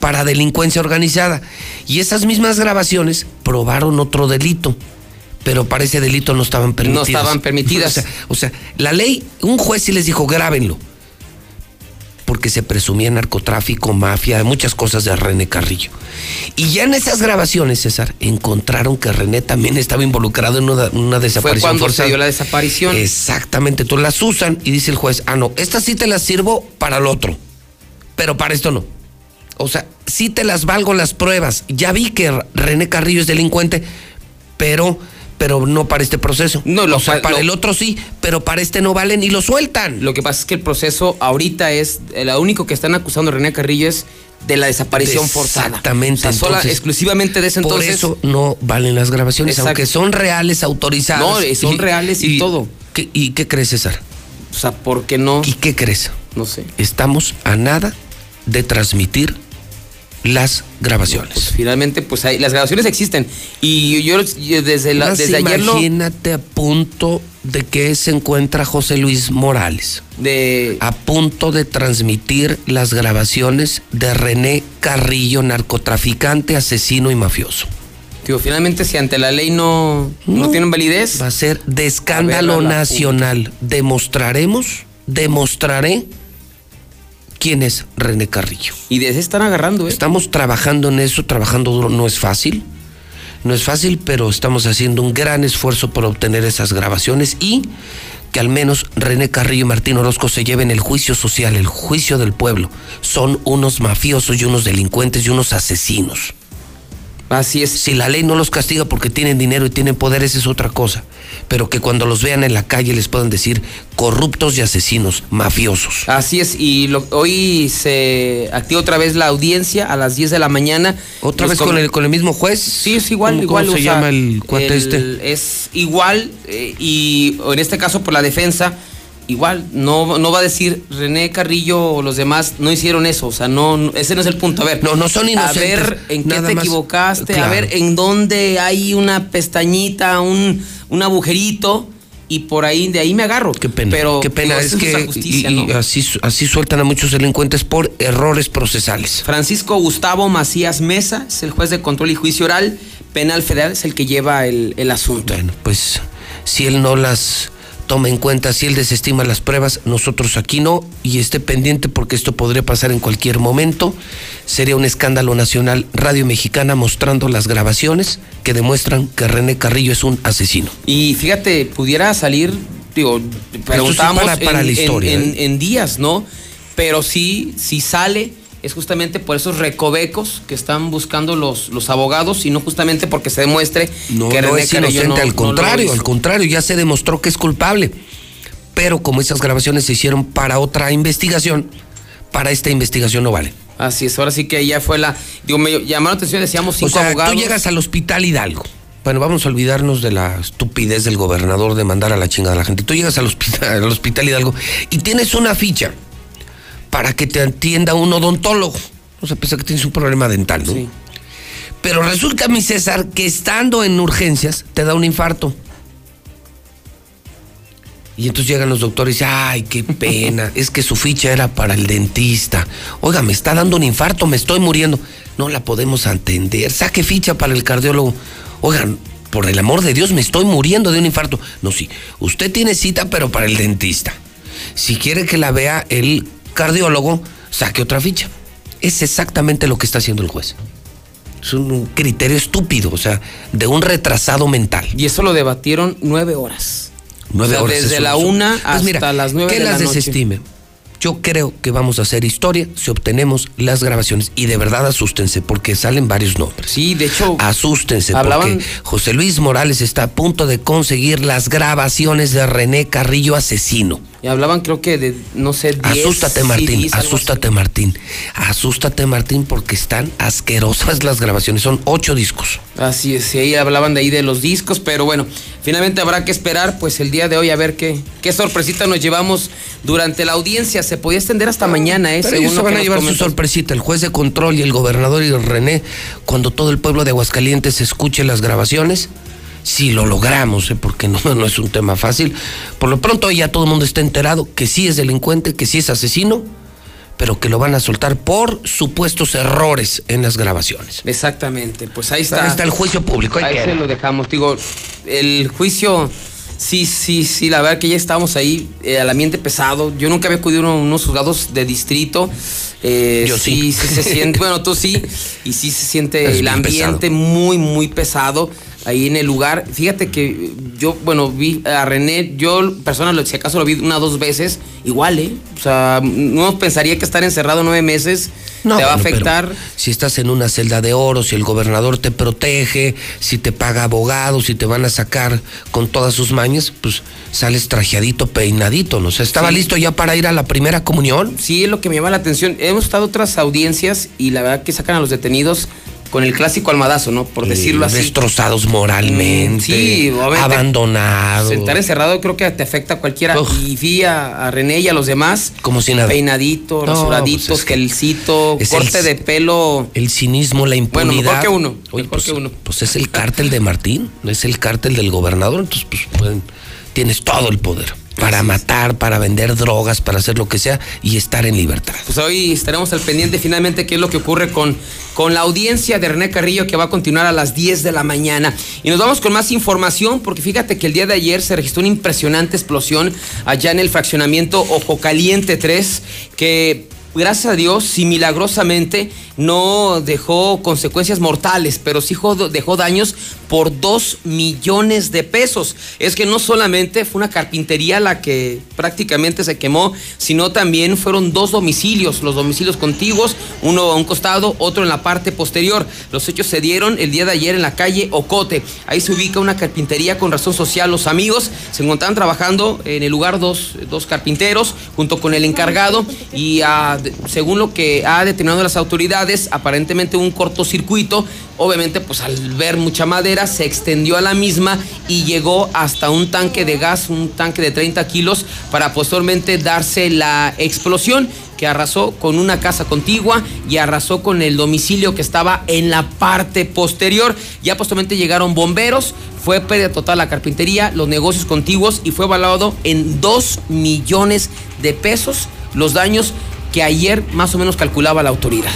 para delincuencia organizada. Y esas mismas grabaciones probaron otro delito, pero para ese delito no estaban permitidas. No estaban permitidas. O sea, la ley, un juez sí les dijo, grábenlo. Porque se presumía narcotráfico, mafia, muchas cosas de René Carrillo. Y ya en esas grabaciones, César, encontraron que René también estaba involucrado en una, una desaparición Fue cuando forzada. se dio la desaparición. Exactamente, tú las usan y dice el juez, ah, no, estas sí te las sirvo para el otro, pero para esto no. O sea, sí te las valgo las pruebas. Ya vi que René Carrillo es delincuente, pero pero no para este proceso. No, lo- o sea, para lo- el otro sí, pero para este no valen y lo sueltan. Lo que pasa es que el proceso ahorita es, eh, lo único que están acusando a René Carrillo es de la desaparición forzada. Exactamente. O sea, sola- entonces, exclusivamente de ese entonces. Por eso no valen las grabaciones, Exacto. aunque son reales, autorizadas. No, eh, son reales y todo. ¿qué- ¿Y qué crees, César? O sea, ¿por qué no? ¿Y qué crees? No sé. Estamos a nada de transmitir las grabaciones. Pues finalmente, pues hay, las grabaciones existen. Y yo, yo desde, la, desde ayer lo. imagínate a punto de que se encuentra José Luis Morales. De, a punto de transmitir las grabaciones de René Carrillo, narcotraficante, asesino y mafioso. Digo, finalmente, si ante la ley no, no, tienen validez. Va a ser de escándalo A ver, a la nacional. Demostraremos, demostraré quién es René Carrillo. Y de ese están agarrando, ¿eh? Estamos trabajando en eso, trabajando duro. No es fácil. No es fácil, pero estamos haciendo un gran esfuerzo por obtener esas grabaciones y que al menos René Carrillo y Martín Orozco se lleven el juicio social, el juicio del pueblo. Son unos mafiosos y unos delincuentes y unos asesinos. Así es. Si la ley no los castiga porque tienen dinero y tienen poder, esa es otra cosa. Pero que cuando los vean en la calle les puedan decir corruptos y asesinos, mafiosos. Así es, y lo- hoy se activa otra vez la audiencia a las 10 de la mañana. ¿Otra Los vez con el, con el mismo juez? Sí, es igual, ¿Cómo, igual. ¿Cómo se sea, llama el cuate este? Es igual, eh, y en este caso por la defensa, igual, no, no va a decir René Carrillo o los demás no hicieron eso, o sea, no, no- ese no es el punto. A ver, No, no son inocentes, A ver en qué te más. equivocaste, a ver en dónde hay una pestañita, un, un agujerito. Y por ahí, de ahí me agarro. Qué pena, Pero, Qué pena, es que justicia, y- y ¿no? así, así sueltan a muchos delincuentes por errores procesales. Francisco Gustavo Macías Mesa es el juez de control y juicio oral penal federal, es el que lleva el, el asunto. Bueno, pues si él no las toma en cuenta, si él desestima las pruebas, nosotros aquí no, y esté pendiente porque esto podría pasar en cualquier momento. Sería un escándalo nacional Radio Mexicana mostrando las grabaciones que demuestran que René Carrillo es un asesino. Y fíjate, pudiera salir, digo, preguntábamos para- para en, la historia, en- ¿eh? en- en días, ¿no? Pero sí, si sale, es justamente por esos recovecos que están buscando los, los abogados y no justamente porque se demuestre No, que no es inocente, no- al contrario, al contrario, ya se demostró que es culpable. Pero como esas grabaciones se hicieron para otra investigación, para esta investigación no vale. Así es, ahora sí que ya fue la. Digo, me llamaron la atención, decíamos O cinco sea, abogados. tú llegas al hospital Hidalgo. Bueno, vamos a olvidarnos de la estupidez del gobernador de mandar a la chingada a la gente. Tú llegas al hospital, al hospital Hidalgo y tienes una ficha para que te atienda un odontólogo. O sea, pese a que tienes un problema dental, ¿no? Pero resulta, mi César, que estando en urgencias te da un infarto. Y entonces llegan los doctores y dicen, ay, qué pena, es que su ficha era para el dentista. Oiga, me está dando un infarto, me estoy muriendo. No la podemos atender. Saque ficha para el cardiólogo. Oigan, por el amor de Dios, me estoy muriendo de un infarto. No, sí, usted tiene cita, pero para el dentista. Si quiere que la vea el cardiólogo, saque otra ficha. Es exactamente lo que está haciendo el juez. Es un criterio estúpido, o sea, de un retrasado mental. Y eso lo debatieron nueve horas. Nueve O sea, horas. desde es la un- una Pues hasta mira, las nueve que de la las noche. desestime. Yo creo que vamos a hacer historia si obtenemos las grabaciones. Y de verdad asústense, porque salen varios nombres. Sí, de hecho. Asústense, hablaban- porque José Luis Morales está a punto de conseguir las grabaciones de René Carrillo asesino. Y hablaban, creo que de, no sé, 10. Asústate, Martín, CDs, asústate, Martín. Asústate, Martín, porque están asquerosas las grabaciones. Son ocho discos. Así es, y ahí hablaban de ahí de los discos, pero bueno, finalmente habrá que esperar pues el día de hoy a ver qué, qué sorpresita nos llevamos durante la audiencia. Se podía extender hasta mañana, ¿eh? Pero Según ellos se van a llevar su sorpresita, el juez de control y el gobernador y René, cuando todo el pueblo de Aguascalientes escuche las grabaciones, si lo logramos, ¿eh? porque no, no es un tema fácil, por lo pronto ya todo el mundo está enterado que sí es delincuente, que sí es asesino, pero que lo van a soltar por supuestos errores en las grabaciones. Exactamente, pues ahí está. Ahí está el juicio público. ahí se lo dejamos. Digo, el juicio Sí, sí, sí, la verdad que ya estábamos ahí, eh, al ambiente pesado. Yo nunca había acudido a unos juzgados de distrito. Eh, Yo sí. sí. se siente, bueno, tú sí, y sí se siente Es el bien ambiente muy, muy pesado ahí en el lugar. Fíjate que yo, bueno, vi a René, yo personal, si acaso lo vi una o dos veces, igual, ¿eh? O sea, no pensaría que estar encerrado nueve meses te va a bueno, afectar. Si estás en una celda de oro, si el gobernador te protege, si te paga abogados, si te van a sacar con todas sus mañas, pues sales trajeadito, peinadito, ¿no? O sea, ¿estaba Sí. listo ya para ir a la primera comunión? Sí, es lo que me llama la atención. Hemos estado otras audiencias y la verdad que sacan a los detenidos con el clásico almadazo, ¿no? Por decirlo así. Destrozados moralmente, sí, abandonados. Estar encerrado creo que te afecta a cualquiera. Y vi a, a René y a los demás. Como si nada. Peinaditos, No, rasuraditos, pues es que gelcito, es corte el- de pelo. El cinismo, la Bueno, impunidad. mejor que uno. Oye, mejor pues, que uno. pues es el cártel de Martín, es el cártel del gobernador, entonces pues pueden- tienes todo el poder para matar, para vender drogas, para hacer lo que sea y estar en libertad. Pues hoy estaremos al pendiente finalmente qué es lo que ocurre con, con la audiencia de René Carrillo que va a continuar a las 10 de la mañana. Y nos vamos con más información porque fíjate que el día de ayer se registró una impresionante explosión allá en el fraccionamiento Ojo Caliente 3 que gracias a Dios, si milagrosamente no dejó consecuencias mortales, pero sí dejó daños por 2 millones de pesos. Es que no solamente fue una carpintería la que prácticamente se quemó, sino también fueron dos domicilios, los domicilios contiguos, uno a un costado, otro en la parte posterior. Los hechos se dieron el día de ayer en la calle Ocote. Ahí se ubica una carpintería con razón social. Los amigos se encontraban trabajando en el lugar dos, dos carpinteros junto con el encargado y según lo que ha determinado las autoridades, aparentemente un cortocircuito. Obviamente, pues al ver mucha madera, se extendió a la misma y llegó hasta un tanque de gas, un tanque de 30 kilos, para posteriormente darse la explosión que arrasó con una casa contigua y arrasó con el domicilio que estaba en la parte posterior. Ya posteriormente llegaron bomberos, fue pérdida total la carpintería, los negocios contiguos y fue evaluado en 2 millones de pesos los daños que ayer más o menos calculaba la autoridad.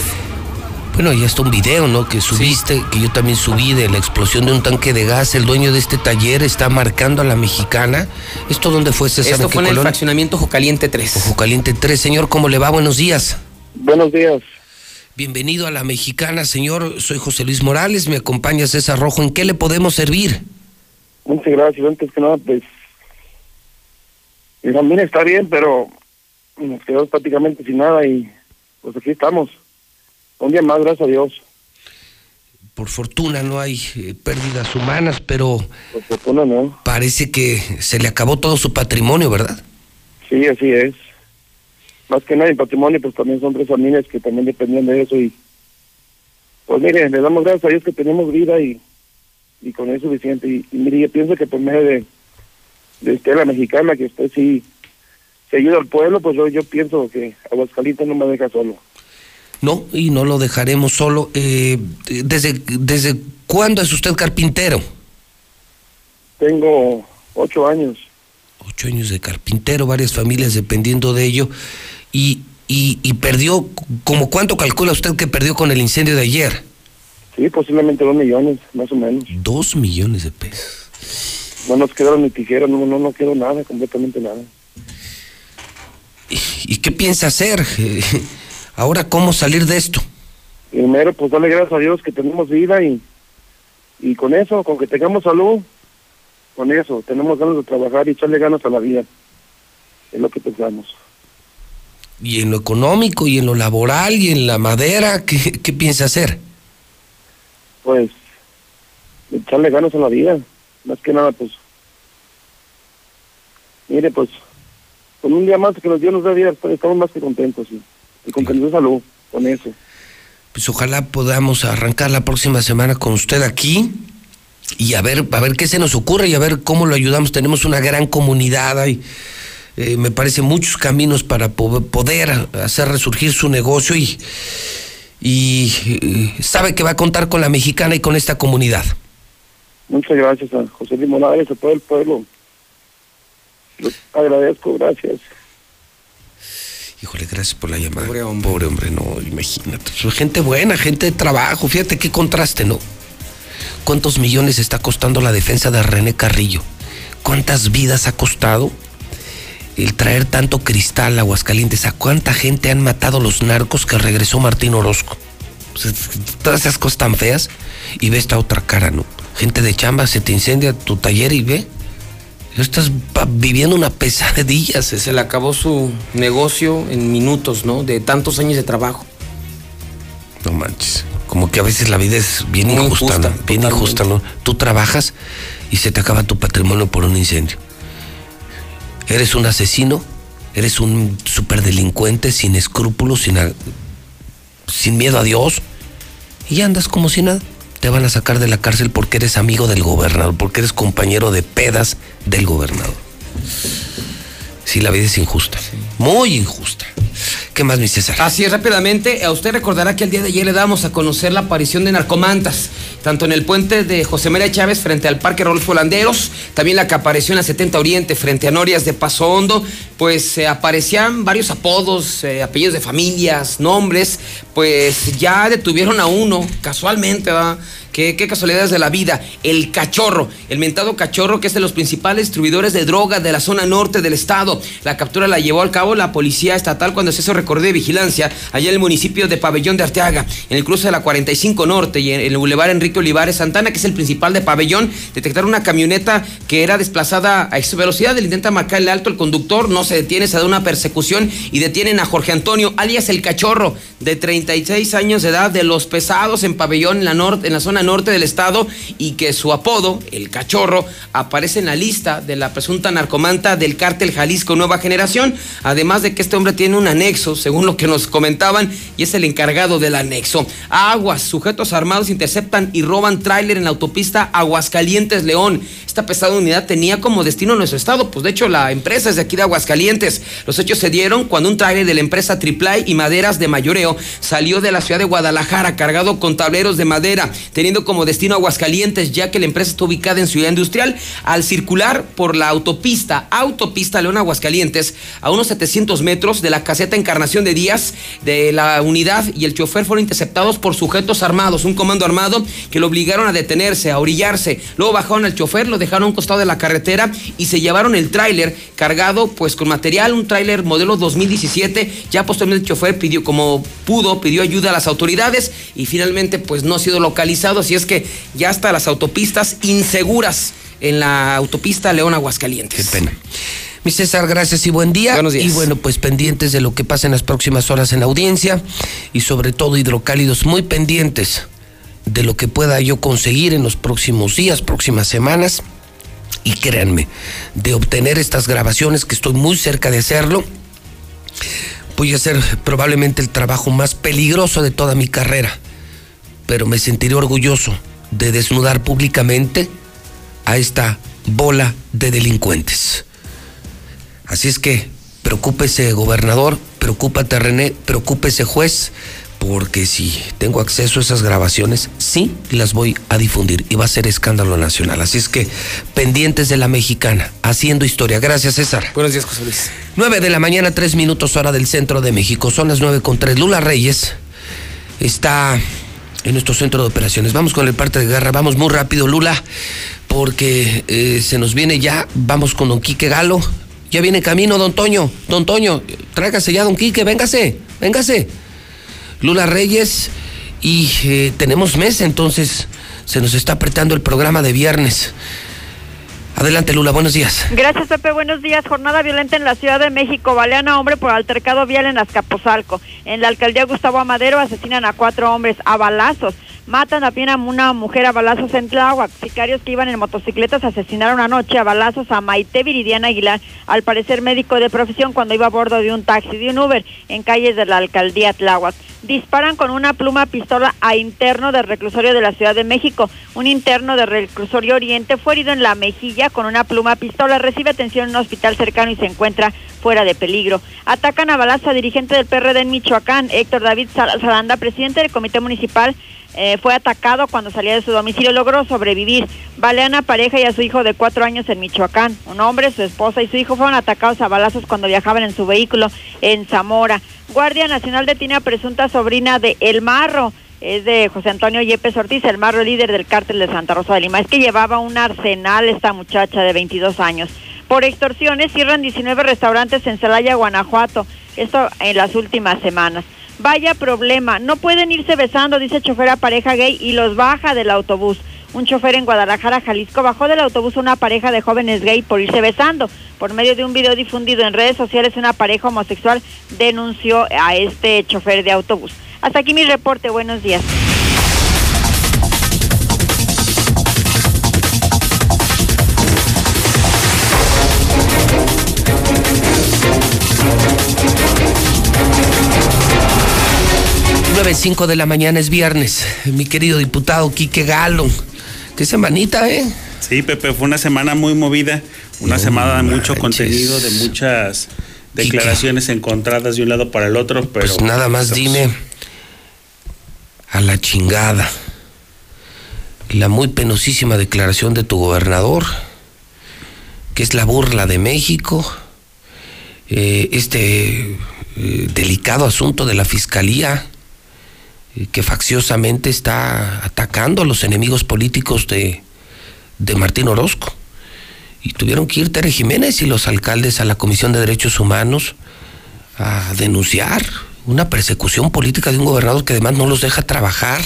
Bueno, ya está un video, ¿no? Que subiste, que yo también subí de la explosión de un tanque de gas. El dueño de este taller está marcando a la mexicana. ¿Esto dónde fue, César? Esto ¿En qué fue en el fraccionamiento Ojo Caliente 3. Ojo Caliente 3. Señor, ¿cómo le va? Buenos días. Buenos días. Bienvenido a la mexicana, señor. Soy José Luis Morales, me acompaña César Rojo. ¿En qué le podemos servir? Muchas gracias. Antes que nada, pues. Mi familia está bien, pero nos quedamos prácticamente sin nada y pues aquí estamos. Un día más, gracias a Dios. Por fortuna no hay eh, pérdidas humanas, pero Por fortuna no. parece que se le acabó todo su patrimonio, ¿verdad? Sí, así es. Más que nada, mi patrimonio, pues también son tres familias que también dependían de eso y. Pues mire, le damos gracias a Dios que tenemos vida y, y con eso es suficiente. Y, y mire, yo pienso que por medio de, de usted, la mexicana, que usted sí se ayuda al pueblo, pues yo, yo pienso que Aguascalientes no me deja solo. No, y no lo dejaremos solo. Eh, ¿desde, ¿Desde cuándo es usted carpintero? Tengo ocho años. Ocho años de carpintero, varias familias dependiendo de ello. Y, y, y perdió, ¿como cuánto calcula usted que perdió con el incendio de ayer? Sí, posiblemente dos millones, más o menos. Dos millones de pesos. No nos quedaron ni tijeras, no, no, no quedó nada, completamente nada. ¿Y qué piensa hacer? Ahora, ¿cómo salir de esto? Primero, pues darle gracias a Dios que tenemos vida y, y con eso, con que tengamos salud, con eso, tenemos ganas de trabajar y echarle ganas a la vida. Es lo que pensamos. Y en lo económico, y en lo laboral, y en la madera, ¿qué, qué piensa hacer? Pues, echarle ganas a la vida. Más que nada, pues. Mire, pues, con un día más que nos dio nos da vida, estamos más que contentos, sí. Y con que nos dé salud, con eso. Pues ojalá podamos arrancar la próxima semana con usted aquí y a ver, a ver qué se nos ocurre y a ver cómo lo ayudamos. Tenemos una gran comunidad y me parece muchos caminos para po- poder hacer resurgir su negocio y, y eh, sabe que va a contar con la mexicana y con esta comunidad. Muchas gracias a José Luis Morales, a todo el pueblo. Los agradezco, gracias. Híjole, gracias por la llamada. Pobre hombre, no, imagínate. Gente buena, gente de trabajo. Fíjate qué contraste, ¿no? ¿Cuántos millones está costando la defensa de René Carrillo? cuántas vidas ha costado el traer tanto cristal a Aguascalientes? ¿A cuánta gente han matado los narcos que regresó Martín Orozco? Todas esas cosas tan feas y ve esta otra cara, ¿no? Gente de chamba, se te incendia tu taller y ve. Estás viviendo una pesadilla. Se le acabó su negocio en minutos, ¿no? De tantos años de trabajo. No manches. Como que a veces la vida es bien injusta, ¿no? bien injusta, ¿no? Tú trabajas y se te acaba tu patrimonio por un incendio. Eres un asesino, eres un superdelincuente sin escrúpulos, sin, sin miedo a Dios, y andas como si nada. Te van a sacar de la cárcel porque eres amigo del gobernador, porque eres compañero de pedas del gobernador. Sí, la vida es injusta, muy injusta. ¿Qué más, mi César? Así es, rápidamente. A usted recordará que el día de ayer le damos a conocer la aparición de narcomantas, tanto en el puente de José María Chávez frente al Parque Rolfo Landeros, también la que apareció en la 70 Oriente frente a Norias de Paso Hondo, pues eh, aparecían varios apodos, eh, apellidos de familias, nombres, pues ya detuvieron a uno, casualmente, ¿verdad? Qué, casualidades de la vida. El cachorro, el mentado cachorro que es de los principales distribuidores de droga de la zona norte del estado. La captura la llevó al cabo la policía estatal cuando se hizo recorrido de vigilancia allá en el municipio de Pabellón de Arteaga, en el cruce de la 45 Norte y en el bulevar Enrique Olivares Santana, que es el principal de Pabellón. Detectaron una camioneta que era desplazada a esa velocidad. Él intenta marcar el alto el conductor, no se detiene, se da una persecución y detienen a Jorge Antonio, alias el cachorro, de 36 años de edad, de los pesados en Pabellón, en la, norte, en la zona norte del estado y que su apodo, el cachorro, aparece en la lista de la presunta narcomanta del cártel Jalisco Nueva Generación, además de que este hombre tiene un anexo, según lo que nos comentaban, y es el encargado del anexo. Aguas, sujetos armados interceptan y roban tráiler en la autopista Aguascalientes León. Esta pesada unidad tenía como destino nuestro estado, pues de hecho la empresa es de aquí de Aguascalientes. Los hechos se dieron cuando un tráiler de la empresa Triplay y Maderas de Mayoreo salió de la ciudad de Guadalajara cargado con tableros de madera, teniendo como destino Aguascalientes, ya que la empresa está ubicada en Ciudad Industrial, al circular por la autopista, autopista León Aguascalientes, a unos 700 metros de la caseta Encarnación de Díaz de la unidad y el chofer fueron interceptados por sujetos armados, un comando armado que lo obligaron a detenerse, a orillarse. Luego bajaron al chofer, lo dejaron a un costado de la carretera y se llevaron el tráiler cargado pues con material, un tráiler modelo 2017. Ya posteriormente el chofer pidió como pudo, pidió ayuda a las autoridades y finalmente pues no ha sido localizado, así es que ya hasta las autopistas inseguras en la autopista León Aguascalientes. Qué pena. Mi César, gracias y buen día. Buenos días. Y bueno, pues pendientes de lo que pasa en las próximas horas en la audiencia y sobre todo hidrocálidos muy pendientes de lo que pueda yo conseguir en los próximos días, próximas semanas. Y créanme, de obtener estas grabaciones, que estoy muy cerca de hacerlo, voy a hacer probablemente el trabajo más peligroso de toda mi carrera, pero me sentiré orgulloso de desnudar públicamente a esta bola de delincuentes. Así es que preocúpese gobernador, preocúpate René, preocúpese juez, porque si tengo acceso a esas grabaciones, sí las voy a difundir y va a ser escándalo nacional. Así es que pendientes de la mexicana, haciendo historia. Gracias, César. Buenos días, José Luis. 9 de la mañana, 3 minutos hora del centro de México. Son las 9 con 3. Lula Reyes está en nuestro centro de operaciones. Vamos con el parte de guerra, vamos muy rápido, Lula, porque eh, se nos viene ya. Vamos con don Quique Galo. Ya viene camino, don Toño. Don Toño, tráigase ya, don Quique, véngase, véngase. Lula Reyes y eh, tenemos mes, entonces se nos está apretando el programa de viernes. Adelante, Lula, buenos días. Gracias, Pepe, buenos días. Jornada violenta en la Ciudad de México. Balean a hombre por altercado vial en Azcapotzalco. En la alcaldía Gustavo Amadero asesinan a cuatro hombres a balazos. Matan también a una mujer a balazos en Tláhuac. Sicarios que iban en motocicletas asesinaron anoche a balazos a Maite Viridiana Aguilar, al parecer médico de profesión, cuando iba a bordo de un taxi de un Uber en calles de la alcaldía Tláhuac disparan con una pluma pistola a interno del reclusorio de la Ciudad de México. Un interno del reclusorio Oriente fue herido en la mejilla con una pluma pistola, recibe atención en un hospital cercano y se encuentra fuera de peligro. Atacan a balazo dirigente del PRD en Michoacán, Héctor David Salanda, presidente del comité municipal. Eh, fue atacado cuando salía de su domicilio, logró sobrevivir. Balean a pareja y a su hijo de cuatro años en Michoacán. Un hombre, su esposa y su hijo fueron atacados a balazos cuando viajaban en su vehículo en Zamora. Guardia Nacional detiene a presunta sobrina de El Marro. es de José Antonio Yepes Ortiz, el marro líder del cártel de Santa Rosa de Lima. Es que llevaba un arsenal esta muchacha de 22 años. Por extorsiones cierran 19 restaurantes en Celaya, Guanajuato. Esto en las últimas semanas. Vaya problema, no pueden irse besando, dice chofer a pareja gay y los baja del autobús. Un chofer en Guadalajara, Jalisco, bajó del autobús una pareja de jóvenes gay por irse besando. Por medio de un video difundido en redes sociales, una pareja homosexual denunció a este chofer de autobús. Hasta aquí mi reporte, buenos días. Nueve cinco de la mañana es viernes. Mi querido diputado Quique Galo. Qué semanita, ¿eh? Sí, Pepe, fue una semana muy movida, una semana de mucho contenido, de muchas declaraciones encontradas de un lado para el otro, pero... Pues nada más dime a la chingada la muy penosísima declaración de tu gobernador, que es la burla de México, eh, este eh, delicado asunto de la fiscalía, que facciosamente está atacando a los enemigos políticos de, de Martín Orozco. Y tuvieron que ir Tere Jiménez y los alcaldes a la Comisión de Derechos Humanos a denunciar una persecución política de un gobernador que además no los deja trabajar.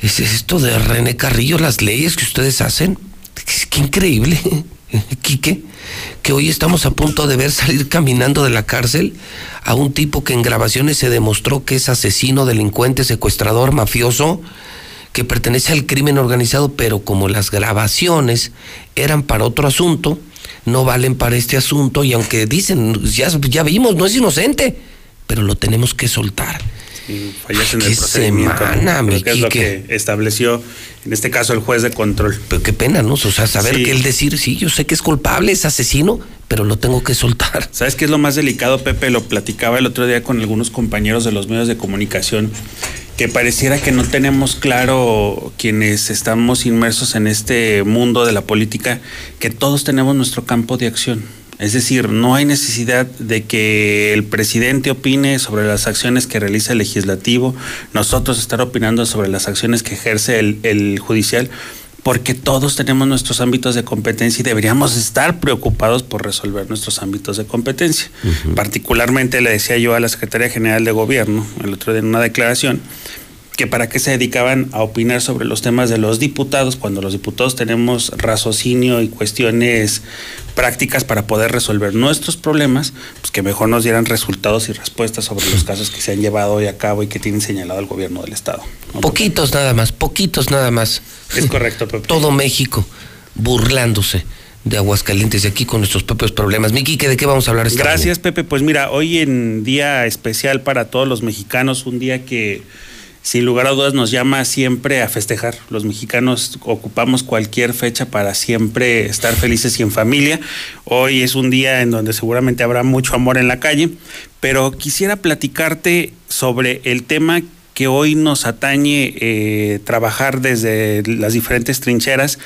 Es esto de René Carrillo, las leyes que ustedes hacen. Qué increíble, Quique, que hoy estamos a punto de ver salir caminando de la cárcel a un tipo que en grabaciones se demostró que es asesino, delincuente, secuestrador, mafioso, que pertenece al crimen organizado, pero como las grabaciones eran para otro asunto, no valen para este asunto y aunque dicen, ya, ya vimos, no es inocente, pero lo tenemos que soltar. Fallas en el procedimiento. semana, Creo mi que es lo que estableció, en este caso, el juez de control. Pero qué pena, ¿no? O sea, saber Sí. que él decir, sí, yo sé que es culpable, es asesino, pero lo tengo que soltar. ¿Sabes qué es lo más delicado, Pepe? Lo platicaba el otro día con algunos compañeros de los medios de comunicación, que pareciera que no tenemos claro quienes estamos inmersos en este mundo de la política, que todos tenemos nuestro campo de acción. Es decir, no hay necesidad de que el presidente opine sobre las acciones que realiza el legislativo, nosotros estar opinando sobre las acciones que ejerce el, el judicial, porque todos tenemos nuestros ámbitos de competencia y deberíamos estar preocupados por resolver nuestros ámbitos de competencia. Particularmente le decía yo a la Secretaría General de Gobierno el otro día en una declaración que para qué se dedicaban a opinar sobre los temas de los diputados cuando los diputados tenemos raciocinio y cuestiones prácticas para poder resolver nuestros problemas, pues que mejor nos dieran resultados y respuestas sobre los casos que se han llevado hoy a cabo y que tienen señalado el gobierno del estado. Poquitos nada más, poquitos nada más. Es correcto, Pepe. Todo México burlándose de Aguascalientes y aquí con nuestros propios problemas. Miki, ¿de qué vamos a hablar esta Gracias, Pepe. Pues mira, hoy en día especial para todos los mexicanos, un día que sin lugar a dudas nos llama siempre a festejar. Los mexicanos ocupamos cualquier fecha para siempre estar felices y en familia. Hoy es un día en donde seguramente habrá mucho amor en la calle, pero quisiera platicarte sobre el tema que hoy nos atañe eh, trabajar desde las diferentes trincheras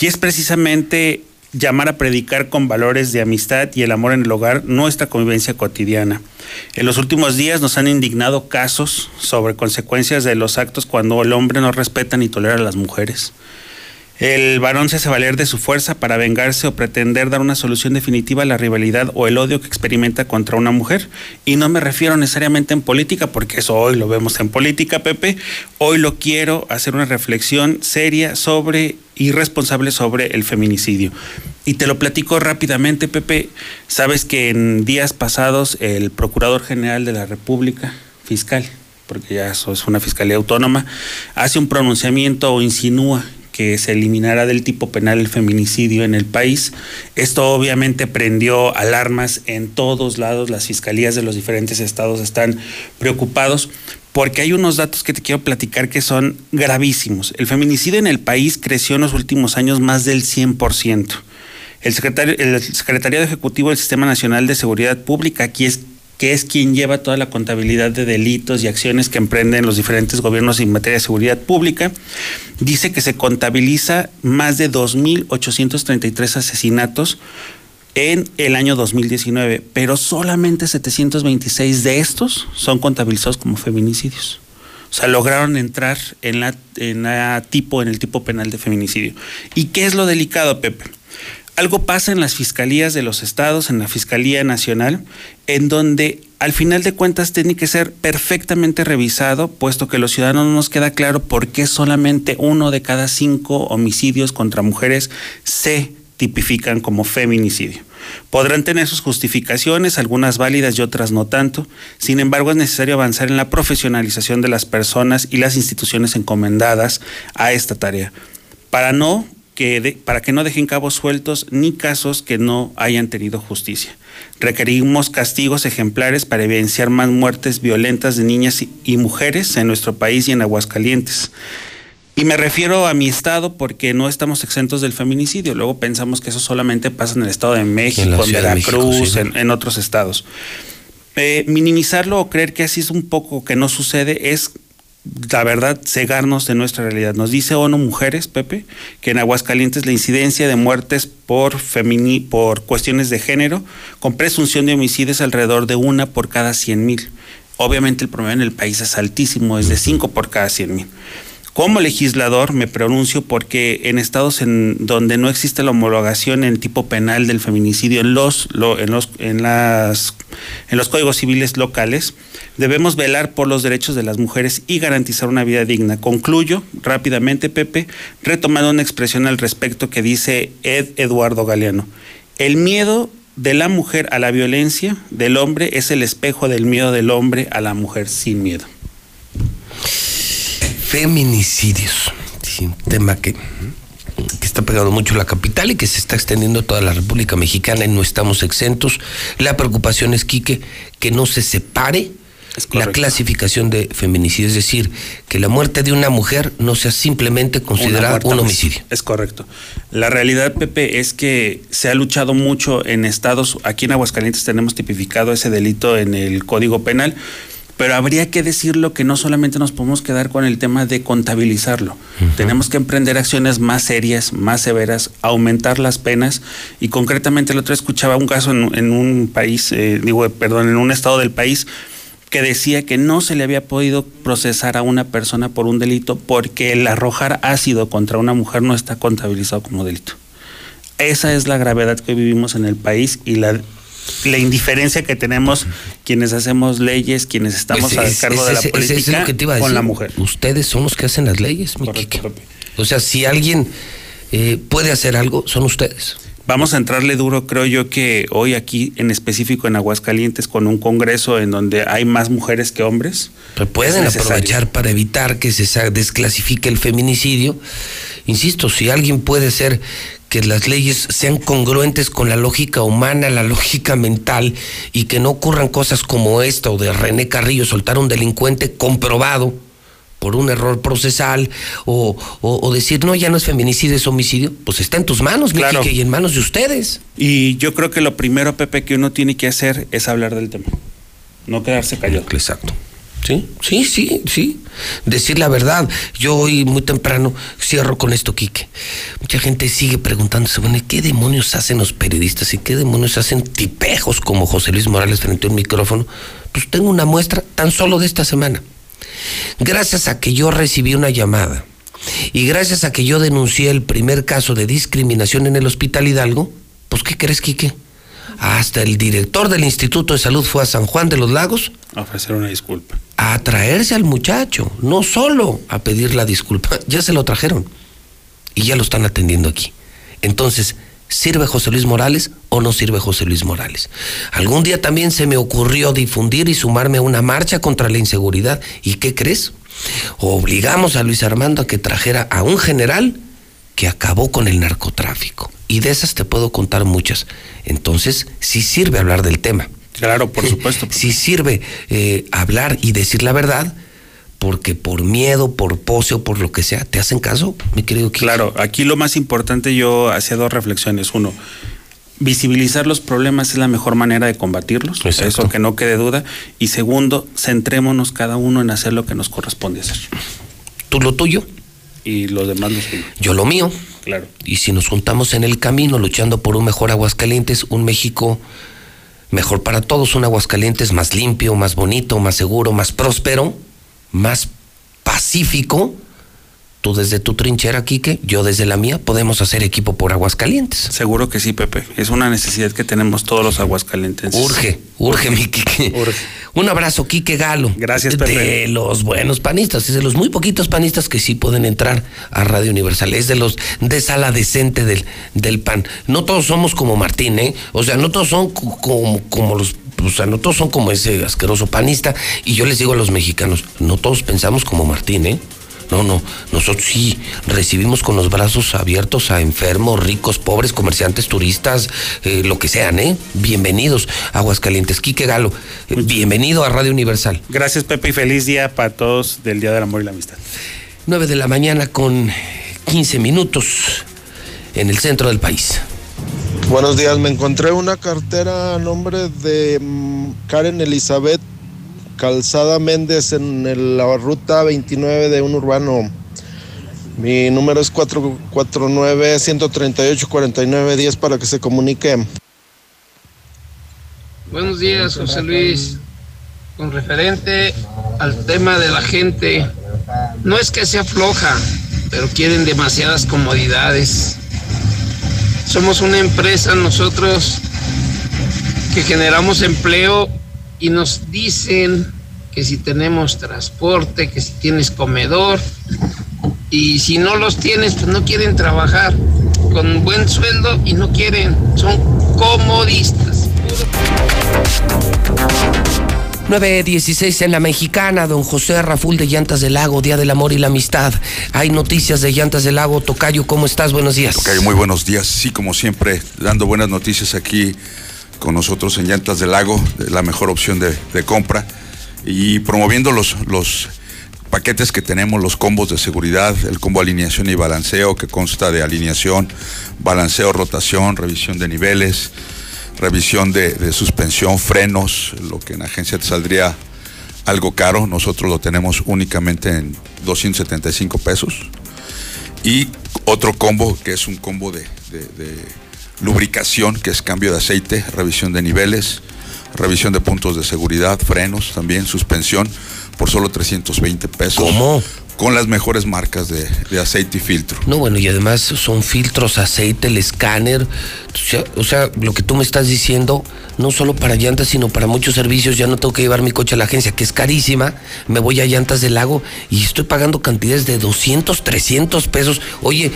y es precisamente llamar a predicar con valores de amistad y el amor en el hogar nuestra convivencia cotidiana. En los últimos días nos han indignado casos sobre consecuencias de los actos cuando el hombre no respeta ni tolera a las mujeres. El varón se hace valer de su fuerza para vengarse o pretender dar una solución definitiva a la rivalidad o el odio que experimenta contra una mujer. Y no me refiero necesariamente en política, porque eso hoy lo vemos en política, Pepe. Hoy lo quiero hacer una reflexión seria sobre y responsable sobre el feminicidio. Y te lo platico rápidamente, Pepe. Sabes que en días pasados el Procurador General de la República, fiscal, porque ya eso es una fiscalía autónoma, hace un pronunciamiento o insinúa que se eliminará del tipo penal el feminicidio en el país. Esto obviamente prendió alarmas en todos lados, las fiscalías de los diferentes estados están preocupados porque hay unos datos que te quiero platicar que son gravísimos. El feminicidio en el país creció en los últimos años más del 100%. El secretario, el secretariado ejecutivo del Sistema Nacional de Seguridad Pública, aquí es que es quien lleva toda la contabilidad de delitos y acciones que emprenden los diferentes gobiernos en materia de seguridad pública, dice que se contabiliza más de 2.833 asesinatos en el año 2019, pero solamente 726 de estos son contabilizados como feminicidios. O sea, lograron entrar en la, en la tipo, en el tipo penal de feminicidio. ¿Y qué es lo delicado, Pepe? Algo pasa en las fiscalías de los estados, en la Fiscalía Nacional, en donde al final de cuentas tiene que ser perfectamente revisado, puesto que los ciudadanos no nos queda claro por qué solamente uno de cada cinco homicidios contra mujeres se tipifican como feminicidio. Podrán tener sus justificaciones, algunas válidas y otras no tanto. Sin embargo, es necesario avanzar en la profesionalización de las personas y las instituciones encomendadas a esta tarea, para no que para que no dejen cabos sueltos ni casos que no hayan tenido justicia. Requerimos castigos ejemplares para evidenciar más muertes violentas de niñas y mujeres en nuestro país y en Aguascalientes. Y me refiero a mi estado porque no estamos exentos del feminicidio. Luego pensamos que eso solamente pasa en el estado de México, en, Veracruz, en, otros estados. Eh, minimizarlo o creer que así es un poco que no sucede es la verdad, cegarnos de nuestra realidad. Nos dice ONU Mujeres, Pepe, que en Aguascalientes la incidencia de muertes por, femini, por cuestiones de género, con presunción de homicidio, es alrededor de una por cada 100 mil. Obviamente el promedio en el país es altísimo, es de cinco por cada 100 mil. Como legislador me pronuncio porque en estados en donde no existe la homologación en tipo penal del feminicidio en los, en los, en las, en los códigos civiles locales, debemos velar por los derechos de las mujeres y garantizar una vida digna. Concluyo rápidamente, Pepe, retomando una expresión al respecto que dice Ed Eduardo Galeano. El miedo de la mujer a la violencia del hombre es el espejo del miedo del hombre a la mujer sin miedo feminicidios. un tema que, está pegando mucho la capital y que se está extendiendo a toda la República Mexicana y no estamos exentos. La preocupación es, Quique, que no se separe la clasificación de feminicidio, es decir, que la muerte de una mujer no sea simplemente considerada un homicidio. Es correcto. La realidad, Pepe, es que se ha luchado mucho en estados, aquí en Aguascalientes tenemos tipificado ese delito en el Código Penal, pero habría que decirlo que no solamente nos podemos quedar con el tema de contabilizarlo. Tenemos que emprender acciones más serias, más severas, aumentar las penas. Y concretamente el otro día escuchaba un caso en, un país, eh, digo, perdón, en un estado del país que decía que no se le había podido procesar a una persona por un delito porque el arrojar ácido contra una mujer no está contabilizado como delito. Esa es la gravedad que vivimos en el país y la la indiferencia que tenemos quienes hacemos leyes, quienes estamos a pues cargo de la política con la mujer. Ustedes son los que hacen las leyes, mi O sea, si alguien eh, puede hacer algo, son ustedes. Vamos a entrarle duro, creo yo que hoy aquí en específico en Aguascalientes con un congreso en donde hay más mujeres que hombres. Pero pueden aprovechar para evitar que se desclasifique el feminicidio. Insisto, si alguien puede ser que las leyes sean congruentes con la lógica humana, la lógica mental, y que no ocurran cosas como esta o de René Carrillo soltar un delincuente comprobado por un error procesal o, decir, no, ya no es feminicidio, es homicidio, pues está en tus manos, claro. y en manos de ustedes. Y yo creo que lo primero, Pepe, que uno tiene que hacer es hablar del tema, no quedarse callado. Exacto. Sí, sí, sí, sí. Decir la verdad. Yo hoy muy temprano cierro con esto, Quique. Mucha gente sigue preguntándose, bueno, ¿qué demonios hacen los periodistas y qué demonios hacen tipejos como José Luis Morales frente a un micrófono? Pues tengo una muestra tan solo de esta semana. Gracias a que yo recibí una llamada y gracias a que yo denuncié el primer caso de discriminación en el Hospital Hidalgo, pues ¿qué crees, Quique? Hasta el director del Instituto de Salud fue a San Juan de los Lagos. A ofrecer una disculpa. A traerse al muchacho, no solo a pedir la disculpa, ya se lo trajeron. Y ya lo están atendiendo aquí. Entonces, ¿sirve José Luis Morales o no sirve José Luis Morales? Algún día también se me ocurrió difundir y sumarme a una marcha contra la inseguridad. ¿Y qué crees? Obligamos a Luis Armando a que trajera a un general que acabó con el narcotráfico. Y de esas te puedo contar muchas. Entonces, sí sirve hablar del tema. Claro, por supuesto. sí sirve eh, hablar y decir la verdad, porque por miedo, por pose o por lo que sea, te hacen caso, mi querido Claro, aquí lo más importante yo hacía dos reflexiones. Uno, visibilizar los problemas es la mejor manera de combatirlos, eso que no quede duda. Y segundo, centrémonos cada uno en hacer lo que nos corresponde hacer. ¿Tú lo tuyo? Y los demás lo Yo lo mío. Claro. Y si nos juntamos en el camino luchando por un mejor Aguascalientes, un México mejor para todos, un Aguascalientes más limpio, más bonito, más seguro, más próspero, más pacífico, tú desde tu trinchera, Quique, yo desde la mía, podemos hacer equipo por Aguascalientes. Seguro que sí, Pepe. Es una necesidad que tenemos todos los aguascalientes. Urge, urge, mi Quique. Un abrazo, Quique Galo. Gracias, Pepe. De los buenos panistas, es de los muy poquitos panistas que sí pueden entrar a Radio Universal. Es de los de sala decente del, del PAN. No todos somos como Martín, ¿eh? O sea, no todos son co- como, como los. O sea, no todos son como ese asqueroso panista. Y yo les digo a los mexicanos, no todos pensamos como Martín, ¿eh? No, no, nosotros sí recibimos con los brazos abiertos a enfermos, ricos, pobres, comerciantes, turistas, eh, lo que sean, ¿eh? Bienvenidos Aguascalientes. Quique Galo, eh, bienvenido a Radio Universal. Gracias, Pepe, y feliz día para todos del Día del Amor y la Amistad. 9 de la mañana con 15 minutos en el centro del país. Buenos días, me encontré una cartera a nombre de mm, Karen Elizabeth Calzada Méndez en la ruta 29 de un urbano. Mi número es 449-138-4910 para que se comunique. Buenos días, José Luis. Con referente al tema de la gente, no es que sea floja, pero quieren demasiadas comodidades. Somos una empresa nosotros que generamos empleo y nos dicen que si tenemos transporte, que si tienes comedor, y si no los tienes, pues no quieren trabajar con buen sueldo y no quieren, son comodistas. 916 en la mexicana, don José Raful de Llantas del Lago, Día del Amor y la Amistad. Hay noticias de Llantas del Lago. Tocayo, ¿cómo estás? Buenos días. Ok, muy buenos días. Sí, como siempre, dando buenas noticias aquí con nosotros en Llantas del Lago, la mejor opción de, de compra y promoviendo los, los paquetes que tenemos, los combos de seguridad, el combo alineación y balanceo que consta de alineación, balanceo, rotación, revisión de niveles, revisión de, suspensión, frenos, lo que en agencia te saldría algo caro, nosotros lo tenemos únicamente en 275 pesos. Y otro combo que es un combo de lubricación, que es cambio de aceite, revisión de niveles, revisión de puntos de seguridad, frenos también, suspensión, por solo 320 pesos. ¿Cómo? Con las mejores marcas de, de aceite y filtro. No, bueno, y además son filtros, aceite, el escáner. O sea, o sea, lo que tú me estás diciendo, no solo para llantas, sino para muchos servicios. Ya no tengo que llevar mi coche a la agencia, que es carísima. Me voy a Llantas del Lago y estoy pagando cantidades de 200, 300 pesos. Oye,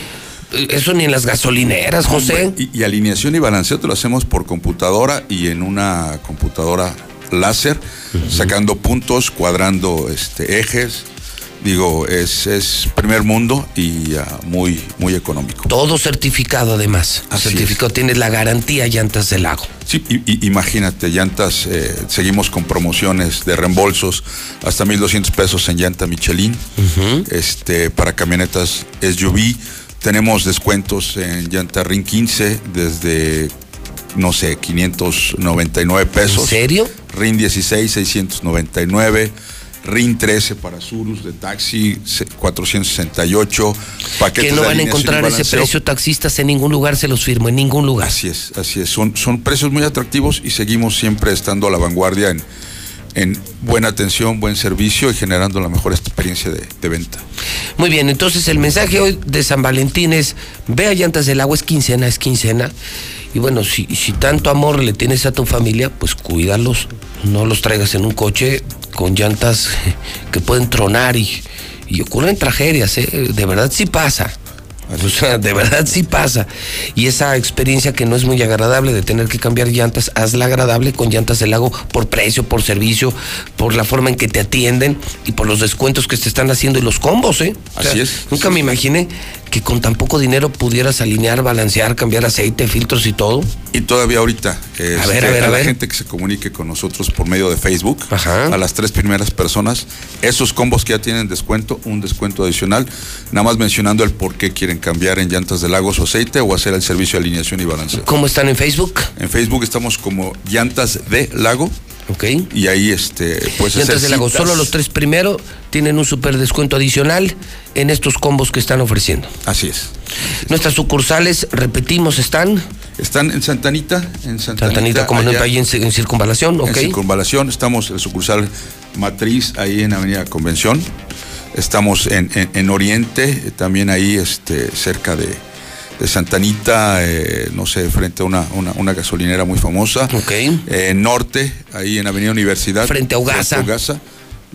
eso ni en las gasolineras, José. Y, y alineación y balanceo te lo hacemos por computadora y en una computadora láser, sacando puntos, cuadrando este, ejes. Digo, es, es primer mundo y ah, muy, muy económico. Todo certificado además. Así certificado, tienes la garantía Llantas del Lago. Sí, y- y- imagínate, llantas, eh, seguimos con promociones de reembolsos hasta 1.200 pesos en llanta Michelin. este, para camionetas SUV. Tenemos descuentos en llanta Ring 15 desde, no sé, 599 pesos. ¿En serio? Ring 16, 699. RIN 13 para Surus de taxi, se- 468. Paquetes Que no van a encontrar ese precio taxistas en ningún lugar, se los firmo, en ningún lugar. Así es, así es. Son, son precios muy atractivos y seguimos siempre estando a la vanguardia en, en buena atención, buen servicio y generando la mejor experiencia de, de venta. Muy bien, entonces el mensaje hoy de San Valentín es, ve a Llantas del Agua, es quincena, es quincena. Y bueno, si, si tanto amor le tienes a tu familia, pues cuídalos, no los traigas en un coche con llantas que pueden tronar y, y ocurren tragedias, ¿eh? de verdad sí pasa. O sea, de verdad sí pasa. Y esa experiencia que no es muy agradable de tener que cambiar llantas, hazla agradable con llantas del lago por precio, por servicio, por la forma en que te atienden y por los descuentos que te están haciendo y los combos, ¿eh? O sea, Así es. Nunca me imaginé que con tan poco dinero pudieras alinear, balancear, cambiar aceite, filtros y todo. Y todavía ahorita, A ver, a ver, a la ver. gente que se comunique con nosotros por medio de Facebook, a las tres primeras personas, esos combos que ya tienen descuento, un descuento adicional, nada más mencionando el por qué quieren cambiar en llantas de lagos o aceite o hacer el servicio de alineación y balanceo. ¿Cómo están en Facebook? En Facebook estamos como llantas de lago. Ok. Y ahí este, pues Llantas del Lago, solo los tres primero tienen un super descuento adicional en estos combos que están ofreciendo. Así es. Nuestras sucursales, repetimos, están. Están en Santanita, en Santanita. Santanita, como no, allá. ahí en, en circunvalación, ok. En circunvalación, estamos en sucursal matriz ahí en Avenida Convención. Estamos en, en- en Oriente, también ahí este, cerca de, de Santanita, eh, no sé, frente a una, una, una gasolinera muy famosa. Eh, en Norte, ahí en Avenida Universidad. Frente a Ugasa. Frente a Ugasa,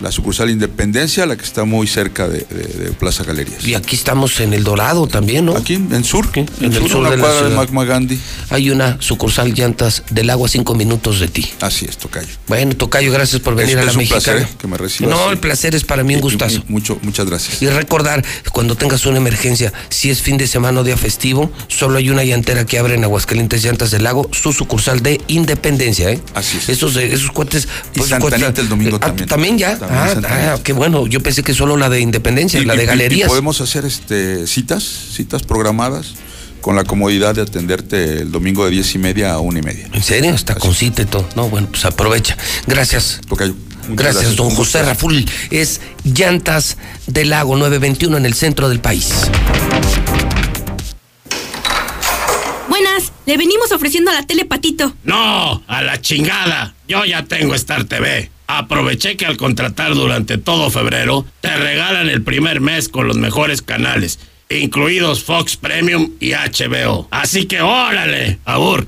La sucursal Independencia, la que está muy cerca de, de- de Plaza Galerías. Y aquí estamos en El Dorado también, ¿no? Aquí, en Sur. En, En el Sur, sur una de la cuadra de ciudad. Mahatma Gandhi. Hay una sucursal llantas del agua a cinco minutos de ti. Así es, Tocayo. Bueno, Tocayo, gracias por venir Es- a la es un mexicana. placer que me recibas. No, el placer es para mí un gustazo. Mucho, muchas gracias. Y recordar, cuando tengas una emergencia, si es fin de semana o día festivo, solo hay una llantera que abre en Aguascalientes Llantas del Lago, su sucursal de Independencia, ¿eh? Así es. Esos, eh, esos cohetes... Y pues, Anita el domingo Ah, también. ¿También ya? También ah, ah, qué bueno. Yo pensé que solo la de Independencia, Y- la de y- y galerías. podemos hacer este, citas, citas programadas con la comodidad de atenderte el domingo de diez y media a una y media. ¿En serio? Hasta con cita y todo. No, bueno, pues aprovecha. Gracias. Tocayo. Gracias, gracias. don José. Raful. Es Llantas del Lago 921 en el centro del país. Buenas, le venimos ofreciendo a la tele Patito. No, a la chingada. Yo ya tengo Star TV. Aproveché que al contratar durante todo febrero, te regalan el primer mes con los mejores canales, incluidos Fox Premium y HBO. Así que órale, Abur,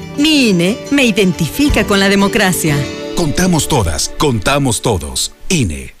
Mi INE me identifica con la democracia. Contamos todas, contamos todos. INE.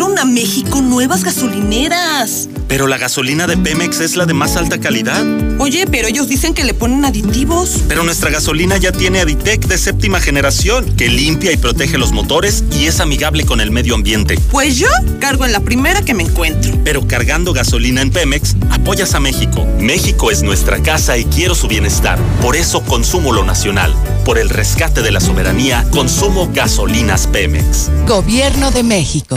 Llegaron a México nuevas gasolineras. Pero la gasolina de Pemex es la de más alta calidad. Oye, pero ellos dicen que le ponen aditivos. Pero nuestra gasolina ya tiene Aditec de séptima generación, que limpia y protege los motores y es amigable con el medio ambiente. Pues yo cargo en la primera que me encuentro. Pero cargando gasolina en Pemex, apoyas a México. México es nuestra casa y quiero su bienestar. Por eso consumo lo nacional. Por el rescate de la soberanía, consumo gasolinas Pemex. Gobierno de México.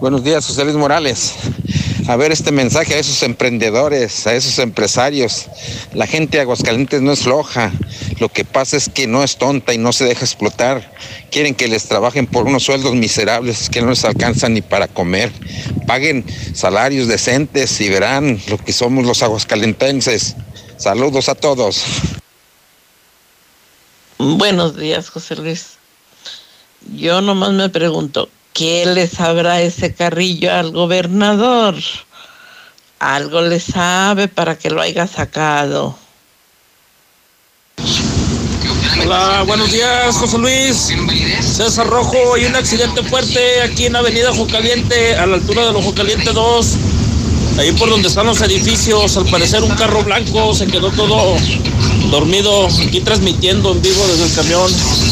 Buenos días, José Luis Morales. A ver este mensaje a esos emprendedores, a esos empresarios. La gente de Aguascalientes no es floja. Lo que pasa es que no es tonta y no se deja explotar. Quieren que les trabajen por unos sueldos miserables que no les alcanzan ni para comer. Paguen salarios decentes y verán lo que somos los aguascalentenses. Saludos a todos. Buenos días, José Luis. Yo nomás me pregunto, ¿qué le sabrá ese carrillo al gobernador? Algo le sabe para que lo haya sacado. Hola, buenos días, José Luis. César Rojo, hay un accidente fuerte aquí en Avenida Ojo Caliente, a la altura del Ojo Caliente 2. Ahí por donde están los edificios, al parecer un carro blanco se quedó todo dormido, aquí transmitiendo en vivo desde el camión.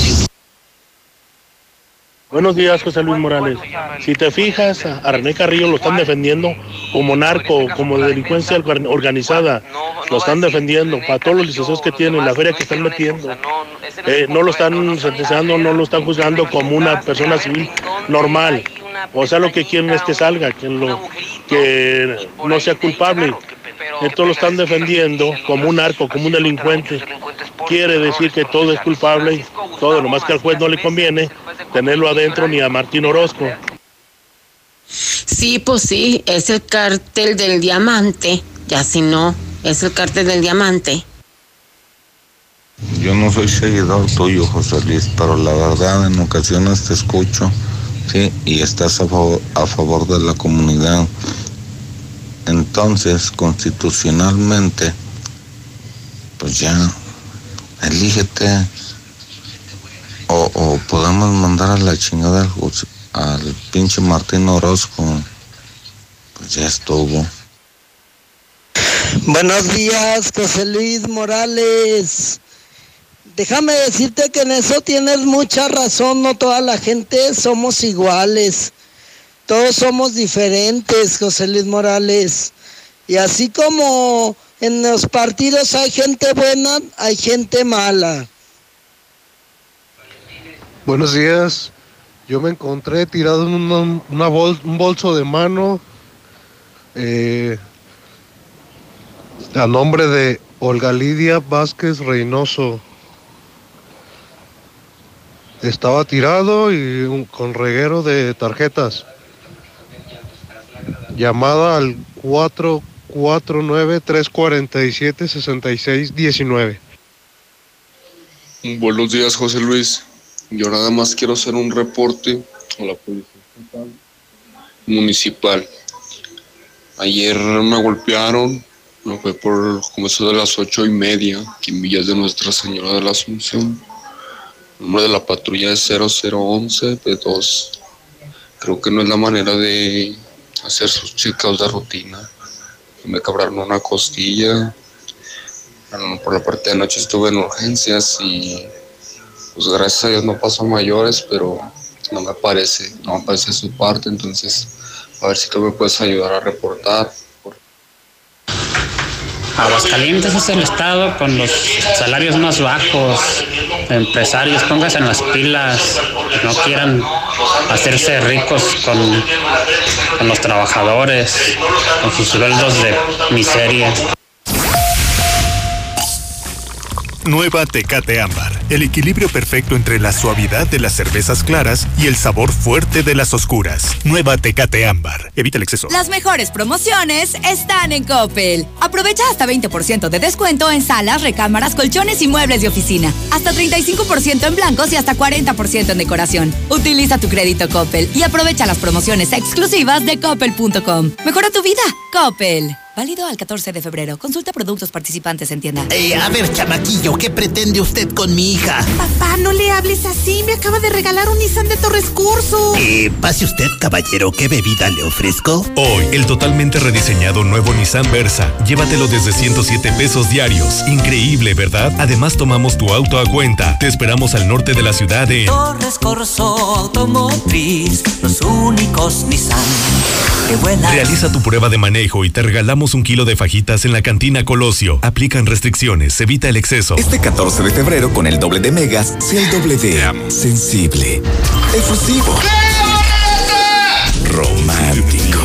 Buenos días, José Luis Morales. Si te fijas, a René Carrillo lo están defendiendo como narco, como de delincuencia organ- organizada. Lo están defendiendo para todos los licenciados que tienen, la feria que están metiendo. Eh, no lo están sentenciando, no lo están juzgando como una persona civil normal. O sea, lo que quieren es que salga, que, lo, que no sea culpable. Esto lo están defendiendo como un narco, como un delincuente. Quiere decir que todo es culpable, todo, lo más que al juez no le conviene tenerlo adentro ni a Martín Orozco. Sí, pues sí, es el cártel del diamante. Ya si no, es el cártel del diamante. Yo no soy seguidor tuyo, José Luis, pero la verdad en ocasiones te escucho, sí, y estás a favor, a favor de la comunidad. Entonces, constitucionalmente, pues ya, elígete. O, podemos mandar a la chingada al, al pinche Martín Orozco. Pues ya estuvo. Buenos días, José Luis Morales. Déjame decirte que en eso tienes mucha razón, no toda la gente somos iguales. Todos somos diferentes, José Luis Morales. Y así como en los partidos hay gente buena, hay gente mala. Buenos días. Yo me encontré tirado en un bolso de mano eh, a nombre de Olga Lidia Vázquez Reynoso. Estaba tirado y con reguero de tarjetas. Llamada al 449-347-6619. Buenos días, José Luis. Yo nada más quiero hacer un reporte a la policía municipal. Ayer me golpearon, me fue por eso de las ocho y media, aquí en Villas de Nuestra Señora de la Asunción. El número de la patrulla es 0011 P2. Creo que no es la manera de hacer sus checados de rutina. Me cabraron una costilla. Por la parte de noche estuve en urgencias y pues gracias a Dios no pasó mayores, pero no me parece, no me parece su parte, entonces a ver si tú me puedes ayudar a reportar. Aguascalientes es el estado con los salarios más bajos. Empresarios, pónganse en las pilas. No quieran hacerse ricos con, con los trabajadores, con sus sueldos de miseria. Nueva Tecate Ámbar. El equilibrio perfecto entre la suavidad de las cervezas claras y el sabor fuerte de las oscuras. Nueva Tecate Ámbar. Evita el exceso. Las mejores promociones están en Coppel. Aprovecha hasta 20% de descuento en salas, recámaras, colchones y muebles de oficina. Hasta 35% en blancos y hasta 40% en decoración. Utiliza tu crédito Coppel y aprovecha las promociones exclusivas de coppel.com. Mejora tu vida. Coppel. Válido al 14 de febrero. Consulta productos participantes en tienda. Eh, a ver, chamaquillo, ¿qué pretende usted con mi hija? Papá, no le hables así. Me acaba de regalar un Nissan de Torres Curso. Eh, pase usted, caballero, ¿qué bebida le ofrezco? Hoy, el totalmente rediseñado nuevo Nissan Versa. Llévatelo desde 107 pesos diarios. Increíble, ¿verdad? Además, tomamos tu auto a cuenta. Te esperamos al norte de la ciudad en... Torres Corso Automotriz, los únicos Nissan que vuelan. Realiza tu prueba de manejo y te regalamos un kilo de fajitas en la cantina Colosio. Aplican restricciones, evita el exceso. Este 14 de febrero, con el doble de megas, sea el doble de sensible, efusivo, romántico.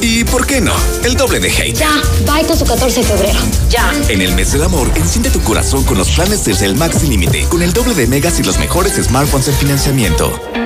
Y, ¿por qué no? El doble de hate. Ya, bye con su 14 de febrero. Ya. En el mes del amor, enciende tu corazón con los planes Telcel Max sin límite, con el doble de megas y los mejores smartphones en financiamiento.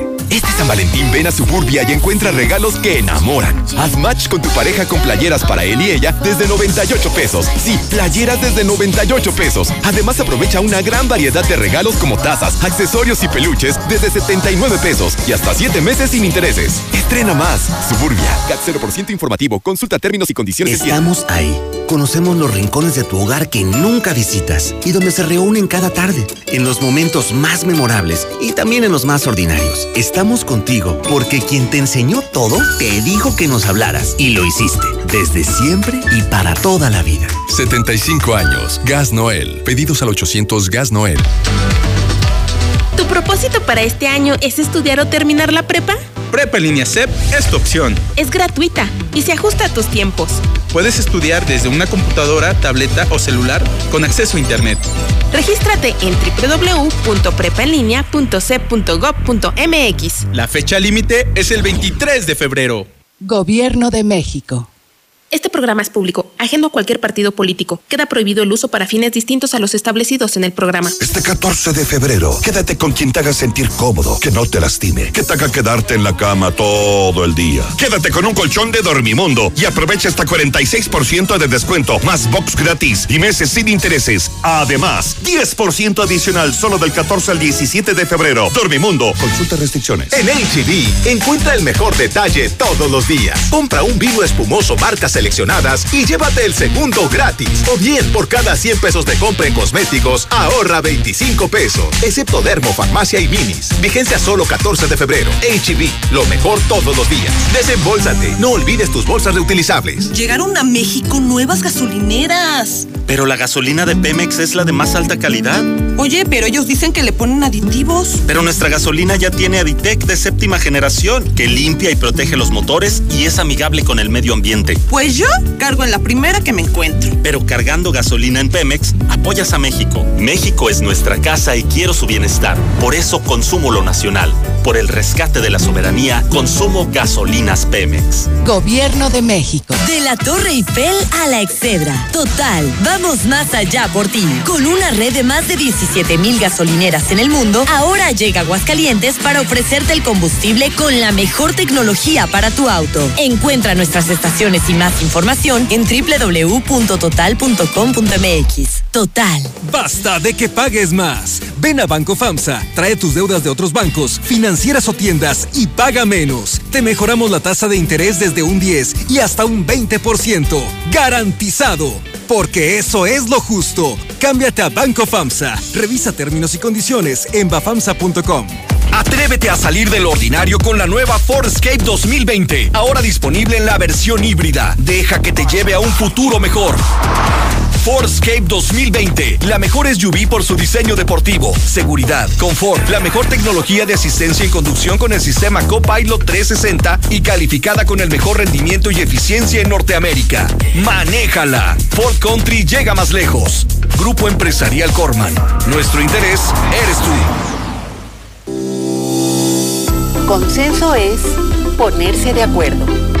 Este San Valentín ven a Suburbia y encuentra regalos que enamoran. Haz match con tu pareja con playeras para él y ella desde 98 pesos. Sí, playeras desde 98 pesos. Además aprovecha una gran variedad de regalos como tazas, accesorios y peluches desde 79 pesos y hasta 7 meses sin intereses. Estrena más. Suburbia. CAT 0% informativo. Consulta términos y condiciones. Estamos ahí. Conocemos los rincones de tu hogar que nunca visitas y donde se reúnen cada tarde, en los momentos más memorables y también en los más ordinarios. Contigo porque quien te enseñó todo te dijo que nos hablaras y lo hiciste desde siempre y para toda la vida. 75 años. Gas Noel. Pedidos al 800 Gas Noel. ¿Tu propósito para este año es estudiar o terminar la prepa? Prepa en línea CEP es tu opción. Es gratuita y se ajusta a tus tiempos. Puedes estudiar desde una computadora, tableta o celular con acceso a Internet. Regístrate en www.prepaenlinea.cep.gov.mx. La fecha límite es el 23 de febrero. Gobierno de México. Este programa es público, ajeno a cualquier partido político. Queda prohibido el uso para fines distintos a los establecidos en el programa. Este 14 de febrero, quédate con quien te haga sentir cómodo, que no te lastime, que te haga quedarte en la cama todo el día. Quédate con un colchón de Dormimundo y aprovecha hasta 46% de descuento, más box gratis y meses sin intereses. Además, 10% adicional solo del 14 al 17 de febrero. Dormimundo, consulta restricciones. En HB, encuentra el mejor detalle todos los días. Compra un vino espumoso marca seleccionadas y llévate el segundo gratis. O bien, por cada 100 pesos de compra en cosméticos, ahorra 25 pesos. Excepto Dermo, Farmacia y Minis. Vigencia solo 14 de febrero. HB, lo mejor todos los días. Desembolsate. No olvides tus bolsas reutilizables. Llegaron a México nuevas gasolineras. Pero la gasolina de Pemex es la de más alta calidad. Oye, pero ellos dicen que le ponen aditivos. Pero nuestra gasolina ya tiene Aditec de séptima generación, que limpia y protege los motores y es amigable con el medio ambiente. Pues yo cargo en la primera que me encuentro. Pero cargando gasolina en Pemex, apoyas a México. México es nuestra casa y quiero su bienestar. Por eso consumo lo nacional. Por el rescate de la soberanía, consumo gasolinas Pemex. Gobierno de México. De la Torre Eiffel a la Excedra. Total, vamos más allá por ti. Con una red de más de 17 mil gasolineras en el mundo, ahora llega Aguascalientes para ofrecerte el combustible con la mejor tecnología para tu auto. Encuentra nuestras estaciones y más información en www.total.com.mx. Total. Basta de que pagues más. Ven a Banco FAMSA, trae tus deudas de otros bancos, financieras o tiendas y paga menos. Te mejoramos la tasa de interés desde un 10 y hasta un 20%. Garantizado. Porque eso es lo justo. Cámbiate a Banco FAMSA. Revisa términos y condiciones en bafamsa.com. Atrévete a salir del ordinario con la nueva Ford Escape 2020. Ahora disponible en la versión híbrida. Deja que te lleve a un futuro mejor. Ford Escape 2020, la mejor SUV por su diseño deportivo, seguridad, confort, la mejor tecnología de asistencia y conducción con el sistema Copilot 360 y calificada con el mejor rendimiento y eficiencia en Norteamérica. Manéjala. Ford Country llega más lejos. Grupo Empresarial Corman. Nuestro interés eres tú. Consenso es ponerse de acuerdo.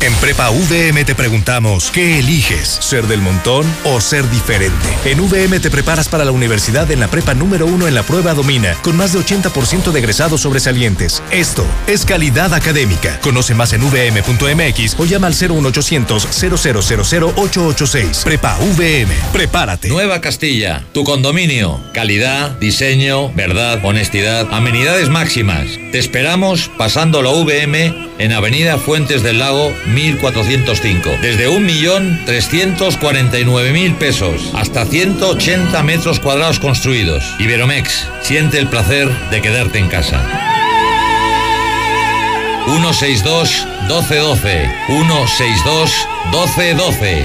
En Prepa VM te preguntamos, ¿qué eliges? ¿Ser del montón o ser diferente? En VM te preparas para la universidad en la prepa número uno en la prueba Domina, con más de 80% de egresados sobresalientes. Esto es calidad académica. Conoce más en vm.mx o llama al 01800 0000 886. Prepa VM. Prepárate. Nueva Castilla, tu condominio. Calidad, diseño, verdad, honestidad, amenidades máximas. Te esperamos pasando la VM en Avenida Fuentes del Lago 1405. Desde 1.349.000 pesos hasta 180 metros cuadrados construidos. Iberomex, siente el placer de quedarte en casa. 162 1212 162 1212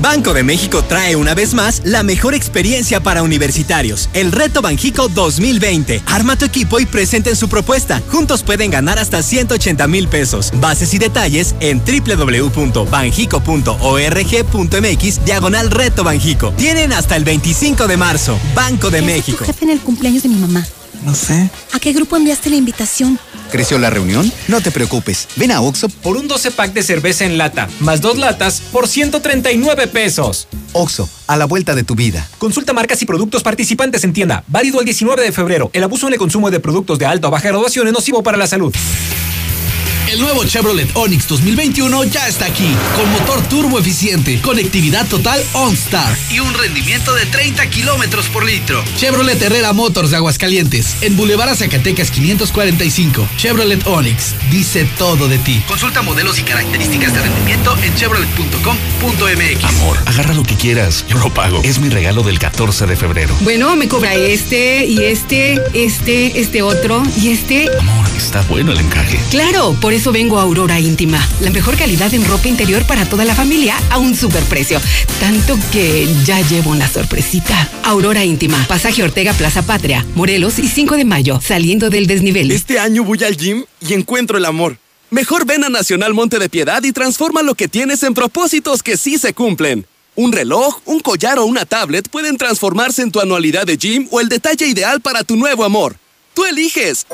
Banco de México trae una vez más la mejor experiencia para universitarios, el Reto Banjico 2020. Arma tu equipo y presenten su propuesta. Juntos pueden ganar hasta 180 mil pesos. Bases y detalles en www.banjico.org.mx diagonal Reto Banjico. Tienen hasta el 25 de marzo. Banco de México. Tu jefe en el cumpleaños de mi mamá. No sé. ¿A qué grupo enviaste la invitación? ¿Creció la reunión? No te preocupes. Ven a Oxo por un 12 pack de cerveza en lata, más dos latas por 139 pesos. Oxo, a la vuelta de tu vida. Consulta marcas y productos participantes en tienda. Válido el 19 de febrero. El abuso en el consumo de productos de alta o baja graduación es nocivo para la salud. El nuevo Chevrolet Onix 2021 ya está aquí, con motor turbo eficiente, conectividad total OnStar y un rendimiento de 30 kilómetros por litro. Chevrolet Herrera Motors de Aguascalientes, en Boulevard Zacatecas 545. Chevrolet Onix, dice todo de ti. Consulta modelos y características de rendimiento en chevrolet.com.mx. Amor, agarra lo que quieras, yo lo pago. Es mi regalo del 14 de febrero. Bueno, me cobra este y este, este, este otro y este. Amor, está bueno el encaje. Claro, por eso vengo a Aurora Íntima. La mejor calidad en ropa interior para toda la familia a un superprecio. Tanto que ya llevo una sorpresita. Aurora Íntima, Pasaje Ortega Plaza Patria, Morelos y 5 de mayo, saliendo del desnivel. Este año voy al gym y encuentro el amor. Mejor ven a Nacional Monte de Piedad y transforma lo que tienes en propósitos que sí se cumplen. Un reloj, un collar o una tablet pueden transformarse en tu anualidad de gym o el detalle ideal para tu nuevo amor. Tú eliges.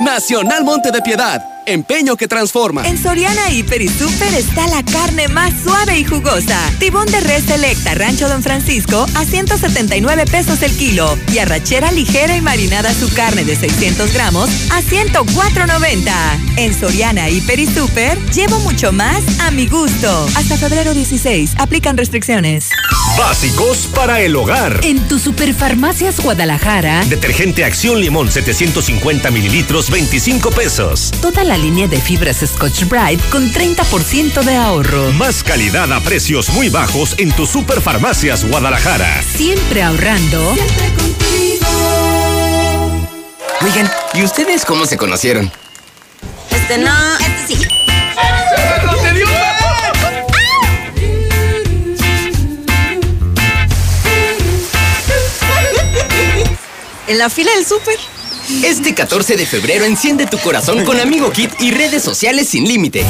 Nacional Monte de Piedad, empeño que transforma. En Soriana Hiper y Super está la carne más suave y jugosa. Tibón de res selecta Rancho Don Francisco a 179 pesos el kilo. Y arrachera ligera y marinada su carne de 600 gramos a 104.90. En Soriana Hiper y Super llevo mucho más a mi gusto. Hasta febrero 16. Aplican restricciones. Básicos para el hogar. En tu Superfarmacias Guadalajara. Detergente Acción Limón 750 mililitros 25 pesos. Toda la línea de fibras Scotch Brite con 30% de ahorro. Más calidad a precios muy bajos en tu Superfarmacias Guadalajara. Siempre ahorrando. Siempre contigo. Oigan, ¿y ustedes cómo se conocieron? Este no, este sí. En la fila del súper. Este 14 de febrero enciende tu corazón con Amigo Kit y redes sociales sin límite.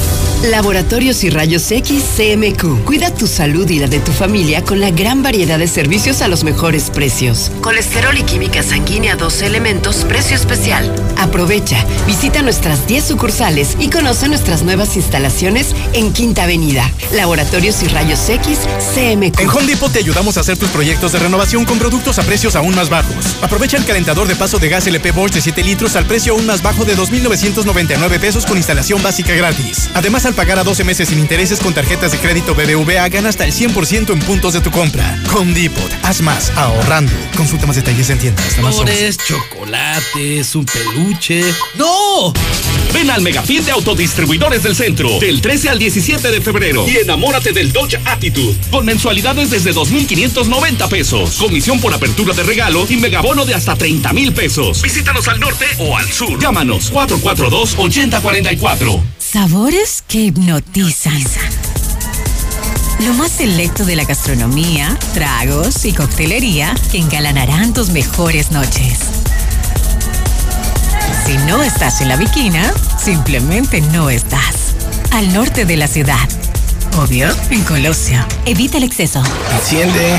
Laboratorios y Rayos X CMQ. Cuida tu salud y la de tu familia con la gran variedad de servicios a los mejores precios. Colesterol y química sanguínea 12 elementos, precio especial. Aprovecha, visita nuestras 10 sucursales y conoce nuestras nuevas instalaciones en Quinta Avenida. Laboratorios y Rayos X CMQ. En Home Depot te ayudamos a hacer tus proyectos de renovación con productos a precios aún más bajos. Aprovecha el calentador de paso de gas LP Bosch 7 litros al precio aún más bajo de 2.999 pesos con instalación básica gratis. Además, al pagar a 12 meses sin intereses con tarjetas de crédito BBVA, gana hasta el 100% en puntos de tu compra. Home Depot, haz más ahorrando. Consulta más detalles en tiendas. Flores, chocolates, un peluche. ¡No! Ven al Megafit de Autodistribuidores del Centro del 13 al 17 de febrero y enamórate del Dodge Attitude con mensualidades desde 2.590 pesos, comisión por apertura de regalo y megabono de hasta 30 mil pesos. Visítanos al norte o al sur. Llámanos 442-8044. Sabores que hipnotizan. Lo más selecto de la gastronomía, tragos y coctelería que engalanarán tus mejores noches. Si no estás en la Viquina, simplemente no estás. Al norte de la ciudad. Obvio, en Colosio. Evita el exceso. Enciende.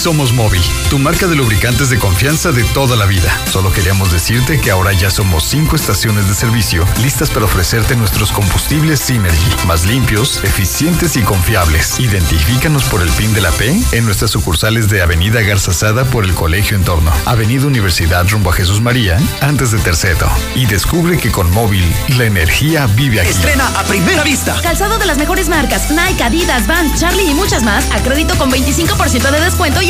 Somos Móvil, tu marca de lubricantes de confianza de toda la vida. Solo queríamos decirte que ahora ya somos cinco estaciones de servicio listas para ofrecerte nuestros combustibles Synergy, más limpios, eficientes y confiables. Identifícanos por el PIN de la P en nuestras sucursales de Avenida Garzazada por el Colegio Entorno, Avenida Universidad rumbo a Jesús María, antes de Terceto. Y descubre que con Móvil la energía vive aquí. Estrena a primera vista. Calzado de las mejores marcas, Nike, Adidas, Vans, Charlie y muchas más, a crédito con 25% de descuento y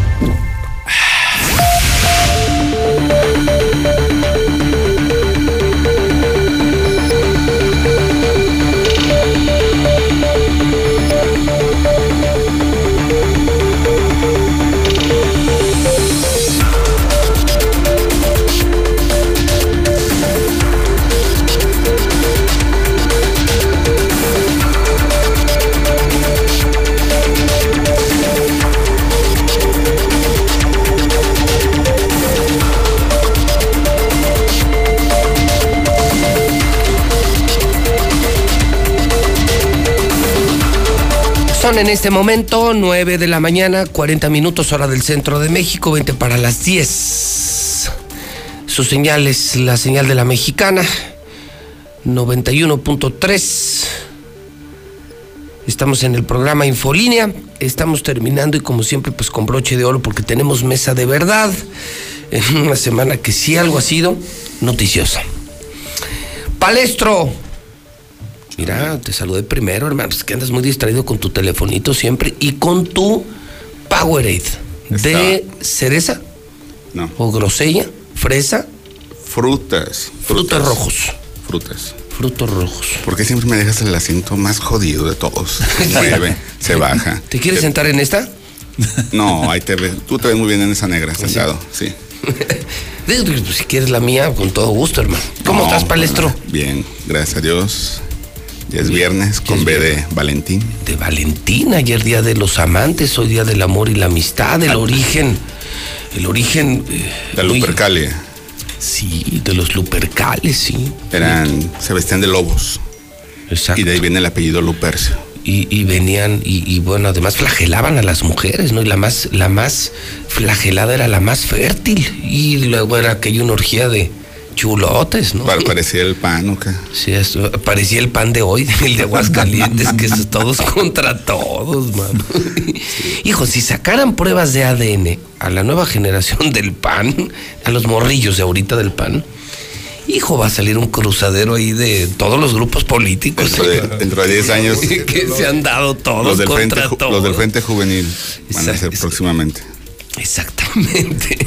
Son en este momento 9 de la mañana, 40 minutos hora del centro de México, 20 para las 10. Su señal es la señal de la mexicana, 91.3. Estamos en el programa Infolínea, estamos terminando y como siempre pues con broche de oro porque tenemos mesa de verdad en una semana que sí algo ha sido noticiosa. Palestro, Mira, te saludé primero, hermano. Es que andas muy distraído con tu telefonito siempre y con tu Powerade de cereza. No. O grosella, fresa. Frutas. Frutos rojos. Frutas. Frutos rojos. ¿Por qué siempre me dejas el asiento más jodido de todos? Se mueve, se baja. ¿Te quieres sentar en esta? No, ahí te ves. Tú te ves muy bien en esa negra, sentado, sí. Pues, si quieres la mía, con todo gusto, hermano. ¿Cómo No, estás, palestro? Bien, gracias a Dios. Ya es viernes con B de Valentín. De Valentín, ayer día de los amantes, hoy día del amor y la amistad, el origen, el origen... eh, La Lupercalia. Sí, de los Lupercales, sí. Eran Sebastián de Lobos. Exacto. Y de ahí viene el apellido Lupercio. Y, y venían, y, y bueno, además flagelaban a las mujeres, ¿no? Y la más, la más flagelada era la más fértil. Y luego era aquella una orgía de chulotes, ¿no? Pa- Parecía el pan, ¿o qué? Sí, parecía el pan de hoy, el de Aguascalientes, que es todos contra todos, mano. Hijo, si sacaran pruebas de ADN a la nueva generación del pan, a los morrillos de ahorita del pan, hijo, va a salir un cruzadero ahí de todos los grupos políticos. Dentro de, dentro de 10 años. que se han dado todos los del, frente, contra todos. los del Frente Juvenil van a ser próximamente. Exactamente.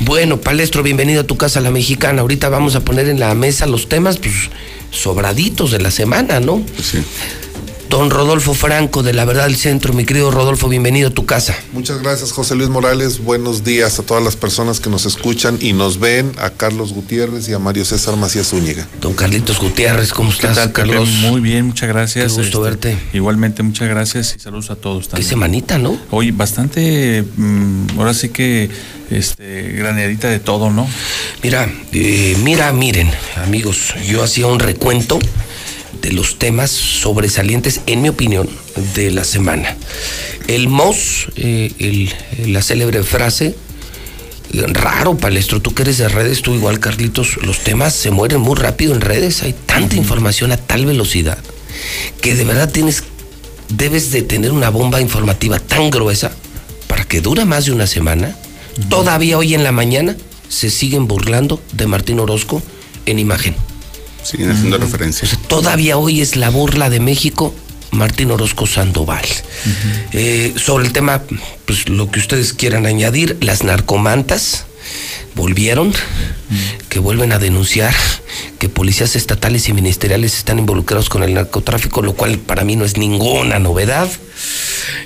Bueno, Palestro, bienvenido a tu casa la mexicana. Ahorita vamos a poner en la mesa los temas pues, sobraditos de la semana, ¿no? Sí. Don Rodolfo Franco de La Verdad del Centro, mi querido Rodolfo, bienvenido a tu casa. Muchas gracias, José Luis Morales. Buenos días a todas las personas que nos escuchan y nos ven, a Carlos Gutiérrez y a Mario César Macías Zúñiga. Don Carlitos Gutiérrez, ¿cómo estás, tal, Pepe? Carlos? Muy bien, muchas gracias. Qué gusto verte. Igualmente, muchas gracias y saludos a todos también. semanita, ¿no? Hoy bastante, mm, ahora sí que este, graneadita de todo, ¿no? Mira, eh, mira, miren, amigos, yo hacía un recuento de los temas sobresalientes, en mi opinión, de la semana. El MOS, eh, el- la célebre frase, raro, Palestro, tú que eres de redes, tú igual, Carlitos, los temas se mueren muy rápido en redes, hay tanta información a tal velocidad que de verdad tienes, debes de tener una bomba informativa tan gruesa para que dura más de una semana. Todavía hoy en la mañana se siguen burlando de Martín Orozco en imagen. Siguen haciendo referencia. Todavía hoy es la burla de México Martín Orozco Sandoval. Eh, sobre el tema, pues lo que ustedes quieran añadir, las narcomantas volvieron, que vuelven a denunciar que policías estatales y ministeriales están involucrados con el narcotráfico, lo cual para mí no es ninguna novedad.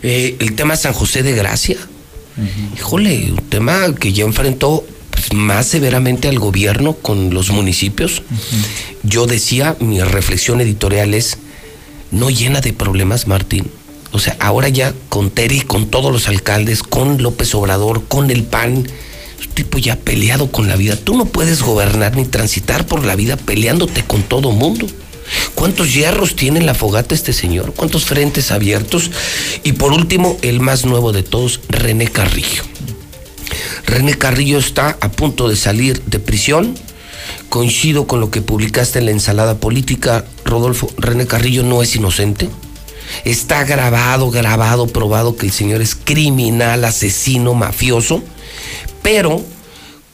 Eh, el tema San José de Gracia, híjole, un tema que ya enfrentó más severamente al gobierno con los municipios. Yo decía, mi reflexión editorial es, no llena de problemas, Martín. O sea, ahora ya con Terry, con todos los alcaldes, con López Obrador, con el PAN, tipo ya peleado con la vida. Tú no puedes gobernar ni transitar por la vida peleándote con todo mundo. ¿Cuántos hierros tiene en la fogata este señor? ¿Cuántos frentes abiertos? Y por último, el más nuevo de todos, René Carrillo. René Carrillo está a punto de salir de prisión. Coincido con lo que publicaste en la ensalada política, Rodolfo. René Carrillo no es inocente. Está grabado, grabado, probado que el señor es criminal, asesino, mafioso. Pero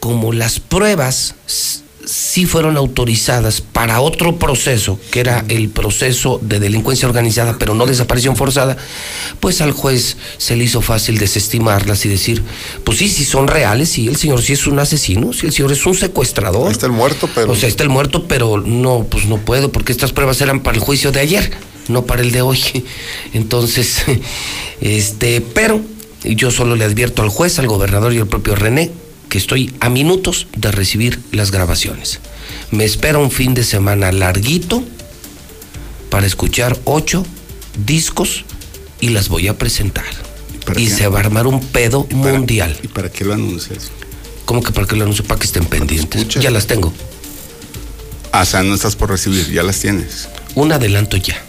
como las pruebas sí fueron autorizadas para otro proceso, que era el proceso de delincuencia organizada, pero no desaparición forzada, pues al juez se le hizo fácil desestimarlas y decir, pues sí, sí son reales, sí, el señor sí es un asesino, sí, el señor es un secuestrador. Está el muerto, pero... O sea, está el muerto, pero no, pues no puedo, porque estas pruebas eran para el juicio de ayer, no para el de hoy. Entonces, este, pero yo solo le advierto al juez, al gobernador y al propio René, que estoy a minutos de recibir las grabaciones. Me espera un fin de semana larguito para escuchar ocho discos y las voy a presentar. Y, se va a armar un pedo mundial. ¿Y para qué lo anuncias? ¿Cómo que para qué lo anuncio? Para que estén pendientes. Ya las tengo. Ah, o sea, no estás por recibir, ya las tienes. Un adelanto ya.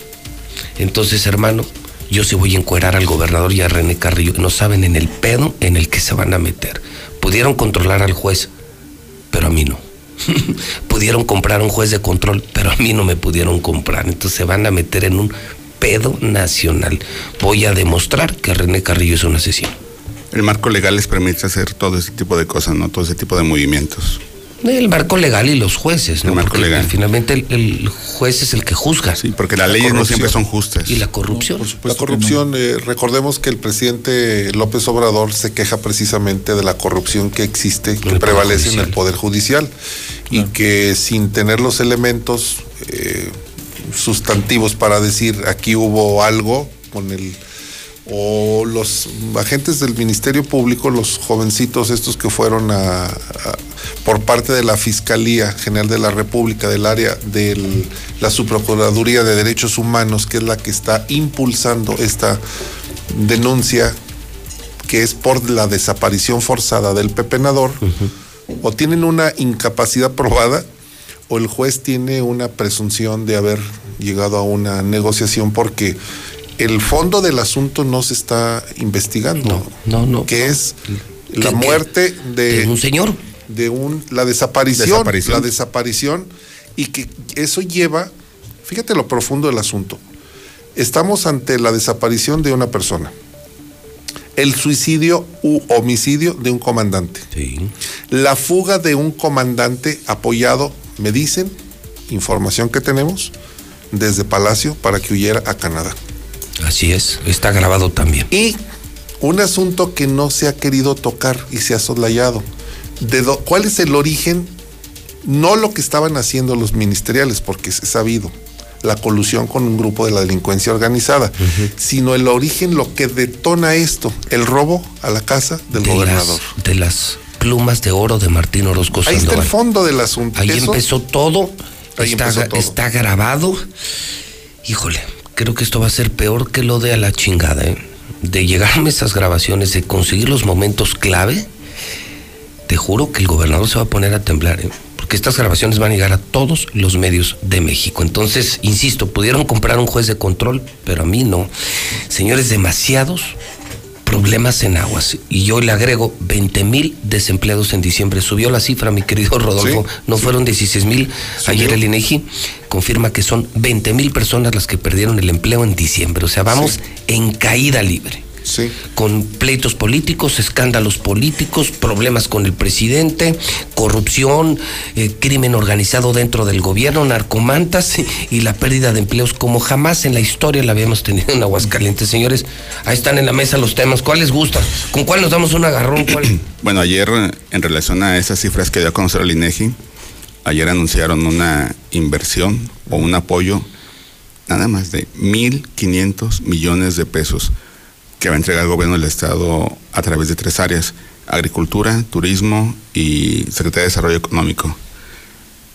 Entonces, hermano, yo sí voy a encuerar al gobernador y a René Carrillo. No saben en el pedo en el que se van a meter. Pudieron controlar al juez, pero a mí no. pudieron comprar un juez de control, pero a mí no me pudieron comprar. Entonces se van a meter en un pedo nacional. Voy a demostrar que René Carrillo es un asesino. El marco legal les permite hacer todo ese tipo de cosas, ¿no? Todo ese tipo de movimientos. El marco legal y los jueces, ¿no? El marco Porque legal. Finalmente el, el juez es el que juzga. Sí, porque las leyes no siempre son justas. Y la corrupción. La corrupción, eh, recordemos que el presidente López Obrador se queja precisamente de la corrupción que existe, que prevalece en el Judicial. Poder Judicial y que sin tener los elementos eh, sustantivos para decir aquí hubo algo con el o los agentes del Ministerio Público, los jovencitos estos que fueron a, a- por parte de la Fiscalía General de la República del área de la Subprocuraduría de Derechos Humanos, que es la que está impulsando esta denuncia que es por la desaparición forzada del pepenador, o tienen una incapacidad probada o el juez tiene una presunción de haber llegado a una negociación porque el fondo del asunto no se está investigando. No, no. Que es la ¿Qué- qué? muerte de, De un señor. de un la desaparición, Desaparición. la desaparición y que eso lleva, fíjate lo profundo del asunto. Estamos ante la desaparición de una persona. El suicidio u homicidio de un comandante. La fuga de un comandante apoyado, me dicen, información que tenemos, desde Palacio para que huyera a Canadá. Así es, está grabado también. Y un asunto que no se ha querido tocar y se ha soslayado. De do- ¿Cuál es el origen? No lo que estaban haciendo los ministeriales, porque es sabido, la colusión con un grupo de la delincuencia organizada, sino el origen, lo que detona esto, el robo a la casa del de gobernador. Las, de las plumas de oro de Martín Orozco Ahí está el fondo del asunto. Ahí Eso- empezó todo. Ahí está, empezó todo. está grabado. Híjole, creo que esto va a ser peor que lo de a la chingada. ¿eh? De llegarme esas grabaciones, de conseguir los momentos clave, te juro que el gobernador se va a poner a temblar. ¿eh? Porque estas grabaciones van a llegar a todos los medios de México. Entonces, insisto, pudieron comprar un juez de control, pero a mí no. Señores, demasiados problemas en aguas. Y yo le agrego 20 mil desempleados en diciembre. Subió la cifra, mi querido Rodolfo. Sí, no fueron 16 mil. Ayer el INEGI confirma que son 20 mil personas las que perdieron el empleo en diciembre. O sea, vamos en caída libre. Sí. Con pleitos políticos, escándalos políticos, problemas con el presidente, corrupción, eh, crimen organizado dentro del gobierno, narcomantas y la pérdida de empleos como jamás en la historia la habíamos tenido en Aguascalientes. Señores, ahí están en la mesa los temas. ¿Cuál les gusta? ¿Con cuál nos damos un agarrón? ¿Cuál? Bueno, ayer en relación a esas cifras que dio a conocer el INEGI, ayer anunciaron una inversión o un apoyo nada más de 1.500 millones de pesos que va a entregar el gobierno del estado a través de tres áreas, Agricultura, Turismo y Secretaría de Desarrollo Económico.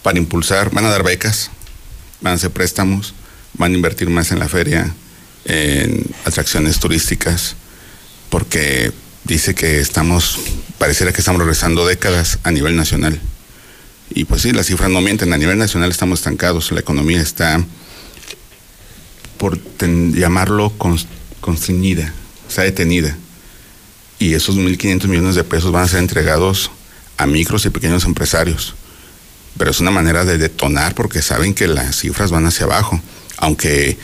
Para impulsar, van a dar becas, van a hacer préstamos, van a invertir más en la feria, en atracciones turísticas, porque dice que estamos, pareciera que estamos regresando décadas a nivel nacional. Y pues sí, las cifras no mienten, a nivel nacional estamos estancados, la economía está, por llamarlo, cons- constreñida, está detenida. Y esos 1.500 millones de pesos van a ser entregados a micros y pequeños empresarios. Pero es una manera de detonar porque saben que las cifras van hacia abajo. Aunque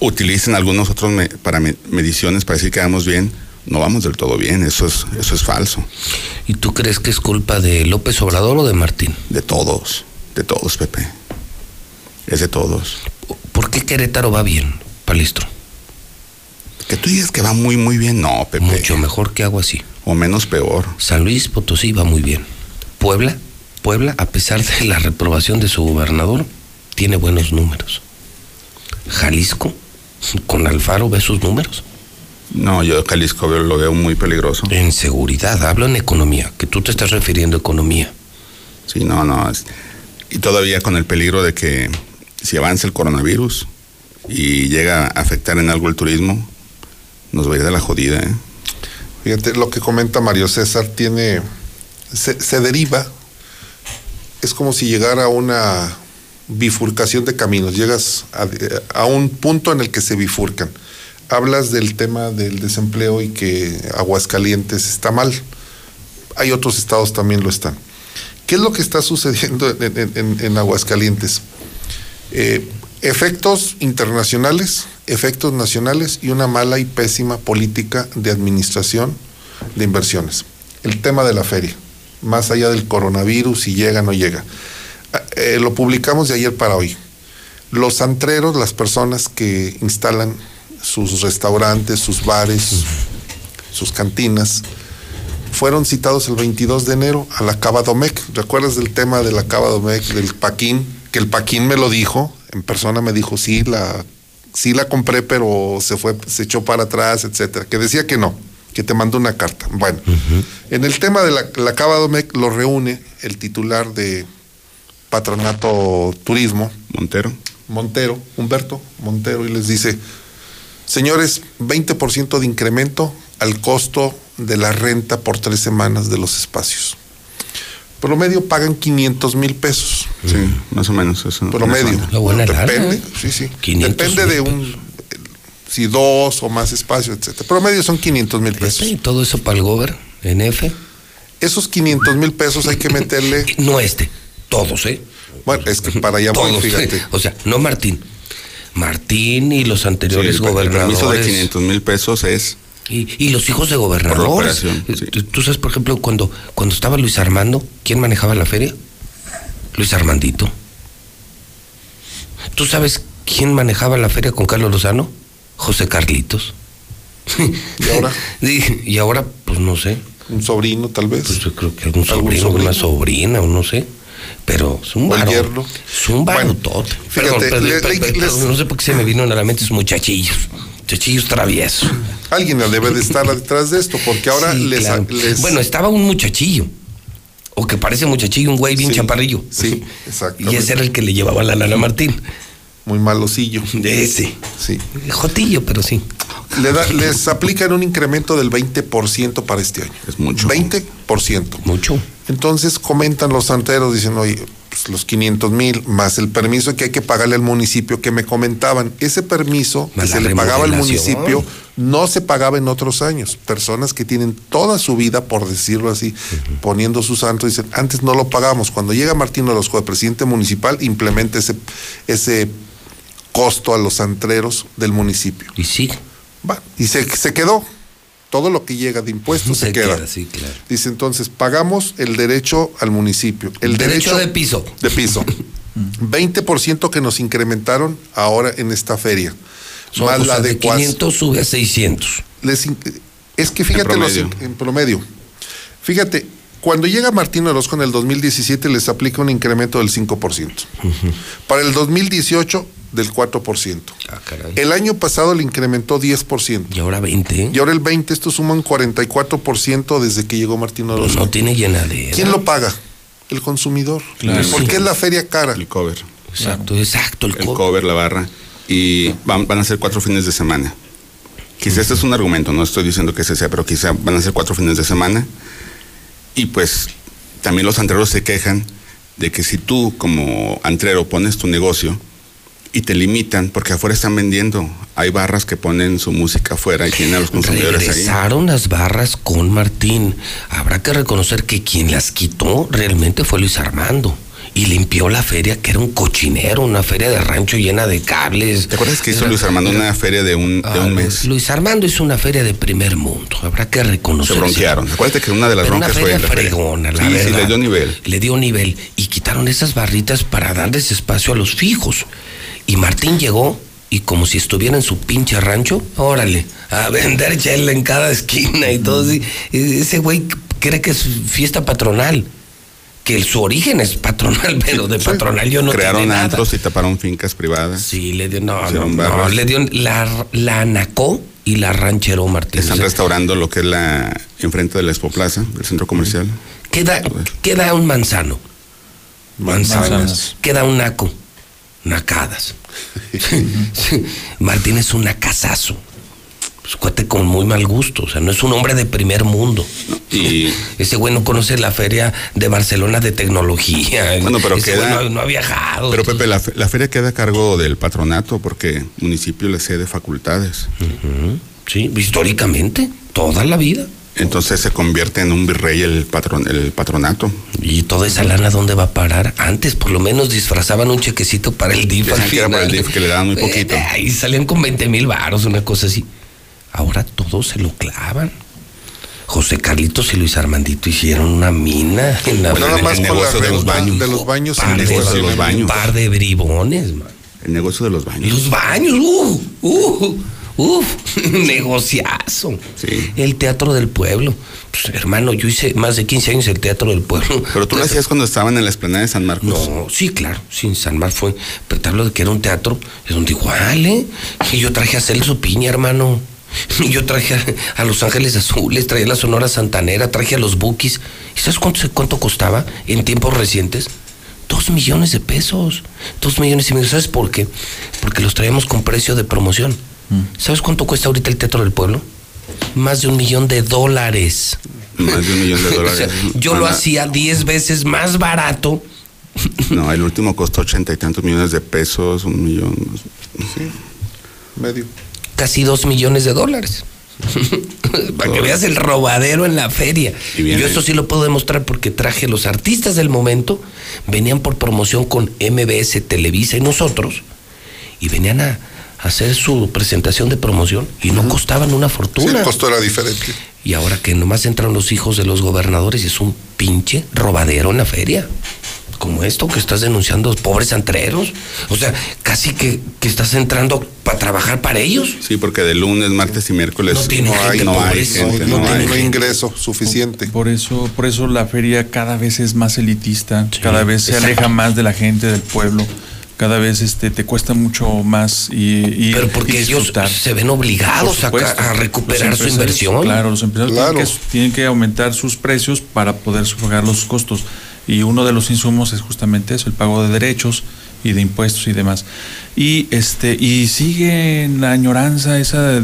utilicen algunos otros me- para me- mediciones para decir que vamos bien, no vamos del todo bien, eso es, eso es falso. ¿Y tú crees que es culpa de López Obrador o de Martín? De todos, de todos, Pepe. Es de todos. ¿Por qué Querétaro va bien, Palistro? Que tú digas que va muy, muy bien, no, Pepe. Mucho mejor que algo así. O menos peor. San Luis Potosí va muy bien. Puebla, Puebla, a pesar de la reprobación de su gobernador, tiene buenos números. Jalisco, con Alfaro ve sus números. No, yo Jalisco lo veo muy peligroso. En seguridad, hablo en economía, que tú te estás refiriendo a economía. Sí, no, no. es- y todavía con el peligro de que si avanza el coronavirus y llega a afectar en algo el turismo, nos va a ir de la jodida, ¿eh? Fíjate, lo que comenta Mario César tiene, se, deriva, es como si llegara a una bifurcación de caminos, llegas a, un punto en el que se bifurcan. Hablas del tema del desempleo y que Aguascalientes está mal. Hay otros estados también lo están. ¿Qué es lo que está sucediendo en, en- en- en Aguascalientes? Eh, efectos internacionales, efectos nacionales y una mala y pésima política de administración de inversiones. El tema de la feria, más allá del coronavirus, si llega o no llega. Ah, eh, lo publicamos de ayer para hoy. Los antreros, las personas que instalan sus restaurantes, sus bares, sus cantinas, fueron citados el 22 de enero a la Cava Domec. ¿Recuerdas del tema de la Cava Domec, del Paquín? Que el Paquín me lo dijo, en persona me dijo, sí, la, sí la compré, pero se fue, se echó para atrás, etcétera. Que decía que no, que te mandó una carta. Bueno, en el tema de la, la Cava Domec lo reúne el titular de Patronato Turismo. Montero. Montero, Humberto Montero, y les dice, señores, 20% de incremento al costo de la renta por tres semanas de los espacios. Promedio pagan 500 mil pesos. Sí, más o menos eso. Promedio. Buena lana, Depende, ¿eh? sí, sí. 500 Depende de un, si dos o más espacios, etcétera. Promedio son 500 mil pesos. Y todo eso para el gober, en F. Esos 500 mil pesos hay que meterle. No este, todos, ¿eh? Bueno, es que para allá voy, Todos, fíjate. O sea, no Martín. Martín y los Sí, anteriores el permiso de gobernadores. 500 mil pesos es Y, y los hijos de gobernadores. operación. sí. ¿Tú- sabes, por ejemplo, cuando, cuando estaba Luis Armando, ¿quién manejaba la feria? Luis Armandito. ¿Tú sabes quién manejaba la feria con Carlos Lozano? José Carlitos. ¿Y ahora? Y, y ahora, pues no sé. Un sobrino, tal vez. Pues yo creo que algún ¿Algún sobrino, sobrino? una sobrina, o no sé. Pero es un yerno. Es un barotote. fíjate, Perdón, perdón, le- perdón, le- perdón, les- no sé por qué se me vino a la mente esos muchachillos. Muchachillos traviesos. Alguien debe de estar detrás de esto, porque ahora Sí, les, claro. les- Bueno, estaba un muchachillo. O que parece muchachillo, un güey bien Sí, chaparrillo. Sí, exacto. Y ese era el que le llevaba la lana a Martín. Muy malosillo. De ese. Sí. Jotillo, pero sí. Le da- les aplican un incremento del 20% para este año. Es mucho. 20%. Mucho. Entonces comentan los santeros, dicen, oye, pues los 500 mil más el permiso que hay que pagarle al municipio que me comentaban. Ese permiso que se le pagaba al municipio no se pagaba en otros años. Personas que tienen toda su vida, por decirlo así, poniendo su santo, dicen, antes no lo pagamos. Cuando llega Martín Orozco, el presidente municipal, implementa ese, ese costo a los antreros del municipio. Y sí. Va, y se, se quedó. Todo lo que llega de impuestos se, queda. sí, claro. Dice entonces, pagamos el derecho al municipio. El Derecho de piso. De piso. 20% que nos incrementaron ahora en esta feria. Son, más o la sea, de adecuación. 500 sube a 600. Les in- es que fíjate En promedio. en promedio. Fíjate, cuando llega Martín Orozco en el 2017 les aplica un incremento del 5%. Para el 2018 del 4%. Ah, caray. El año pasado le incrementó 10%. Y ahora 20. Y ahora el 20, esto suma un 44% desde que llegó Martín Pues Orozco. no tiene llenadera. ¿Quién lo paga? El consumidor. Claro. ¿Por qué es la feria cara? El cover. Exacto, exacto. El, El co- cover, la barra. Y van, van a ser cuatro fines de semana. Quizá este es un argumento, no estoy diciendo que ese sea, pero quizá van a ser cuatro fines de semana. Y pues también los antreros se quejan de que si tú como antrero pones tu negocio y te limitan, porque afuera están vendiendo, hay barras que ponen su música afuera y tienen a los consumidores ahí. Regresaron las barras con Martín. Habrá que reconocer que quien las quitó realmente fue Luis Armando. Y limpió la feria, que era un cochinero, una feria de rancho llena de cables. ¿Te acuerdas que hizo Luis Armando una feria de un, de Ah, un mes? Luis Armando hizo una feria de primer mundo. Habrá que reconocer. Se bronquearon. Acuérdate que una de las Pero una broncas fue feria la feria. fregona, la Sí, sí, le dio nivel. Le dio nivel. Y quitaron esas barritas para darles espacio a los fijos. Y Martín llegó y como si estuviera en su pinche rancho, órale, a vender chela en cada esquina y todo. así. Ese güey cree que es fiesta patronal. Que el- su origen es patronal, pero de patronal yo no Crearon nada. antros y taparon fincas privadas. Sí, le dio, no, no, no, le dio, la, la anacó y la rancheró Martín. Están restaurando lo que es la enfrente de la Expo Plaza, del centro comercial. Queda, queda un manzano. Manzanas. Manzanas. Queda un naco. Nacadas. Martín es un nacazazo. Pues cuate con muy mal gusto. O sea, no es un hombre de primer mundo. Y Ese güey no conoce la feria de Barcelona de tecnología. Bueno, pero Ese queda- güey no, no ha viajado. Pero Pepe, la, fe- la feria queda a cargo del patronato porque municipio le cede facultades. Sí, históricamente, toda la vida. Entonces se convierte en un virrey el patron, el patronato. ¿Y toda esa lana dónde va a parar? Antes por lo menos disfrazaban un chequecito para el DIF. Al para el. DIF, que le daban muy poquito. Eh, Ahí salían con 20 mil varos, una cosa así. Ahora todos se lo clavan. José Carlitos y Luis Armandito hicieron una mina en la Bueno, Nada más el negocio de los baños. de los baños par de, negocio de los baños. un par de bribones, man. El negocio de los baños. Los baños, uh, uh, uf, negociazo. Sí. El teatro del pueblo. Pues, hermano, yo hice más de 15 años el teatro del pueblo. Pero tú lo hacías cuando estaban en la esplanada de San Marcos. No, sí, claro, sí, San Mar fue. Pero te hablo de que era un teatro, es donde igual, ¿eh? Y yo traje a Celso Piña, hermano. Yo traje a, a Los Ángeles Azules, traje a la Sonora Santanera, traje a los Bukis. ¿Y sabes cuánto, se- cuánto costaba en tiempos recientes? Dos millones de pesos. Dos millones y medio. ¿Sabes por qué? Porque los traíamos con precio de promoción. ¿Sabes cuánto cuesta ahorita el Teatro del Pueblo? Más de un millón de dólares. Más de un millón de O dólares. sea, yo lo hacía 10 veces más barato No, el último costó ochenta y tantos millones de pesos, un millón. Sí. Medio. casi dos millones de dólares. Para que veas el robadero en la feria. Y Yo esto sí lo puedo demostrar porque traje los artistas del momento, venían por promoción con MBS, Televisa y nosotros, y venían a hacer su presentación de promoción y no costaban una Sí, fortuna. el costo era diferente. y ahora que nomás entran los hijos de los gobernadores y es un pinche robadero en la feria. Como esto que estás denunciando, pobres antreros. O sea, casi que, que estás entrando para trabajar para ellos. Sí, porque de lunes, martes y miércoles No tiene no hay, no hay pobres, gente, no no, tiene hay. No hay ingreso suficiente. Por eso, por eso la feria cada vez es más elitista, Sí, cada vez se exacto. aleja más de la gente del pueblo, cada vez este te cuesta mucho más y, y- Pero porque y ellos se ven obligados Por a, supuesto. a recuperar su inversión. Claro, los empresarios Claro. Tienen, que, tienen que aumentar sus precios para poder sufragar los costos. Y uno de los insumos es justamente eso, el pago de derechos y de impuestos y demás. Y este y sigue en la añoranza esa eh,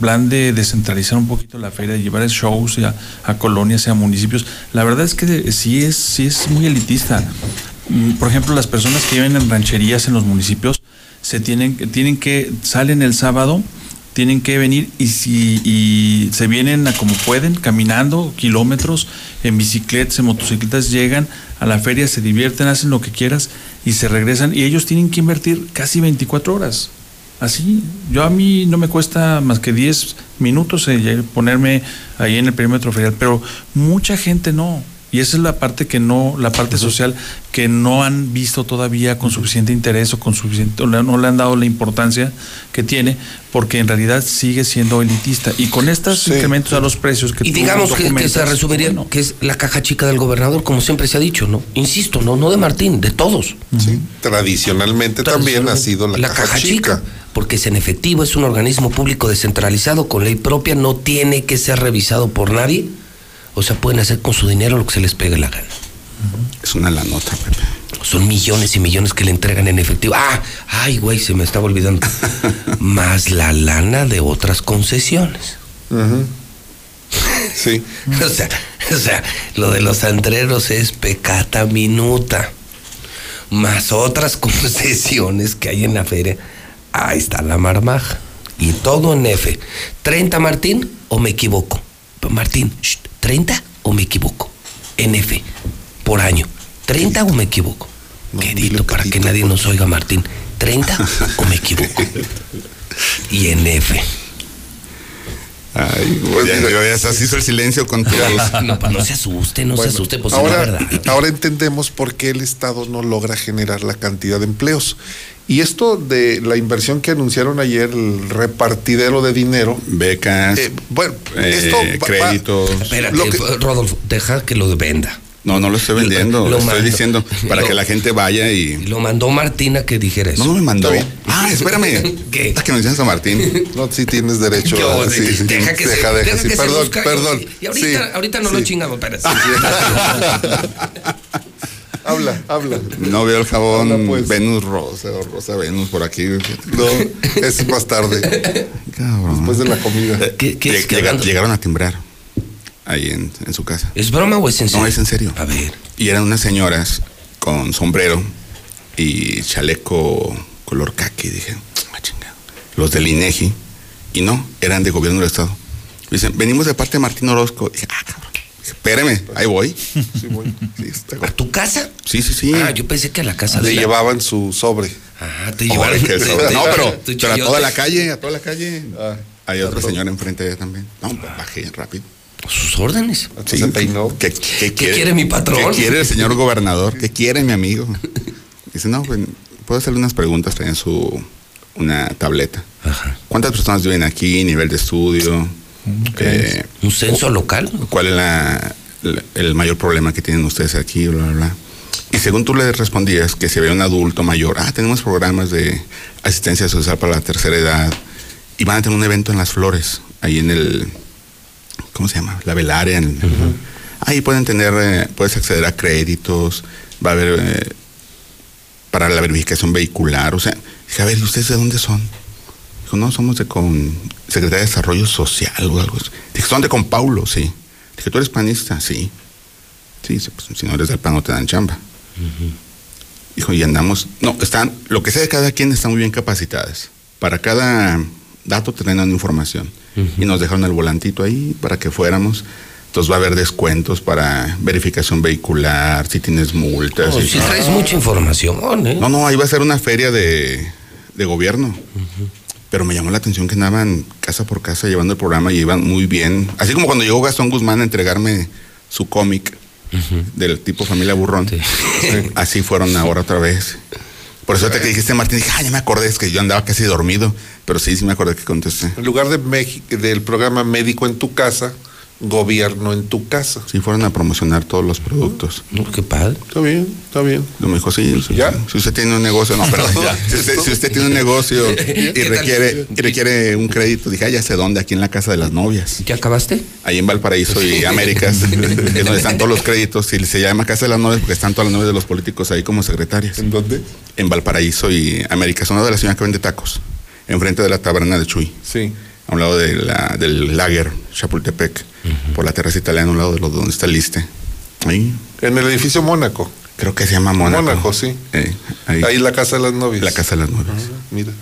plan de descentralizar un poquito la feria, de llevar shows a, a colonias y a municipios. La verdad es que sí es sí es muy elitista. Mm, Por ejemplo, las personas que viven en rancherías en los municipios se tienen tienen que salen el sábado tienen que venir y si y se vienen a como pueden caminando kilómetros en bicicletas en motocicletas llegan a la feria se divierten hacen lo que quieras y se regresan y ellos tienen que invertir casi 24 horas. Así yo a mí no me cuesta más que 10 minutos eh, ponerme ahí en el perímetro ferial pero mucha gente no y esa es la parte que no, la parte social que no han visto todavía con suficiente interés o con suficiente, o le- no le han dado la importancia que tiene, porque en realidad sigue siendo elitista. Y con estos incrementos a los precios que Y tú digamos que, se resumiría, que es la caja chica del gobernador, como siempre se ha dicho, ¿no? Insisto, no, no de Martín, de todos. Sí, tradicionalmente también ha sido la, caja, chica. porque es en efectivo, es un organismo público descentralizado con ley propia, no tiene que ser revisado por nadie. O sea, pueden hacer con su dinero lo que se les pegue la gana. Es una la nota, Pepe. Son millones y millones que le entregan en efectivo. Ah, ay, güey, se me estaba olvidando. Más la lana de otras concesiones. Sí. O sea, o sea, lo de los antreros es pecata minuta. Más otras concesiones que hay en la feria. Ahí está la marmaja. Y todo en F. ¿30 Martín o me equivoco? Martín, shh, ¿30 o me equivoco? En F, por año. ¿30 o me equivoco? Quedito, para que nadie nos oiga, Martín. ¿30 o me equivoco? Y en F. Ay, güey, ya, ya se hizo el silencio con todos. No, pues no se asuste, no se asuste, pues es ahora, la verdad. ahora entendemos por qué el Estado no logra generar la cantidad de empleos. Y esto de la inversión que anunciaron ayer, el repartidero de dinero. Becas. bueno, eh, esto va- créditos. Espérate, Rodolfo, deja que lo venda. No, no lo estoy vendiendo. Lo Lo, estoy mando. diciendo para Lo- que la gente vaya y. Lo mandó Martina que dijera eso. No, no me mandó. Ah, espérame. ¿Qué? Es que mencionas a Martín. No, sí tienes derecho ¿Qué a sí, sí, deja que deja, deja, deja sí, que se perdón, perdón. Y ahorita, Sí, ahorita no sí. lo chingamos, espérate. Habla, habla. No veo el jabón Habla, pues. Venus Rosa o Rosa Venus por aquí. No, es más tarde. Cabrón. Después de la comida. ¿Qué, qué es? Lleg- llega- llegaron a timbrar ahí en, en su casa. ¿Es broma o es en serio? No, es en serio. A ver. Y eran unas señoras con sombrero y chaleco color caqui. Dije, ah, chinga. Los del INEGI. Y no, eran de gobierno del Estado. Dicen, venimos de parte de Martín Orozco. Dije, ah, cabrón. Espéreme, ahí voy. Sí, voy. ¿A tu casa? Sí, sí, sí. Ah, yo pensé que a la casa Le de la- llevaban su sobre. Ah, te te- no, pero, pero a toda la calle, a toda la calle. Ah, Hay otra señora enfrente de ella también. No, pues, bajé rápido. Sus órdenes. Sí, se peinó. ¿Qué, qué quiere mi patrón? ¿Qué quiere el señor gobernador? ¿Qué quiere mi amigo? Dice, no, pues, puedo hacerle unas preguntas, traen su una tableta. ¿Cuántas personas viven aquí? Nivel de estudio. Eh, ¿Un censo local? ¿Cuál es la, la- el mayor problema que tienen ustedes aquí? Bla, bla, bla. Y según tú le respondías que si había un adulto mayor, ah, tenemos programas de asistencia social para la tercera edad y van a tener un evento en Las Flores, ahí en el, ¿cómo se llama? La velaria. en- Ahí pueden tener, eh, puedes acceder a créditos, va a haber eh, para la verificación vehicular, o sea, dije, a ver, ¿y ustedes de dónde son? Dijo, no, somos de con Secretaría de Desarrollo Social o algo así. Dije, ¿son de con Paulo? Sí. Dije, ¿tú eres panista? Sí. Sí, pues, si no eres del PAN no te dan chamba. Dijo, y andamos, no, están, lo que sea de cada quien están muy bien capacitadas. Para cada dato tenían información. Y nos dejaron el volantito ahí para que fuéramos. Entonces va a haber descuentos para verificación vehicular, si tienes multas. Oh, y- si traes mucha información, ¿eh? no, no, ahí va a ser una feria de, de gobierno. Pero me llamó la atención que andaban casa por casa llevando el programa y iban muy bien. Así como cuando llegó Gastón Guzmán a entregarme su cómic del tipo Familia Burrón. Así fueron ahora otra vez. Por eso te que dijiste, Martín, dije, ah, ya me acordé, es que yo andaba casi dormido. Pero sí, sí me acordé que contesté. En lugar de México, del programa Médico en tu casa, Gobierno en tu casa. Sí, fueron a promocionar todos los productos. qué padre. Está bien, está bien. No me dijo, sí, sí, ¿Ya? si usted tiene un negocio, no, perdón, ya. Si usted, si usted tiene un negocio y requiere, y requiere un crédito, dije, ah, ya sé dónde, aquí en la casa de las novias. ¿Ya acabaste? Ahí en Valparaíso y Américas, es donde están todos los créditos. Y se llama Casa de las Novias porque están todas las novias de los políticos ahí como secretarias. ¿En dónde? En Valparaíso y Américas, una de la señora que vende tacos, enfrente de la taberna de Chuy. Sí. A un lado de la, del lager Chapultepec, por la terraza italiana, a un lado de lo, donde está el liste. Ahí. En el edificio Mónaco. Creo que se llama Mónaco. Mónaco, sí. Eh, ahí. Ahí la casa de las novias. La casa de las novias. Mira.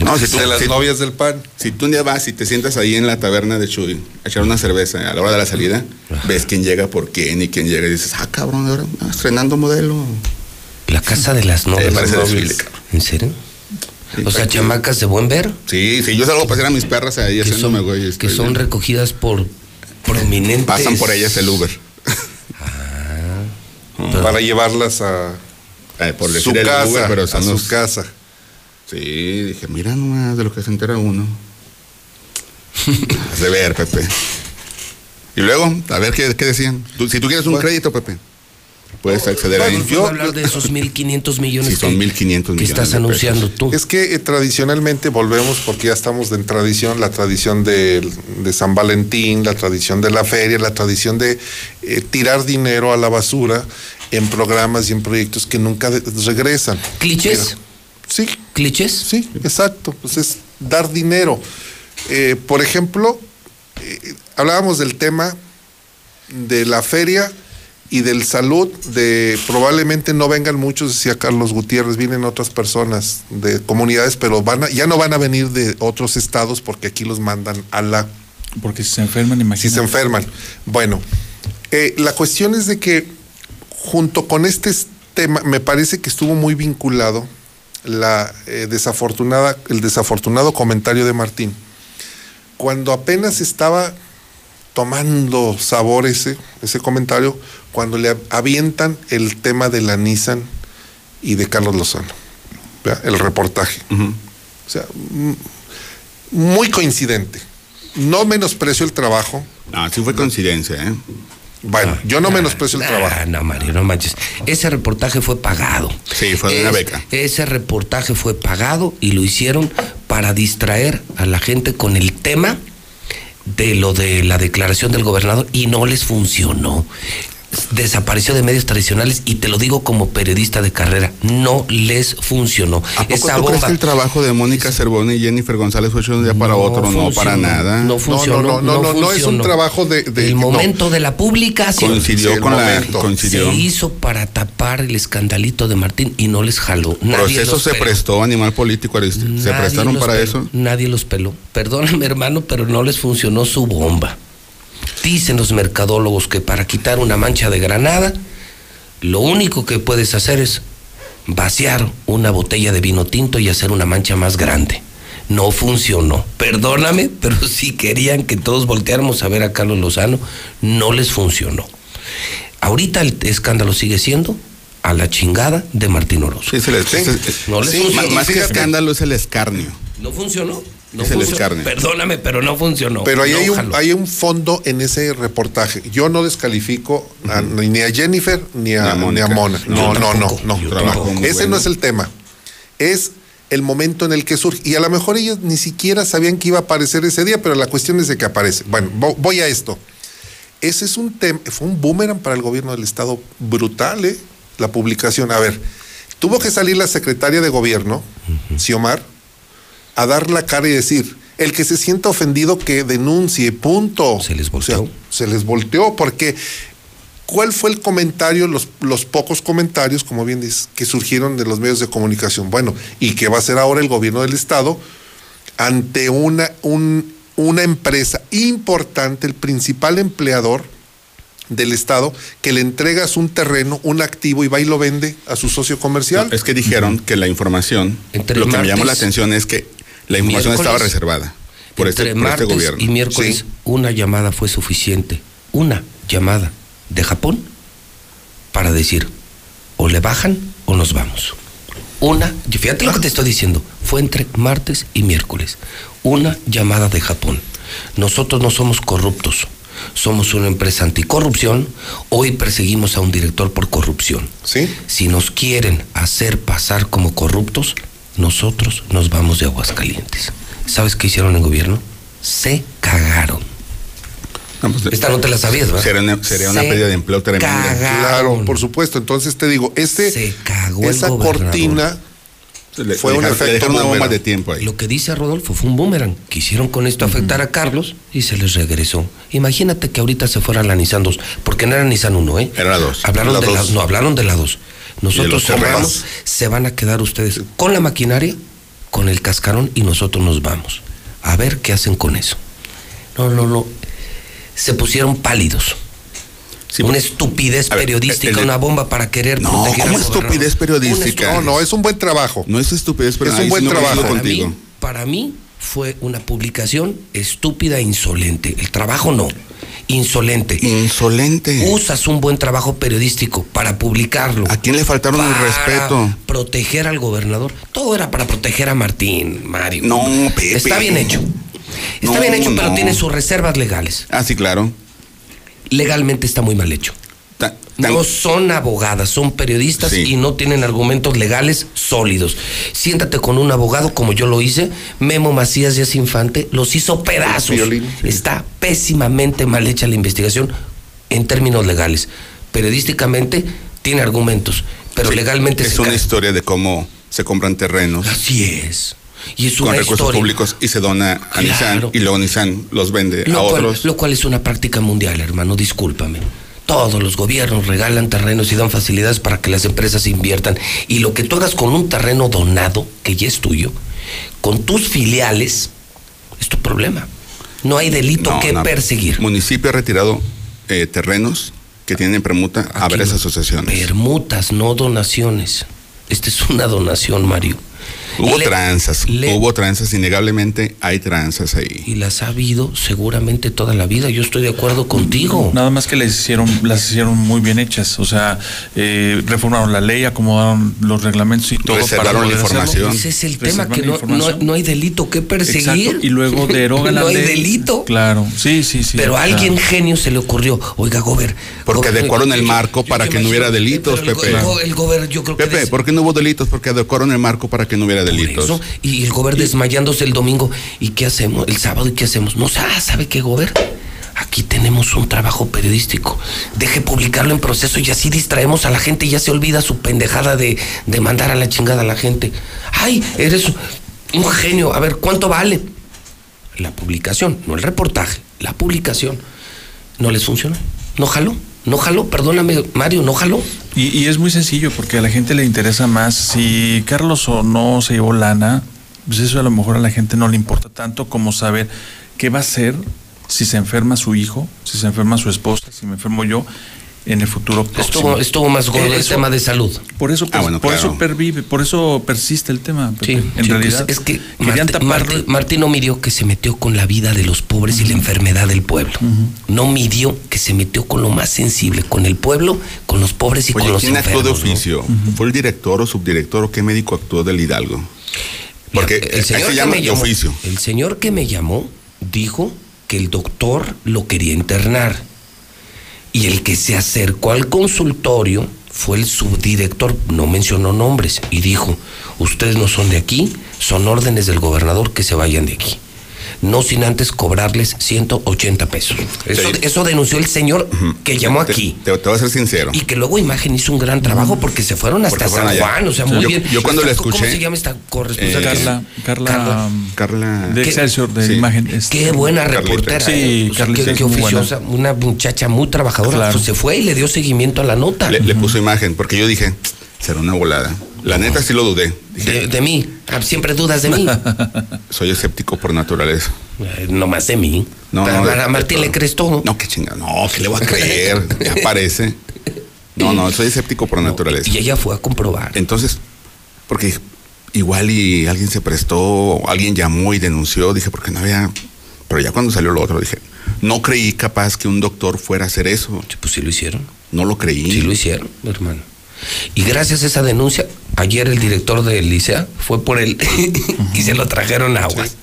No, si tú, de las si- novias del pan. si tú un día vas y te sientas ahí en la taberna de Chuy a echar una cerveza a la hora de la salida, ves quién llega por quién y quién llega y dices, ah, cabrón, ahora ah, estrenando modelo. La casa de las Eh, novias. parece Novias. desfile. ¿En serio? O sea, chamacas de buen ver. Sí, sí, yo salgo a pasear a mis perras ahí Que haciéndome, son, güey. que son bien. recogidas por prominentes. Pasan por ellas el Uber. para llevarlas a Eh, por su casa, Uber, pero a son su los- casa. Sí, dije, mira nomás de lo que se entera uno. Has de ver, Pepe. Y luego, a ver qué, qué decían. Tú- si tú quieres un crédito, Pepe, puedes acceder ahí. Vamos a hablar de esos 1.500 millones Sí, son que- 1.500 que millones. estás de anunciando tú. Es que eh, tradicionalmente volvemos, porque ya estamos en tradición, la tradición del- de, San Valentín, la tradición de la feria, la tradición de eh, tirar dinero a la basura en programas y en proyectos que nunca de- regresan. ¿Clichés? sí. ¿Clichés? Sí, exacto. Pues es dar dinero. Eh, por ejemplo, eh, hablábamos del tema de la feria y del salud, de probablemente no vengan muchos, decía Carlos Gutiérrez, vienen otras personas de comunidades, pero van a- ya no van a venir de otros estados porque aquí los mandan a la... Porque si se enferman, imagínate. Si se enferman. Bueno, eh, la cuestión es de que junto con este tema, me parece que estuvo muy vinculado la eh, desafortunada, el desafortunado comentario de Martín. Cuando apenas estaba tomando sabor ese, ese comentario, cuando le avientan el tema de la Nissan y de Carlos Lozano, ¿verdad? el reportaje. O sea, muy coincidente. No menosprecio el trabajo. No, sí fue coincidencia, ¿eh? Bueno, yo no menosprecio el trabajo. Ah, no, Mario, no manches. Ese reportaje fue pagado. Sí, fue de una beca. Ese reportaje fue pagado y lo hicieron para distraer a la gente con el tema de lo de la declaración del gobernador y no les funcionó. Desapareció de medios tradicionales y te lo digo como periodista de carrera, no les funcionó. ¿A poco Esa tú crees bomba que el trabajo de Mónica Cervoni y Jennifer González fue hecho de un día para otro? No, para funcionó, nada. No funcionó. no, no, no, no es un funcionó. trabajo de- de- el no. momento de la publicación. Coincidió Sí, con la. momento. Coincidió. Se hizo para tapar el escandalito de Martín y no les jaló. Nadie Proceso se peló. prestó, animal político, Ariste. ¿Se Nadie prestaron para peló. eso? Nadie los peló. Perdóname, hermano, pero no les funcionó su bomba. Dicen los mercadólogos que para quitar una mancha de granada, lo único que puedes hacer es vaciar una botella de vino tinto y hacer una mancha más grande. No funcionó. Perdóname, pero si querían que todos volteáramos a ver a Carlos Lozano, no les funcionó. Ahorita el escándalo sigue siendo a la chingada de Martín Orozco. Sí, se les- se- No les sí, funcionó. más, más que escándalo es el escarnio. No funcionó. No Es el funcionó. escarnio. Perdóname, pero no funcionó. Pero ahí No hay, un, jaló. hay un fondo en ese reportaje. Yo no descalifico a- ni a Jennifer ni a, Ni a ni Mónica. a Mona. No, No, no, no, Ese bueno. no es el tema. Es el momento en el que surge. Y a lo mejor ellos ni siquiera sabían que iba a aparecer ese día, pero la cuestión es de que aparece. Bueno, vo- voy a esto. Ese es un tema, fue un boomerang para el gobierno del Estado brutal, ¿eh? La publicación. A ver, tuvo que salir la secretaria de gobierno, Xiomar, a dar la cara y decir, el que se sienta ofendido que denuncie, punto. Se les volteó. se les volteó, porque ¿cuál fue el comentario, los, los pocos comentarios, como bien dices, que surgieron de los medios de comunicación? Bueno, ¿y qué va a hacer ahora el gobierno del Estado ante una, un- una empresa importante, el principal empleador del Estado, que le entregas un terreno, un activo y va y lo vende a su socio comercial? No, es que dijeron que la información, Entre lo que me llamó la atención es que la información estaba reservada por este, Entre este martes gobierno. y miércoles, una llamada fue suficiente. Una llamada de Japón para decir, o le bajan o nos vamos. Una, fíjate lo que te estoy diciendo, fue entre martes y miércoles. Una llamada de Japón. Nosotros no somos corruptos, somos una empresa anticorrupción. Hoy perseguimos a un director por corrupción. ¿Sí? Si nos quieren hacer pasar como corruptos, nosotros nos vamos de Aguascalientes. ¿Sabes qué hicieron en gobierno? Se cagaron. Esta no te la sabías, ¿verdad? Sería una, sería una Se pérdida de empleo tremenda. Claro, por supuesto. Entonces te digo, este, cagó el esa cortina Le- fue le un efecto una bomba de tiempo ahí. Lo que dice Rodolfo fue un boomerang. Quisieron con esto afectar a Carlos y se les regresó. Imagínate que ahorita se fueran la Nissan 2, porque no era Nissan 1, ¿eh? Era la 2. Hablaron La de la, dos. no, hablaron de la 2. Nosotros cerramos, se van a quedar ustedes con la maquinaria, con el cascarón y nosotros nos vamos. A ver qué hacen con eso. No, no, no. Se pusieron pálidos. Una estupidez A ver, periodística, el- una bomba para querer No, proteger ¿cómo al gobernador. estupidez periodística? No, no, es un buen trabajo. No es estupidez, pero Es un buen trabajo. Para mí, contigo. para mí, fue una publicación estúpida e insolente. El trabajo no, insolente. Insolente. Usas un buen trabajo periodístico para publicarlo. ¿A quién le faltaron el para respeto? Proteger al gobernador. Todo era para proteger a Martín, Mario. No, Pepe. Está bien hecho. Está No, bien hecho, pero no. tiene sus reservas legales. Ah, sí, claro. Legalmente está muy mal hecho. No son abogadas, son periodistas y no tienen argumentos legales sólidos. Siéntate con un abogado como yo lo hice. Memo Macías Díaz Infante los hizo pedazos. Está pésimamente mal hecha la investigación en términos legales. Periodísticamente tiene argumentos, pero Sí, legalmente es se una cae. historia de cómo se compran terrenos. Así es. Y es con recursos historia. públicos y se dona a Nissan y luego Nissan los vende a cual, otros. lo cual es una práctica mundial, hermano, discúlpame. Todos los gobiernos regalan terrenos y dan facilidades para que las empresas inviertan. Y lo que tú hagas con un terreno donado, que ya es tuyo, con tus filiales, es tu problema. No hay delito No, que no. perseguir. Municipio ha retirado eh, terrenos que tienen permuta a varias asociaciones. Permutas, no donaciones. Esta es una donación, Mario. Hubo Le- tranzas, le- hubo tranzas, innegablemente hay tranzas ahí. Y las ha habido seguramente toda la vida. Yo estoy de acuerdo contigo. Nada más que les hicieron, las hicieron muy bien hechas. O sea, eh, reformaron la ley, acomodaron los reglamentos y todo. Reservaron la poder hacerlo. información. Ese es el tema, que la no, no, información. no hay delito que perseguir. Exacto, Y luego derogan la no hay ley. delito. Claro, sí, sí, sí. Pero a alguien genio se le ocurrió, oiga, Gober. Porque Gober, adecuaron el yo- marco para yo que no hubiera delitos, Pepe. El, go- el Gober, yo creo que Pepe, des- ¿por qué no hubo delitos? Porque adecuaron el marco para que no hubiera delitos. eso, y el Gober desmayándose el domingo. ¿Y qué hacemos? El sábado, ¿y qué hacemos? No, ah, ¿sabe qué, Gober? Aquí tenemos un trabajo periodístico. Deje publicarlo en proceso y así distraemos a la gente y ya se olvida su pendejada de, de mandar a la chingada a la gente. Ay, eres un genio. A ver, ¿cuánto vale? La publicación, no el reportaje, la publicación. No les funcionó. No jaló. No jaló, perdóname, Mario, no jaló. Y, y es muy sencillo porque a la gente le interesa más si Carlos o no se llevó lana, pues eso a lo mejor a la gente no le importa tanto como saber qué va a hacer si se enferma su hijo, si se enferma su esposa, si me enfermo yo en el futuro próximo. Estuvo, estuvo más gordo el Eso- tema de salud. Por eso, Ah, bueno, por claro. eso pervive, por eso persiste el tema. Sí, en sí, realidad pues, es que Martín no midió que se metió con la vida de los pobres y la enfermedad del pueblo. No midió que se metió con lo más sensible, con el pueblo, con los pobres y Oye, con los ¿quién actuó enfermos. de ¿no? oficio? ¿Fue el director o subdirector o qué médico actuó del Hidalgo? Porque El ahí señor, se que llama me de llamó, oficio. el señor que me llamó dijo que el doctor lo quería internar. Y el que se acercó al consultorio fue el subdirector, no mencionó nombres, y dijo, ustedes no son de aquí, son órdenes del gobernador que se vayan de aquí. No sin antes cobrarles 180 pesos. Eso, Sí. eso denunció el señor que llamó Te- aquí. Te, te voy a ser sincero. Y que luego Imagen hizo un gran trabajo porque se fueron hasta San allá. Juan, o sea, Sí. muy Yo- bien. yo cuando la escuché, ¿Cómo se llama esta corresponsal? eh, Carla, Carla, Carla. de ¿Qué- Excelsior, de sí. imagen. Qué buena Carlita. reportera. Sí, ¿eh? O sea, Carlita qué, muy buena. oficiosa, una muchacha muy trabajadora. Claro. Pues se fue y le dio seguimiento a la nota. Le, le puso imagen, porque yo dije, será una volada. La neta sí lo dudé. De, de mí. Ah, siempre dudas de mí. Soy escéptico por naturaleza. Eh, no más de mí. No, a, no, de- a Martín de le crees todo. No, qué chingada. No, que le voy a creer. Ya parece. No, no, soy escéptico por naturaleza. Y ella fue a comprobar. Entonces, porque igual y alguien se prestó, alguien llamó y denunció, dije, porque no había. Pero ya cuando salió lo otro, dije, no creí capaz que un doctor fuera a hacer eso. Pues sí lo hicieron. No lo creí. Sí lo hicieron, hermano. Y gracias a esa denuncia, ayer el director del licea fue por él y se lo trajeron aguas.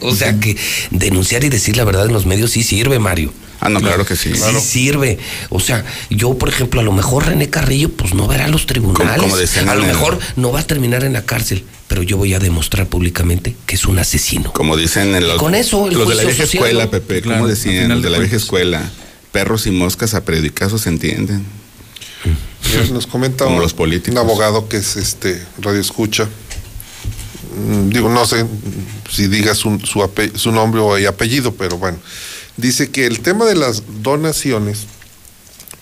O sea que denunciar y decir la verdad en los medios sí sirve, Mario. Ah, no, claro que sí. Sí Claro. sirve. O sea, yo, por ejemplo, a lo mejor René Carrillo, pues no verá los tribunales. Como- como decían a lo mejor no va a terminar en la cárcel, pero yo voy a demostrar públicamente que es un asesino. Como dicen en los, Con eso, el los de la vieja social, escuela. Pepe, Claro, como decían, los de de la vieja escuela, perros y moscas a predicazos se entienden. Nos comenta Como un, los políticos. un abogado que es este radio escucha. Mm, Digo, no sé si diga su, su, ape- su nombre o y apellido, pero bueno. Dice que el tema de las donaciones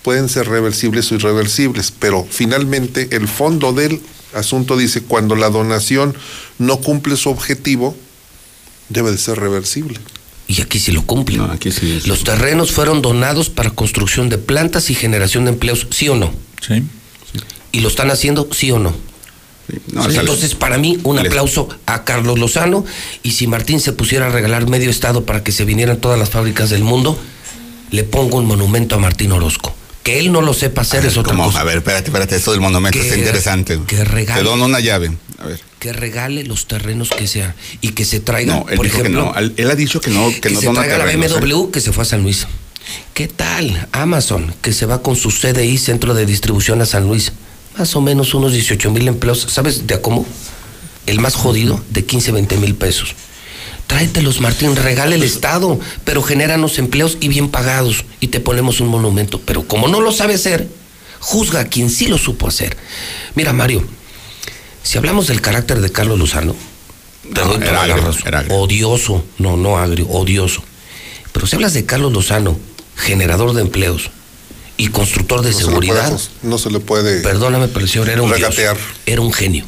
pueden ser reversibles o irreversibles, pero finalmente el fondo del asunto dice cuando la donación no cumple su objetivo, debe de ser reversible. Y aquí sí lo cumplen. No, aquí sí. sí. Los terrenos fueron donados para construcción de plantas y generación de empleos, ¿sí o no? Sí. ¿Y lo están haciendo, sí o no? no, sale- Entonces, para mí, un Les- aplauso a Carlos Lozano. Y si Martín se pusiera a regalar medio estado para que se vinieran todas las fábricas del mundo, le pongo un monumento a Martín Orozco. Que él no lo sepa hacer es otra ¿Cómo? cosa. A ver, espérate, espérate, esto del monumento Que- está interesante. que regale. Te dono una llave. A ver. Que regale los terrenos que sean y que se traiga, No, él por dijo que ejemplo, no. Él, ha dicho que no, que, que no se dona traiga la terrenos, ¿eh? BMW que se fue a San Luis. ¿Qué tal Amazon que se va con su CDI, Centro de Distribución a San Luis? Más o menos unos 18 mil empleos. ¿Sabes de a cómo? El más jodido, de 15, 20 mil pesos. Tráetelos, Martín, regale el Estado, pero genéranos empleos y bien pagados y te ponemos un monumento. Pero como no lo sabe hacer, juzga a quien sí lo supo hacer. Mira, Mario, si hablamos del carácter de Carlos Lozano, te No, era agrio, era agrio. odioso, no, no agrio, odioso. Pero si hablas de Carlos Lozano, generador de empleos y constructor de No se seguridad, puede- no se le puede. perdóname, pero el señor era un dios. Regatear. era un genio.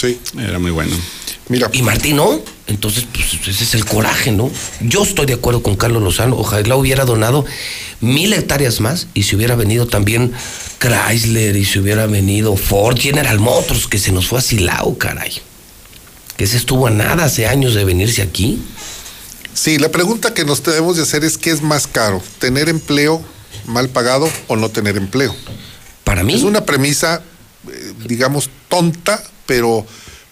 Sí. Era muy bueno. Mira. Y Martín no, entonces pues, ese es el coraje, ¿no? Yo estoy de acuerdo con Carlos Lozano, ojalá hubiera donado mil hectáreas más y si hubiera venido también Chrysler y si hubiera venido Ford, General Motors, que se nos fue a Silao, caray. Que se estuvo a nada hace años de venirse aquí. Sí, la pregunta que nos debemos de hacer es qué es más caro, tener empleo mal pagado o no tener empleo. Para mí es una premisa, eh, digamos tonta, pero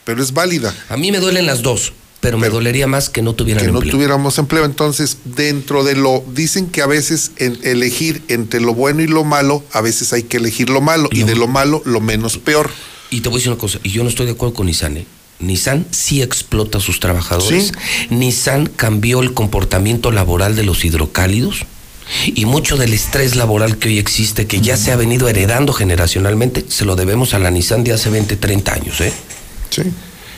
pero es válida. A mí me duelen las dos, pero, me dolería más que no tuvieran que no empleo. tuviéramos empleo. Entonces, dentro de lo, dicen que a veces en elegir entre lo bueno y lo malo, a veces hay que elegir lo malo, y de lo malo lo menos peor. Y te voy a decir una cosa, y yo no estoy de acuerdo con Nissan. Nissan sí explota a sus trabajadores. Nissan cambió el comportamiento laboral de los hidrocálidos. Y mucho del estrés laboral que hoy existe, que ya se ha venido heredando generacionalmente, se lo debemos a la Nissan de hace 20, 30 años. ¿eh? Sí.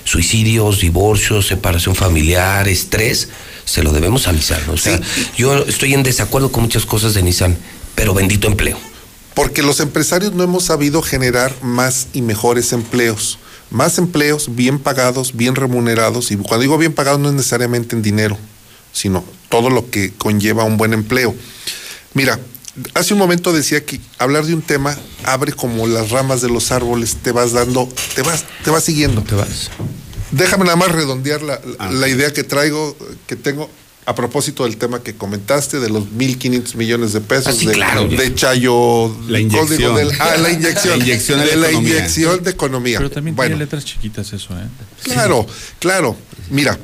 Suicidios, divorcios, separación familiar, estrés, se lo debemos a Nissan. O sea, yo estoy en desacuerdo con muchas cosas de Nissan, pero bendito empleo. Porque los empresarios no hemos sabido generar más y mejores empleos. Más empleos bien pagados, bien remunerados. Y cuando digo bien pagados no es necesariamente en dinero, sino todo lo que conlleva un buen empleo. Mira, hace un momento decía que hablar de un tema abre como las ramas de los árboles, te vas dando, te vas, te vas siguiendo. Te vas. Déjame nada más redondear la, la idea que traigo, que tengo a propósito del tema que comentaste de los 1.500 millones de pesos Ah, sí, de, claro. de Chayo. La inyección. del- ah, la inyección. La inyección de de la economía. inyección de economía. Pero también bueno, tiene letras chiquitas eso, ¿eh? claro, claro. Mira,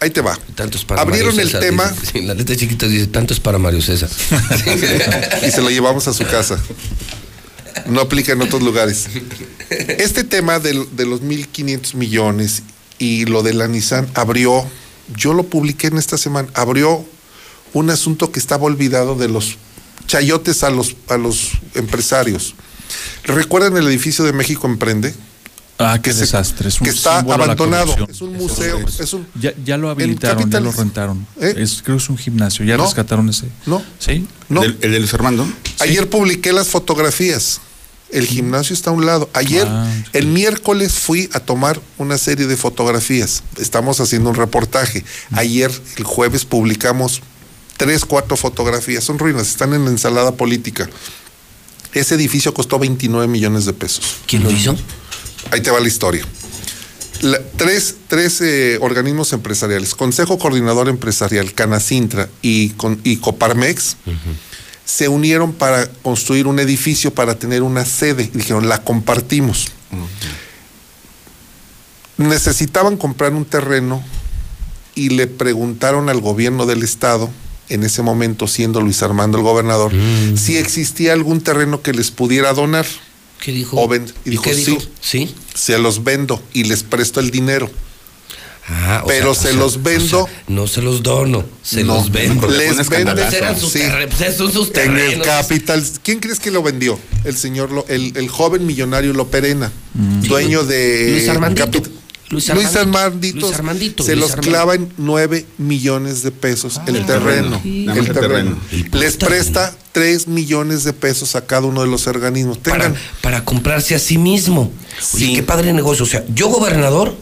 ahí te va. Tanto es para Abrieron Mario el César, tema dice. Sí, la letra chiquita dice, tanto es para Mario César. y se lo llevamos a su casa. No aplica en otros lugares. Este tema del- de, los 1.500 millones y lo de la Nissan abrió, yo lo publiqué en esta semana, abrió un asunto que estaba olvidado de los chayotes a los, a los empresarios. ¿Recuerdan el edificio de México Emprende? Ah, qué desastre. Es un que está abandonado. Es un museo. Es un, Ya, ya lo habilitaron, ya lo rentaron. ¿Eh? Es, creo que es un gimnasio. Ya No. rescataron ese. No. ¿Sí? No. ¿El, el de Luis Armando? Ayer publiqué las fotografías. El gimnasio está a un lado. Ayer, Ah, el miércoles, fui a tomar una serie de fotografías. Estamos haciendo un reportaje. Ayer, el jueves, publicamos tres, cuatro fotografías. Son ruinas, están en la ensalada política. Ese edificio costó 29 millones de pesos. ¿Quién lo hizo? Ahí te va la historia. La- tres tres, eh, organismos empresariales, Consejo Coordinador Empresarial, Canacintra y, con- y Coparmex, se unieron para construir un edificio para tener una sede. Y dijeron, la compartimos. Necesitaban comprar un terreno y le preguntaron al gobierno del estado, en ese momento siendo Luis Armando el gobernador, si existía algún terreno que les pudiera donar. ¿Qué dijo? O y ¿Y dijo, qué dijo? sí, Sí. se los vendo y les presto el dinero. Ah, Pero sea, se o sea, los vendo. o sea, no se los dono, se No, los vendo. Les. Pues eran sus Sí. terre- son sus En el capital. ¿Quién crees que lo vendió? El señor, Lo- el, el joven millonario Loperena, dueño de. Luis Armandito. Luis Luis Armandito. Armandito. Luis Armandito, Se Luis los Armandito. clava en 9 millones de pesos el terreno. Sí. El terreno. terreno. Les presta 3 millones de pesos a cada uno de los organismos. Tengan. para, para comprarse a sí mismo. Oye, qué padre negocio. O sea, yo gobernador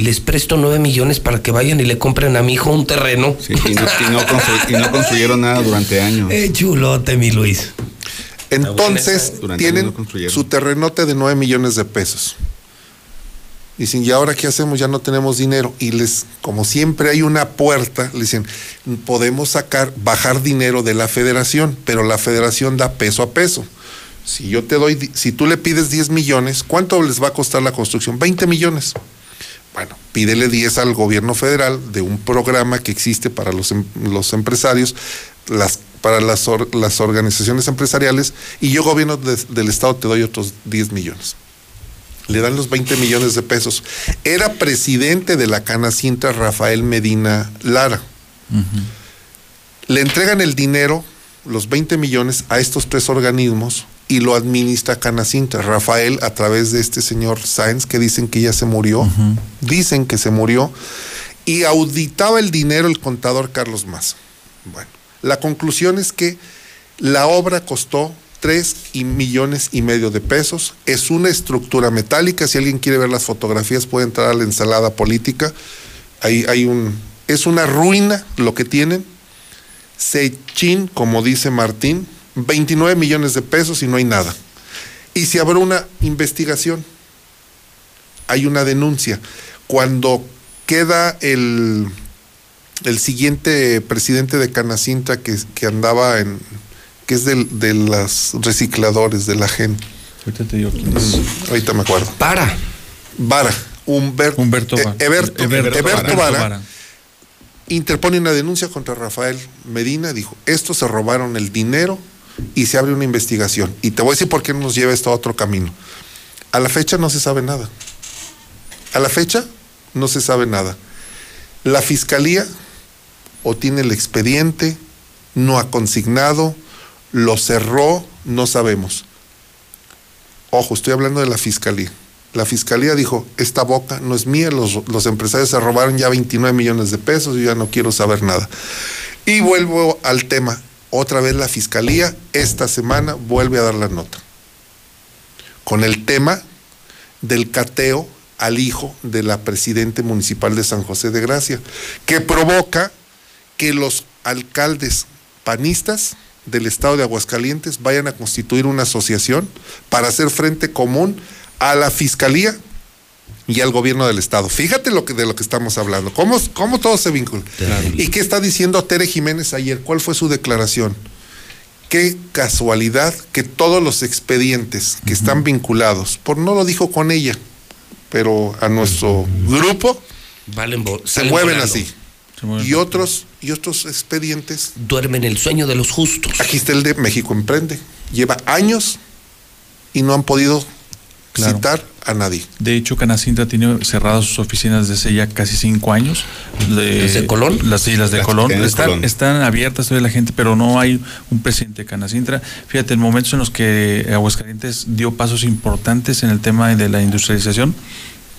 les presto nueve millones para que vayan y le compren a mi hijo un terreno. Sí, y, no, y no constru- y no construyeron nada durante años. Eh, chulote, mi Luis. Entonces, tienen su terrenote de 9 millones de pesos. Dicen, ¿y ahora qué hacemos? Ya no tenemos dinero. Y les, como siempre hay una puerta, le dicen, podemos sacar, bajar dinero de la federación, pero la federación da peso a peso. Si yo te doy, si tú le pides 10 millones, ¿cuánto les va a costar la construcción? 20 millones. Bueno, pídele 10 al gobierno federal de un programa que existe para los, em- los empresarios, las, para las, or- las organizaciones empresariales, y yo, gobierno de- del Estado, te doy otros 10 millones. Le dan los 20 millones de pesos. Era presidente de la Canacintra Rafael Medina Lara. Le entregan el dinero, los 20 millones, a estos tres organismos y lo administra Canacintra. Rafael, a través de este señor Sáenz, que dicen que ya se murió, dicen que se murió, y auditaba el dinero el contador Carlos Maza. Bueno, la conclusión es que la obra costó 3 y millones y medio de pesos. Es una estructura metálica. Si alguien quiere ver las fotografías, puede entrar a la ensalada política. Ahí hay un. Es una ruina lo que tienen. Sechín, como dice Martín, 29 millones de pesos y no hay nada. Y si habrá una investigación, hay una denuncia. Cuando queda el, el siguiente presidente de Canacintra que, que andaba en, que es del- de los recicladores de la gente. Ahorita te digo quién es. ahorita me acuerdo. Para. Vara. Humberto, Humberto eh, Vara. Eberto, Eberto Eberto Vara. Vara, Vara. interpone una denuncia contra Rafael Medina. Dijo, estos se robaron el dinero y se abre una investigación. Y te voy a decir por qué nos lleva esto a otro camino. A la fecha no se sabe nada. A la fecha no se sabe nada. La fiscalía o tiene el expediente, no ha consignado, lo cerró, no sabemos. Ojo, estoy hablando de la fiscalía. La fiscalía dijo, esta boca no es mía, los, los empresarios se robaron ya 29 millones de pesos, yo ya no quiero saber nada. Y vuelvo al tema. Otra vez la fiscalía esta semana vuelve a dar la nota. Con el tema del cateo al hijo de la presidente municipal de San José de Gracia, que provoca que los alcaldes panistas del estado de Aguascalientes vayan a constituir una asociación para hacer frente común a la fiscalía y al gobierno del estado. Fíjate lo que, de lo que estamos hablando, cómo, cómo todo se vincula. ¿Y qué está diciendo Tere Jiménez ayer? ¿Cuál fue su declaración? Qué casualidad que todos los expedientes que están vinculados, por no lo dijo con ella, pero a nuestro grupo, Valen se mueven volando. así. Y otros, y otros expedientes. Duermen el sueño de los justos. Aquí está el de México Emprende. Lleva años y no han podido Claro. citar a nadie. De hecho, Canacintra tiene cerradas sus oficinas desde ya casi cinco años. De, ¿Las de Colón? Las, sí, las de Las Colón. Están, Colón. están abiertas todavía la gente, pero no hay un presidente de Canacintra. Fíjate, en momentos en los que Aguascalientes dio pasos importantes en el tema de la industrialización,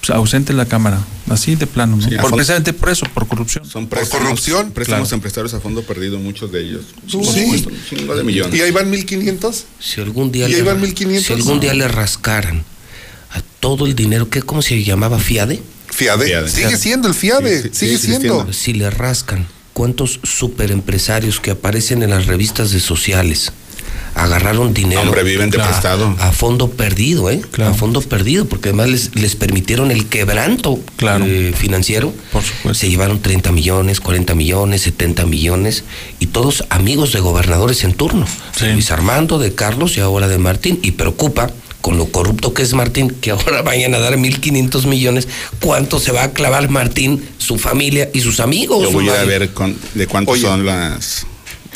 pues, ausente en la Cámara, así de plano. ¿no? Sí, a por, precisamente por eso, por corrupción. Son préstamos, corrupción? Préstamos Claro. empresarios a fondo perdido, muchos de ellos. Sí. Un de millones. Y ahí van 1500. Si algún día ¿Y ahí le, van 1500? si algún día le rascaran a todo el dinero, ¿qué, ¿cómo se llamaba? ¿Fiade? Fiade. Fiade. Sigue siendo el Fiade. Sí, sí, sigue sigue siendo. Si le rascan, ¿cuántos superempresarios que aparecen en las revistas de sociales agarraron dinero? Hombre, viven de Claro. prestado. A fondo perdido, ¿eh? Claro. A fondo perdido, porque además les, les permitieron el quebranto Claro. eh, financiero. Por supuesto. Se llevaron 30 millones, 40 millones, 70 millones, y todos amigos de gobernadores en turno. Sí. Luis Armando, de Carlos y ahora de Martín. Y preocupa, con lo corrupto que es Martín, que ahora vayan a dar 1.500 millones, ¿cuánto se va a clavar Martín, su familia y sus amigos? Yo voy a ver con- de cuántos Oye. son las.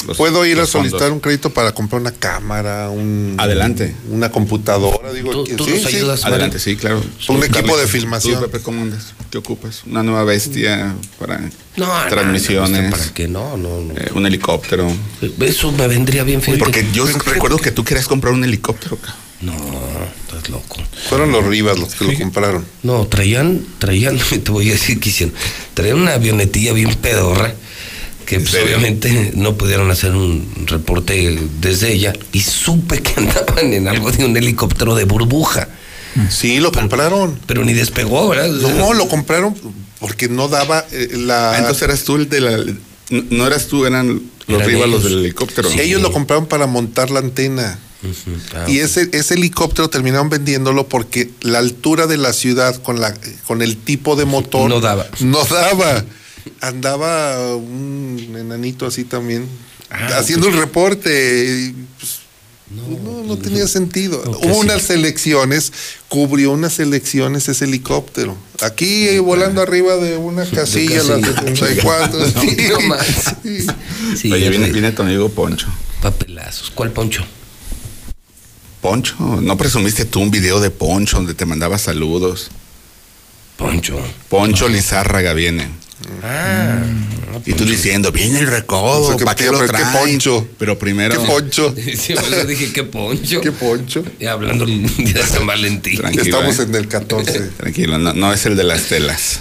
los- Puedo ir a fondos. solicitar un crédito para comprar una cámara, un Adelante. una computadora, digo, Tú- que- tú sí, nos sí. ayudas, Adelante, sí, claro. Un equipo de filmación. ¿Tú, Pepe, cómo andas? ¿Qué ocupas? ¿Una nueva bestia para No, no, transmisiones? no, ¿Para qué? No, no, no. eh, un helicóptero. Eso me vendría bien, fíjate. Porque yo recuerdo que tú querías comprar un helicóptero. cabrón. No, estás loco. Fueron los Rivas los que lo compraron. No, traían, traían, te voy a decir que hicieron, traían una avionetilla bien pedorra, que pues, obviamente no pudieron hacer un reporte desde ella, y supe que andaban en algo de un helicóptero de burbuja, Sí, lo compraron. pero ni despegó, ¿verdad? No, lo compraron porque no daba eh, la. Ah, entonces eras tú el de la. No, no eras tú, eran los Eran Rivas los ellos. del helicóptero. Sí. Ellos lo compraron para montar la antena. Ah, y ese, ese helicóptero terminaron vendiéndolo porque la altura de la ciudad con, la, con el tipo de motor No daba. No daba. Andaba un enanito así también Ah, haciendo pues. el reporte. y, pues, no, no, tenía sentido. Hubo unas elecciones, cubrió unas elecciones ese helicóptero. Aquí eh, volando arriba de una casilla, la casilla. 74. sí. No más. Sí, Oye, viene, viene tu amigo Poncho. Papelazos. ¿Cuál Poncho? Poncho, ¿no presumiste tú un video de Poncho donde te mandaba saludos? Poncho. Poncho Lizárraga viene. Ah. Y tú diciendo, viene el recodo, ¿qué- ¿para qué lo qué? Poncho? Pero primero... ¿Qué Poncho? Sí, eso dije, ¿qué Poncho? ¿Qué Poncho? Y hablando de San Valentín. Tranquilo, Estamos eh. en el 14. Tranquilo, no, no es el de las telas,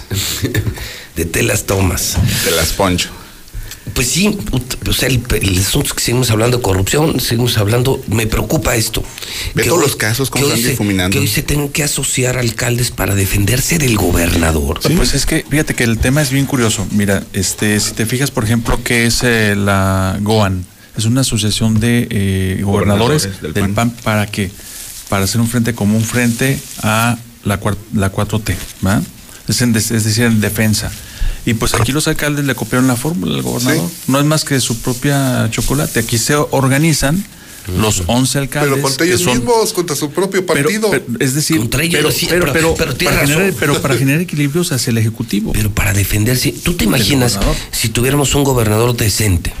De telas tomas. de las Poncho. Pues sí, o sea, el, el asunto es que seguimos hablando de corrupción, seguimos hablando, me preocupa esto. Ve Que todos hoy- los casos como que están se- difuminando. Que hoy se tengan que asociar alcaldes para defenderse del gobernador. Pues es que, fíjate que el tema es bien curioso. Mira, este, si te fijas, por ejemplo, que es eh, la GOAN, es una asociación de eh, gobernadores, Gobernadores del del, PAN. PAN. para qué? Para hacer un frente común frente a la, la 4T, ¿va? Es, en es decir, en defensa. Y pues aquí los alcaldes le copiaron la fórmula al gobernador. No es más que su propia chocolate. Aquí se organizan los 11 alcaldes. Pero contra ellos son- mismos, contra su propio partido. pero- es decir, Contra ellos, pero, sí, pero, pero- pero, pero tiene para generar, pero para generar equilibrios hacia el Ejecutivo. Pero para defenderse, ¿tú te imaginas si tuviéramos un gobernador decente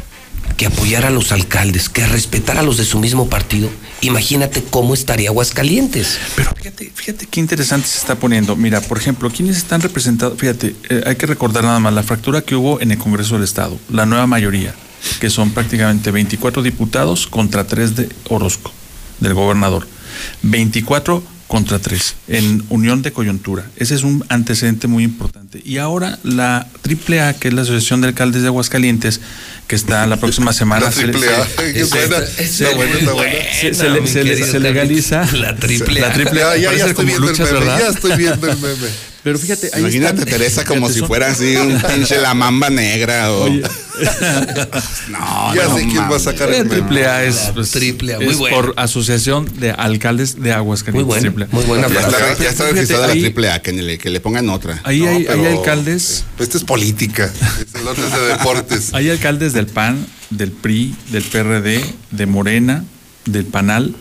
que apoyara a los alcaldes, que respetara a los de su mismo partido? Imagínate cómo estaría Aguascalientes. Pero fíjate, fíjate qué interesante se está poniendo. Mira, por ejemplo, ¿quiénes están representados? Fíjate, eh, hay que recordar nada más la fractura que hubo en el Congreso del Estado, la nueva mayoría, que son prácticamente 24 diputados contra 3 de Orozco, del gobernador. 24 contra 3 en unión de coyuntura. Ese es un antecedente muy importante. Y ahora la AAA, que es la Asociación de Alcaldes de Aguascalientes, que está la próxima semana. La se- legaliza La triple A. la triple A. Ya, ya estoy viendo el meme. Pero fíjate, ahí Imagínate están- Teresa como fíjate, si son- fuera así un pinche la mamba negra o... Oye. no, Ya no sé quién va a sacar el triple A es, pues, triple A, muy es bueno. por Asociación de Alcaldes de Aguascalientes. Muy bueno, triple A. muy buena Ya está, ya está Fíjate, registrada la triple A, que le, que le pongan otra. Ahí No, hay, hay pero- alcaldes, Esta es política. El otro es de deportes. hay alcaldes del PAN, del PRI, del PRD, de Morena, del PANAL.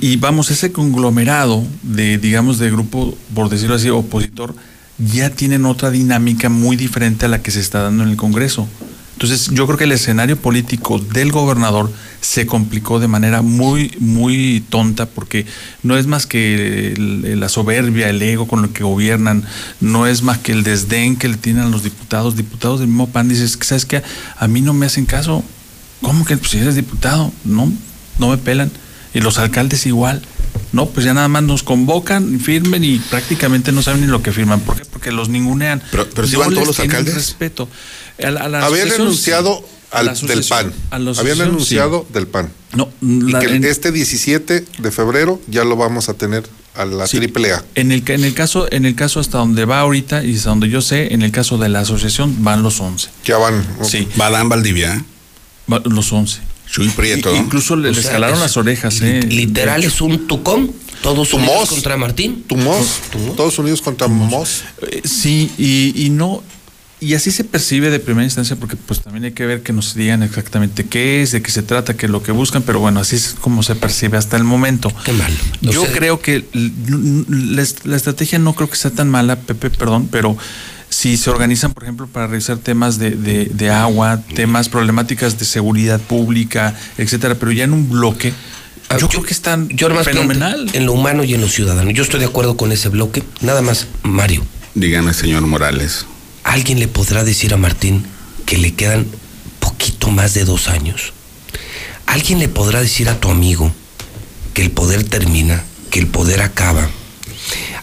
Y, vamos, ese conglomerado de, digamos, de grupo, por decirlo así, opositor, ya tienen otra dinámica muy diferente a la que se está dando en el Congreso. Entonces, yo creo que el escenario político del gobernador se complicó de manera muy, muy tonta, porque no es más que el- la soberbia, el ego con el que gobiernan, no es más que el desdén que le tienen a los diputados, diputados del mismo PAN, dices, ¿sabes qué? A mí no me hacen caso. ¿Cómo que pues, si eres diputado? No, no me pelan. Y los alcaldes igual. No, pues ya nada más nos convocan, firmen y prácticamente no saben ni lo que firman. ¿Por qué? Porque los ningunean. Pero- pero si No van todos los alcaldes. respeto. A la- a la Habían. A al, la del PAN. a la Habían sí. del PAN. No, Y que en- este 17 de febrero ya lo vamos a tener a la Sí. triple A. En el, en el caso, en el caso hasta donde va ahorita y hasta donde yo sé, en el caso de la asociación van los 11. Ya van. Sí, Va Dan Valdivia, va- los 11. Chuy Prieto. Incluso le, O les sea, jalaron es las orejas, li- ¿eh? Literal es un tucón. Todos Tumos. unidos contra Martín. Tumos. Todos unidos contra Mos. Eh, Sí, y, y no, y así se percibe de primera instancia, porque pues también hay que ver que nos digan exactamente qué es, de qué se trata, qué es lo que buscan, pero bueno, así es como se percibe hasta el momento. Qué mal. O Yo sea- creo que la estrategia no creo que sea tan mala, Pepe, perdón, pero si se organizan, por ejemplo, para revisar temas de, de- de agua, temas problemáticas de seguridad pública, etcétera, pero ya en un bloque, Ah, yo, creo que están Yo fenomenal. En lo humano y en lo ciudadano. Yo estoy de acuerdo con ese bloque. Nada más, Mario. Dígame, señor Morales. ¿Alguien le podrá decir a Martín que le quedan poquito más de dos años? ¿Alguien le podrá decir a tu amigo que el poder termina, que el poder acaba?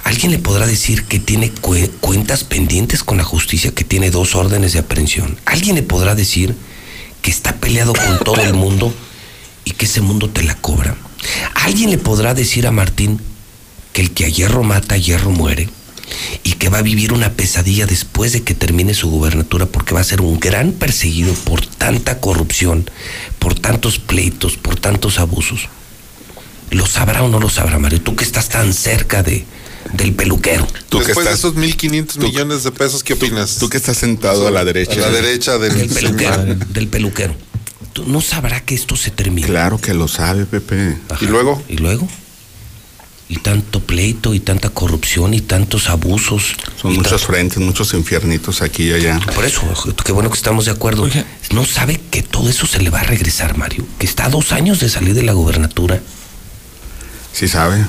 ¿Alguien le podrá decir que tiene cue- cuentas pendientes con la justicia, que tiene dos órdenes de aprehensión? ¿Alguien le podrá decir que está peleado con todo el mundo y que ese mundo te la cobra? ¿Alguien le podrá decir a Martín que el que a hierro mata, a hierro muere? y que va a vivir una pesadilla después de que termine su gubernatura porque va a ser un gran perseguido por tanta corrupción, por tantos pleitos, por tantos abusos. ¿Lo sabrá o no lo sabrá, Mario? Tú que estás tan cerca de, del peluquero. Después de esos 1.500 millones de pesos, ¿qué opinas? Tú que estás sentado a la derecha. A la derecha del, Del peluquero. del peluquero. ¿Tú ¿No sabrá que esto se termina? Claro que lo sabe, Pepe. ¿Y luego? ¿Y luego? Y tanto pleito, y tanta corrupción, y tantos abusos. Son muchos frentes, muchos infiernitos aquí y allá. Por eso, qué bueno que estamos de acuerdo. ¿No sabe que todo eso se le va a regresar, Mario? Que está a dos años de salir de la gubernatura. Sí sabe.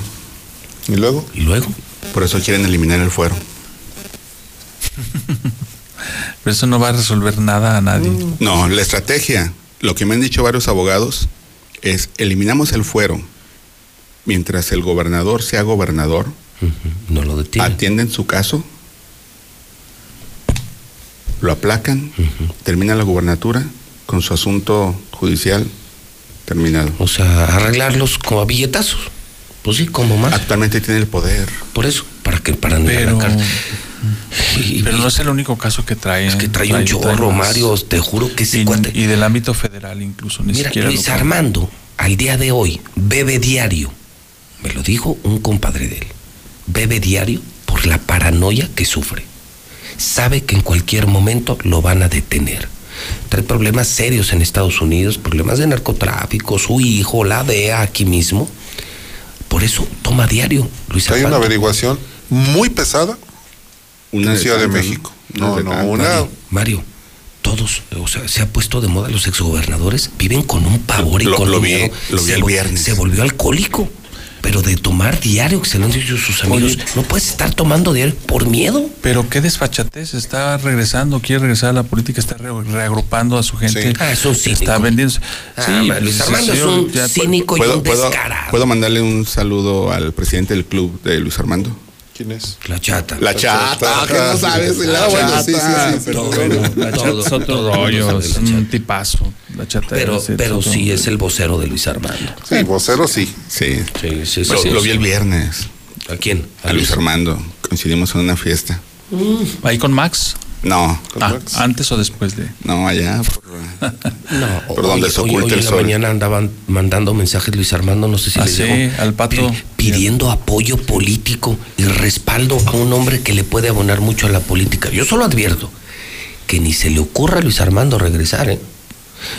¿Y luego? ¿Y luego? Por eso quieren eliminar el fuero. Pero eso no va a resolver nada a nadie. No, la estrategia, lo que me han dicho varios abogados, es eliminamos el fuero mientras el gobernador sea gobernador. No lo detienen. Atienden su caso, lo aplacan, termina la gubernatura con su asunto judicial terminado. O sea, arreglarlos como a billetazos. Pues sí, como más. Actualmente tiene el poder. Por eso, para que para no Pero, arrancar. pero no es el único caso que trae. Es que trae un chorro, Mario. Te juro que ese y, cuate. y del ámbito federal incluso, ni Mira, siquiera. Luis. Armando, al día de hoy, bebe diario. Me lo dijo un compadre de él. Bebe diario por la paranoia que sufre. Sabe que en cualquier momento lo van a detener. Trae problemas serios en Estados Unidos, problemas de narcotráfico, su hijo, la DEA aquí mismo. Por eso toma diario, Luis Hay una averiguación muy pesada Una en de Ciudad de México. ¿no? No, no, una. Mario, Mario, todos, o sea, se ha puesto de moda los exgobernadores, viven con un pavor y Lo- con lo un vi- miedo. lo vi se, el viernes. se volvió alcohólico, pero de tomar diario, que se lo han dicho sus amigos, no puedes estar tomando diario por miedo. Pero qué desfachatez, está regresando, quiere regresar a la política, está re- reagrupando a su gente. Sí. Ah, es un cínico. Está vendiendo. Ah, sí, Luis Armando es un ya- cínico y ¿Puedo, un puedo- descarado. puedo mandarle un saludo al presidente del club de Luis Armando? ¿Quién es? La chata. La chata, que no sabes. La, Ah, bueno, chata, sí, sí, sí, pero todo. bueno. La chata es otro rollo, es un tipazo. La chata Pero, pero sí es el vocero de Luis Armando. Sí, vocero sí. Sí. Sí, sí, sí. Lo, sí, lo sí. vi el viernes. ¿A quién? A Luis Armando. Coincidimos en una fiesta. Ahí con Max. No, Ah, antes o después de. no, allá. Por, No, por donde hoy, se hoy- oculta hoy el en la mañana andaban mandando mensajes Luis Armando, no sé si Ah, les sí, llegó, al pato. pi- pidiendo apoyo político y respaldo a un hombre que le puede abonar mucho a la política. Yo solo advierto que ni se le ocurra a Luis Armando regresar, ¿eh?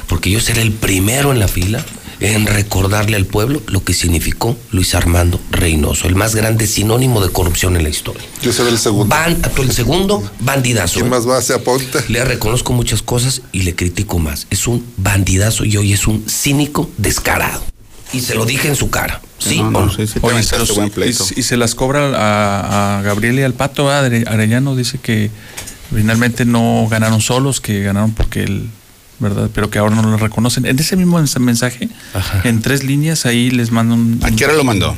porque yo seré el primero en la fila en recordarle al pueblo lo que significó Luis Armando Reynoso, el más grande sinónimo de corrupción en la historia. Yo seré el segundo. Tú el segundo, bandidazo. ¿Quién más va? Se apunta. Le reconozco muchas cosas y le critico más. Es un bandidazo y hoy es un cínico descarado. Y se lo dije en su cara. ¿Sí No, o no, no? sí, sí, Oye, buen y, pleito. y se las cobra a, a Gabriel y al Pato Are- Arellano. Dice que finalmente no ganaron solos, que ganaron porque él, ¿verdad? Pero que ahora no lo reconocen. En ese mismo mens- mensaje, en tres líneas, ahí les mando un. ¿A qué hora lo mandó?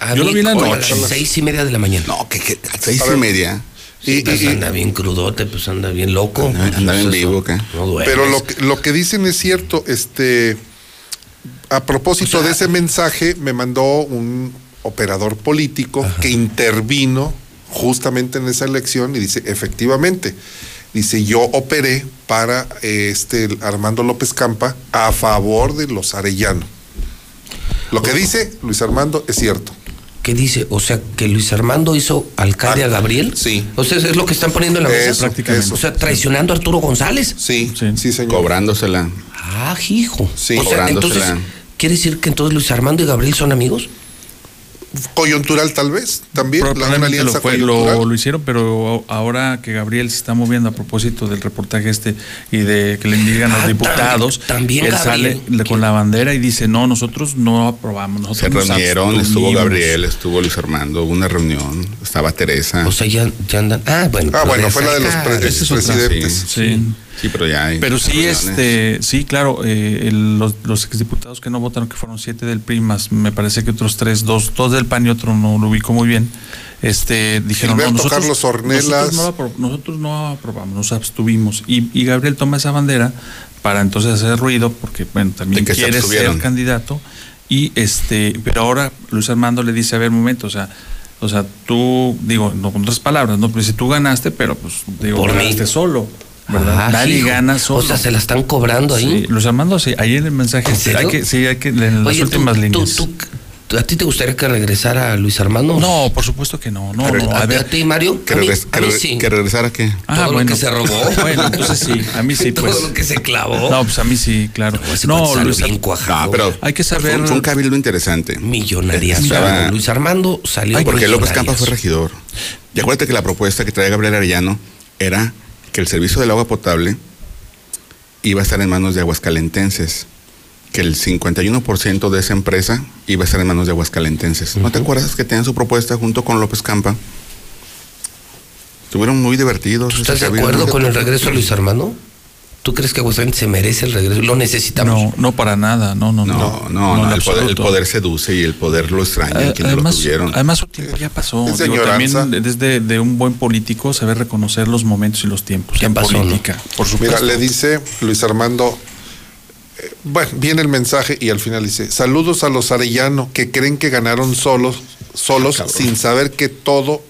A Yo lo vi en la como a noche. las seis y media de la mañana. No, que, que a seis y media. Sí, Y- pues y- anda bien crudote, pues anda bien loco. Anda- Pues, anda bien vivo, ¿qué? No duermes. Pero lo que, lo que dicen es cierto, este a propósito O sea- de ese mensaje me mandó un operador político que intervino justamente en esa elección y dice, efectivamente, dice, yo operé para este Armando López Campa a favor de los Arellano. Lo que dice Luis Armando es cierto. ¿Qué dice? O sea, que Luis Armando hizo alcalde Ah, a Gabriel. sí. O sea, es lo que están poniendo en la mesa. Eso, prácticamente. O sea, traicionando a Arturo González. Sí, Sí. sí, señor. Cobrándosela. Ah, hijo. Sí, o sea, entonces, cobrándosela. ¿quiere decir que entonces Luis Armando y Gabriel son amigos? Coyuntural tal vez, también. la- una Probablemente lo, fue, lo, lo hicieron, pero ahora que Gabriel se está moviendo a propósito del reportaje este y de que le indigan a Ah, los diputados, también él Gabriel. sale le- con la bandera y dice, no, nosotros no aprobamos. Nosotros Se nos reunieron, estuvo abstuvimos". Gabriel, estuvo Luis Armando, hubo una reunión, estaba Teresa. O sea, ya, ya andan. Ah, bueno. Ah, lo bueno, fue la de los pre- otra. presidentes. Sí. Sí, pero ya hay Pero sí, este, sí, claro, eh, el- los, los exdiputados que no votaron, que fueron siete del PRI, más me parece que otros tres, dos, dos del PAN y otro no lo ubico muy bien, este, dijeron, no, nosotros, Carlos Ornelas. nosotros no, nosotros no aprobamos, nos abstuvimos. Y, y Gabriel toma esa bandera para entonces hacer ruido, porque bueno, también que se quiere ser candidato, y este, pero ahora Luis Armando le dice, a ver, momento, o sea, o sea, tú, digo, no con otras palabras, no, pues si tú ganaste, pero pues digo, Por mí. ganaste solo. ¿Verdad? Ah, Nadie gana solo. O sea, se la están cobrando ahí. Sí, Luis Armando, sí, ahí en el mensaje, hay que, sí, hay que, en las Oye, últimas tú- líneas. tú- ¿A ti te gustaría que regresara Luis Armando? No, por supuesto que no. No, A ver, no. ¿a- A ver, a ti, Mario? Que, A mí- regres- a mí que sí. que regresara qué. Ah, todo bueno. lo que se robó. Bueno, entonces sí, a mí sí, Todo pues. lo que se clavó. No, pues a mí sí, claro. No, salió Luis bien Ar- cuajado. Ah, pero Hay que saber- Fue, fue un cabildo interesante. Millonaria. Luis Armando salió Ay, porque López Campa fue regidor. Y acuérdate que la propuesta que traía Gabriel Arellano era que el servicio del agua potable iba a estar en manos de aguascalentenses. Que el 51% de esa empresa iba a estar en manos de aguascalentenses. ¿No te acuerdas que tenían su propuesta junto con López Campa? Estuvieron muy divertidos. ¿Tú estás de acuerdo con el regreso de Luis Armando? ¿Tú crees que Aguascalientes se merece el regreso? Lo necesitamos. No, no para nada, no, no, no. No, no, no, el, poder, el absoluto. poder seduce y el poder lo extraña Eh, quienes además, lo tuvieron. además su tiempo ya pasó. Digo, señoranza. también desde de un buen político saber reconocer los momentos y los tiempos Ya en pasó, ¿no? política, por supuesto. Mira, le dice Luis Armando, eh, bueno, viene el mensaje y al final dice, saludos a los Arellano que creen que ganaron solos, solos Ah, sin saber que todo,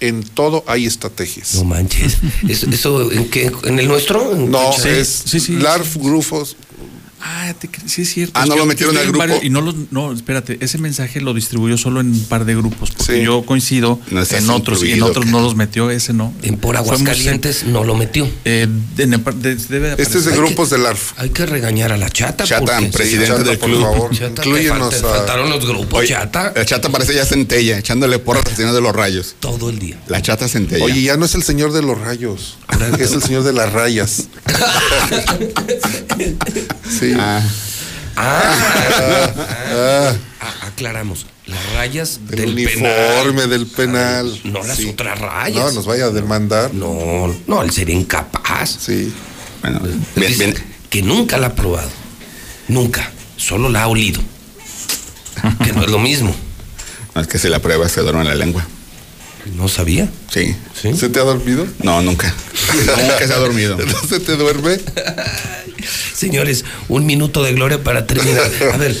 en todo hay estrategias. No manches. ¿Eso, eso en qué? ¿En el nuestro? ¿En No, qué- Sí, es sí, sí, LARF Grupos. Ah, te cre- sí es cierto. Ah, Es ¿no lo metieron al grupo? varios- y no, los, no, espérate, ese mensaje lo distribuyó solo en un par de grupos, porque Sí. yo coincido No en otros y en otros no los metió, ese no. En por Aguascalientes no lo metió. Eh, en el par- de- debe de Este es de grupos de LARF. Hay que regañar a la chata. Chata, porque- presidente Chata, del por favor, Chata, incluyenos te faltaron los grupos, Oye, chata. La chata parece ya centella, echándole porras al señor de los rayos. Todo el día. La chata centella. Oye, ya no es el señor de los rayos, es el señor de las rayas. Sí. Ah, Ah, Ah, ah, aclaramos. Las rayas el del uniforme penal. del penal. No las Sí. otras rayas. No, nos vaya a demandar. No, no, él sería incapaz. Sí. bueno, bien, Dice bien. Que nunca la ha probado. Nunca. Solo la ha olido. que no es lo mismo. No, es que si la prueba se duerme en la lengua. No sabía. Sí. ¿Sí? ¿Se te ha dormido? No, nunca. nunca se ha dormido. ¿No se te duerme? Señores, un minuto de gloria para terminar. A ver,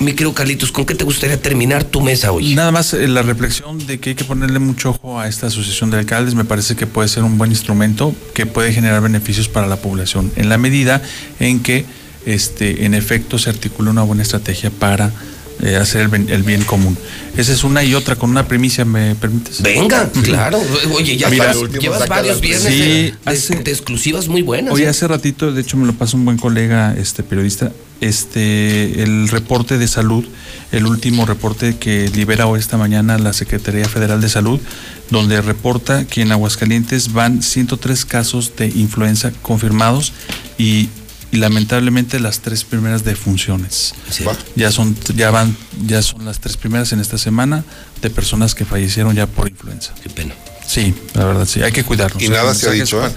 mi querido Carlitos, ¿con qué te gustaría terminar tu mesa hoy? Nada más eh, la reflexión de que hay que ponerle mucho ojo a esta asociación de alcaldes me parece que puede ser un buen instrumento que puede generar beneficios para la población en la medida en que este en efecto se articula una buena estrategia para eh, hacer el, ben- el bien común. Esa es una y otra con una primicia, ¿me permites? Venga, claro. Oye, ya Mira, vas- el último llevas varios viernes Sí, de, hace- de exclusivas muy buenas. Oye, ¿eh? hace ratito, de hecho me lo pasó un buen colega, este periodista, este el reporte de salud, el último reporte que libera hoy esta mañana la Secretaría Federal de Salud, donde reporta que en Aguascalientes van 103 casos de influenza confirmados y, y lamentablemente las tres primeras defunciones. Sí. Ya son ya van ya son las tres primeras en esta semana de personas que fallecieron ya por influenza. Qué pena. Sí, la verdad sí, hay que cuidarnos. Y nada se ha dicho, ¿eh?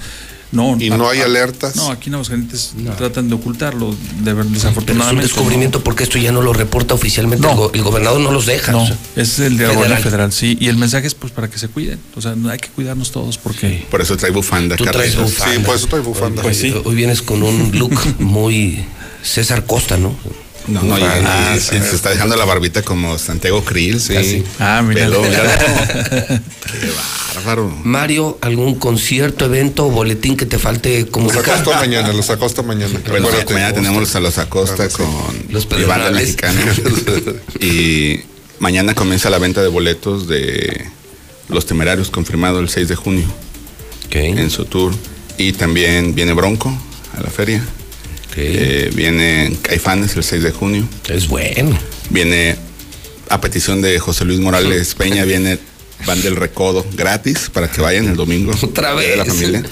No, Y no hay alertas. No, aquí en Aguascalientes tratan de ocultarlo, de ver, Pero es un desafortunadamente. descubrimiento porque esto ya no lo reporta oficialmente. No. El, go- el gobernador no los deja. No, o sea. es el de la Federal. gobierno federal, sí. Y el mensaje es pues para que se cuiden. O sea, no hay que cuidarnos todos porque. Por eso trae bufanda, Tú traes bufanda. Sí, por eso trae bufanda. Pues sí. Hoy vienes con un look muy César Costa, ¿no? No, no, y, Ah, y se, está dejando la barbita como Santiago Krill. Sí. Ah, mira. Pelo, mira. Qué bárbaro. Mario, ¿algún concierto, evento o boletín que te falte Los comunicar? acosto mañana, los acosto mañana. Bueno, mañana tenemos a los Acosta Claro, sí. con Los mi banda mexicana. y mañana comienza la venta de boletos de Los Temerarios, confirmado el 6 de junio Ok, en su tour. Y también viene Bronco a la feria. Ok. Eh, viene Caifanes el 6 de junio. es bueno. Viene a petición de José Luis Morales Peña, viene Van del Recodo gratis para que vayan el domingo. Otra Día De la vez. familia.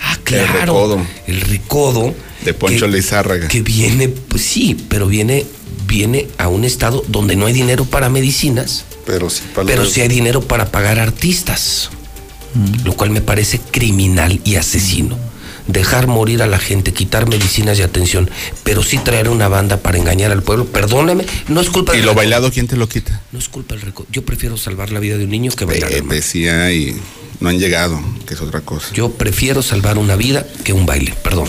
Ah, El claro. recodo El recodo. de Poncho que- Lizárraga. Que viene, pues sí, pero viene, viene a un estado donde no hay dinero para medicinas, Pero sí, para pero los- sí hay dinero para pagar artistas. Mm. Lo cual me parece criminal y asesino. Dejar morir a la gente, quitar medicinas y atención, pero sí traer una banda para engañar al pueblo. Perdóname, no es culpa Y del lo bailado, ¿quién te lo quita? No es culpa del recodo. Yo prefiero salvar la vida de un niño que bailar. Eh, decía y no han llegado, que es otra cosa. Yo prefiero salvar una vida que un baile, perdón.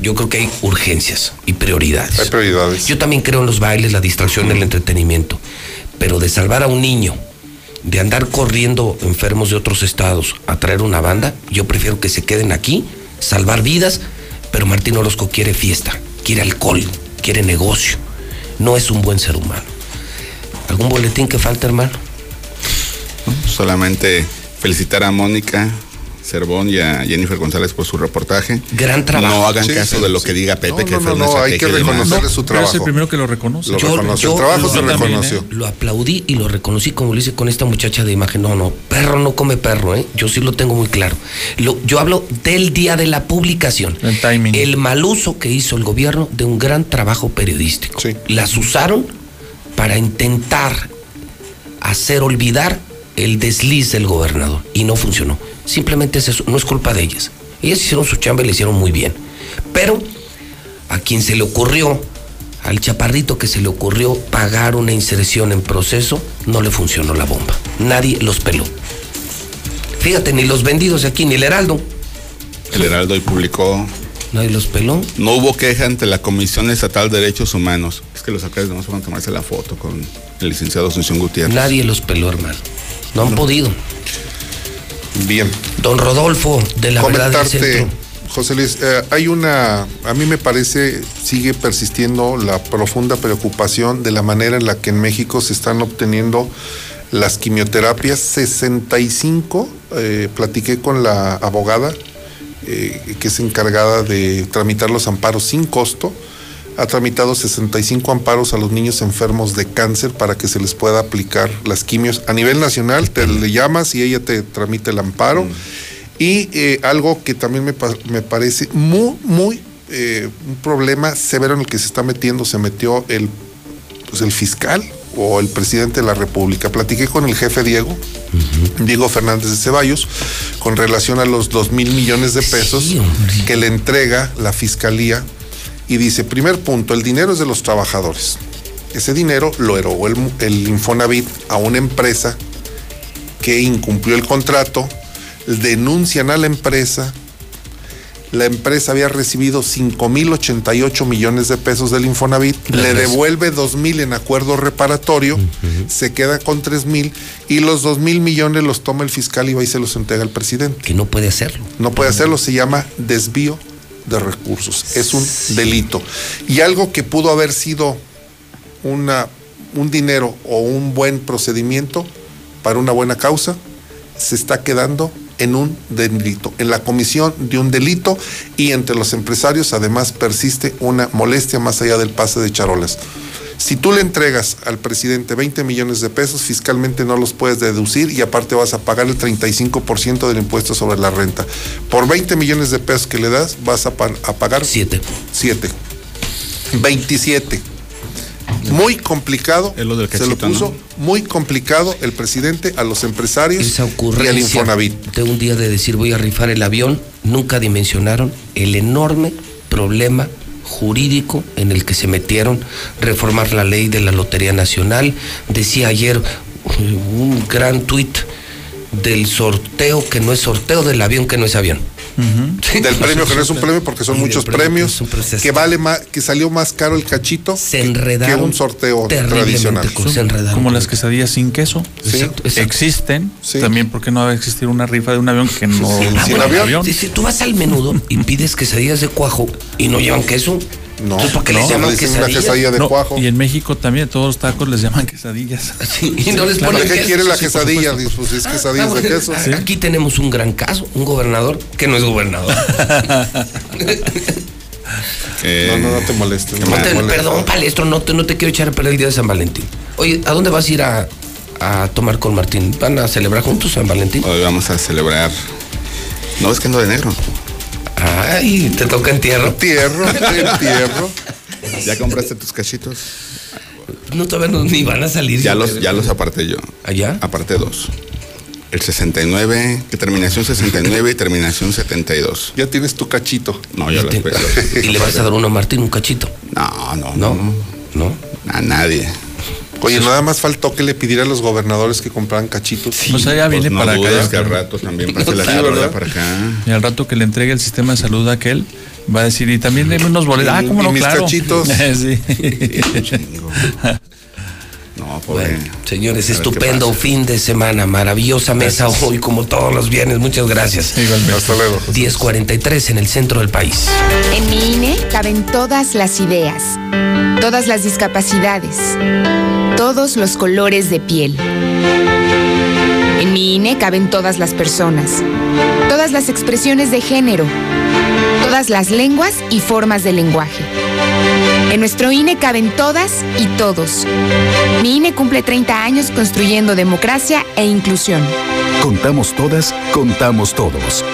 Yo creo que hay urgencias y prioridades. Hay prioridades. Yo también creo en los bailes, la distracción, el entretenimiento. Pero de salvar a un niño, de andar corriendo enfermos de otros estados a traer una banda, yo prefiero que se queden aquí, salvar vidas, pero Martín Orozco quiere fiesta, quiere alcohol, quiere negocio. No es un buen ser humano. ¿Algún boletín que falta, hermano? Solamente felicitar a Mónica Cervón y a Jennifer González por su reportaje. Gran trabajo. No hagan Sí, caso sí, de lo sí. que diga Pepe, No, que no, fue no, una no, hay que reconocerle su Pero es el trabajo. primero que lo reconoce. Lo reconoció, el trabajo se también, reconoció. ¿eh? Lo aplaudí y lo reconocí como lo hice con esta muchacha de imagen. No, no, perro no come perro, ¿eh? Yo sí lo tengo muy claro. Lo- yo hablo del día de la publicación. El timing. El mal uso que hizo el gobierno de un gran trabajo periodístico. Las usaron para intentar hacer olvidar el desliz del gobernador y no funcionó. Simplemente es eso, no es culpa de ellas. Ellas hicieron su chamba y le hicieron muy bien. Pero a quien se le ocurrió, al chaparrito que se le ocurrió pagar una inserción en proceso, no le funcionó la bomba. Nadie los peló. Fíjate, ni los vendidos de aquí, ni el Heraldo. El Heraldo hoy publicó. Nadie los peló. No hubo queja ante la Comisión Estatal de Derechos Humanos. Es que los alcaldes no van a tomarse la foto con el licenciado Asunción Gutiérrez. Nadie los peló, hermano. No han podido. Bien. Don Rodolfo, de la verdad del Comentarte, centro. José Luis, eh, hay una, a mí me parece, sigue persistiendo la profunda preocupación de la manera en la que en México se están obteniendo las quimioterapias. 65, eh, platiqué con la abogada eh, que es encargada de tramitar los amparos sin costo. Ha tramitado 65 amparos a los niños enfermos de cáncer para que se les pueda aplicar las quimios. A nivel nacional, te le llamas y ella te tramita el amparo. Y eh, algo que también me, me parece muy, muy eh, un problema severo en el que se está metiendo, se metió el, pues, el fiscal o el presidente de la República. Platiqué con el jefe Diego, Diego Fernández de Ceballos, con relación a los 2 mil millones de pesos que le entrega la fiscalía. Y dice, primer punto, el dinero es de los trabajadores. Ese dinero lo erogó el, el Infonavit a una empresa que incumplió el contrato, denuncian a la empresa, la empresa había recibido 5.088 millones de pesos del Infonavit, le devuelve 2.000 en acuerdo reparatorio, se queda con 3.000 y los 2.000 millones los toma el fiscal y va y se los entrega al presidente. Que no puede hacerlo. No puede hacerlo, se llama desvío de recursos, es un delito. Y algo que pudo haber sido una, un dinero o un buen procedimiento para una buena causa, se está quedando en un delito, en la comisión de un delito y entre los empresarios además persiste una molestia más allá del pase de charolas. Si tú le entregas al presidente 20 millones de pesos, fiscalmente no los puedes deducir y aparte vas a pagar el 35% del impuesto sobre la renta. Por 20 millones de pesos que le das, vas a, pa- a pagar 7. 7. 27. Muy complicado. Del se lo puso ¿no? muy complicado el presidente a los empresarios Esa y al Infonavit. de un día de decir voy a rifar el avión, nunca dimensionaron el enorme problema jurídico en el que se metieron, reformar la ley de la Lotería Nacional. Decía ayer un gran tuit del sorteo que no es sorteo, del avión que no es avión. Del premio que no es un premio porque son muchos premio que premios es un proceso. que vale más, que salió más caro el cachito Se que un sorteo tradicional. con- se enredaron Como las quesadillas sin queso. Sí. Exacto, exacto. Existen. Sí. También, porque no va a existir una rifa de un avión que no. Sí, no sin fuera un avión. Si, si tú vas al menudo y pides quesadillas de cuajo y no llevan queso, No, entonces ¿por qué les llaman una quesadillas? quesadilla de No, cuajo. y en México también todos los tacos les llaman quesadillas. Sí, y no les claro. ponen ¿Para qué quiere la sí, quesadilla? Pues es Ah, quesadillas de bueno, queso. Aquí tenemos un gran caso, un gobernador que no es gobernador. Eh, No, no, no te molestes. no No te te- molestes. perdón, palestro, no te, no te quiero echar a perder el día de San Valentín. Oye, ¿a dónde vas a ir a, a tomar con Martín? ¿Van a celebrar juntos San Valentín? Hoy vamos a celebrar. No es que ando de negro. Ay, te toca entierro. Tierro, entierro. ¿Ya compraste tus cachitos? No, todavía no, ni van a salir. Ya los, ya los aparté yo. ¿Allá? Aparté dos. El 69, que terminación 69 y terminación 72. Ya tienes tu cachito. No, yo Te- pedí. y le vas a dar uno a Martín, un cachito. No, no, No, no. no. A nadie. Oye, nada más faltó que le pidiera a los gobernadores que compraran cachitos. Pues allá Pues viene no para acá. que al rato también pase la Sí, ¿verdad? para acá. Y al rato que le entregue el sistema de salud a aquel, va a decir, y también deme unos boletos. Ah, cómo no, mis claro. cachitos. sí. No, pobre. Bueno, señores, estupendo fin de semana, maravillosa mesa Gracias. hoy como todos los viernes. Muchas gracias. Hasta luego. 10:43 en el centro del país. En mi INE caben todas las ideas, todas las discapacidades, todos los colores de piel. En mi INE caben todas las personas, todas las expresiones de género, todas las lenguas y formas de lenguaje. En nuestro INE caben todas y todos. Mi INE cumple 30 años construyendo democracia e inclusión. Contamos todas, contamos todos.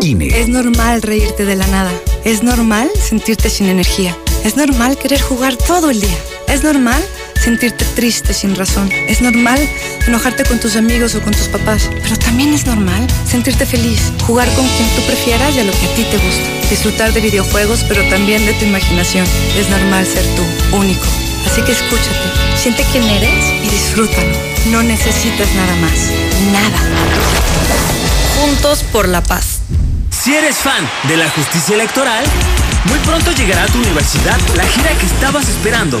INE. Es normal reírte de la nada. Es normal sentirte sin energía. Es normal querer jugar todo el día. Es normal sentirte triste sin razón. Es normal enojarte con tus amigos o con tus papás. Pero también es normal sentirte feliz, jugar con quien tú prefieras y a lo que a ti te gusta. Disfrutar de videojuegos, pero también de tu imaginación. Es normal ser tú, único. Así que escúchate, siente quién eres y disfrútalo. No necesitas nada más. Nada. Juntos por la paz. Si eres fan de la justicia electoral, muy pronto llegará a tu universidad la gira que estabas esperando.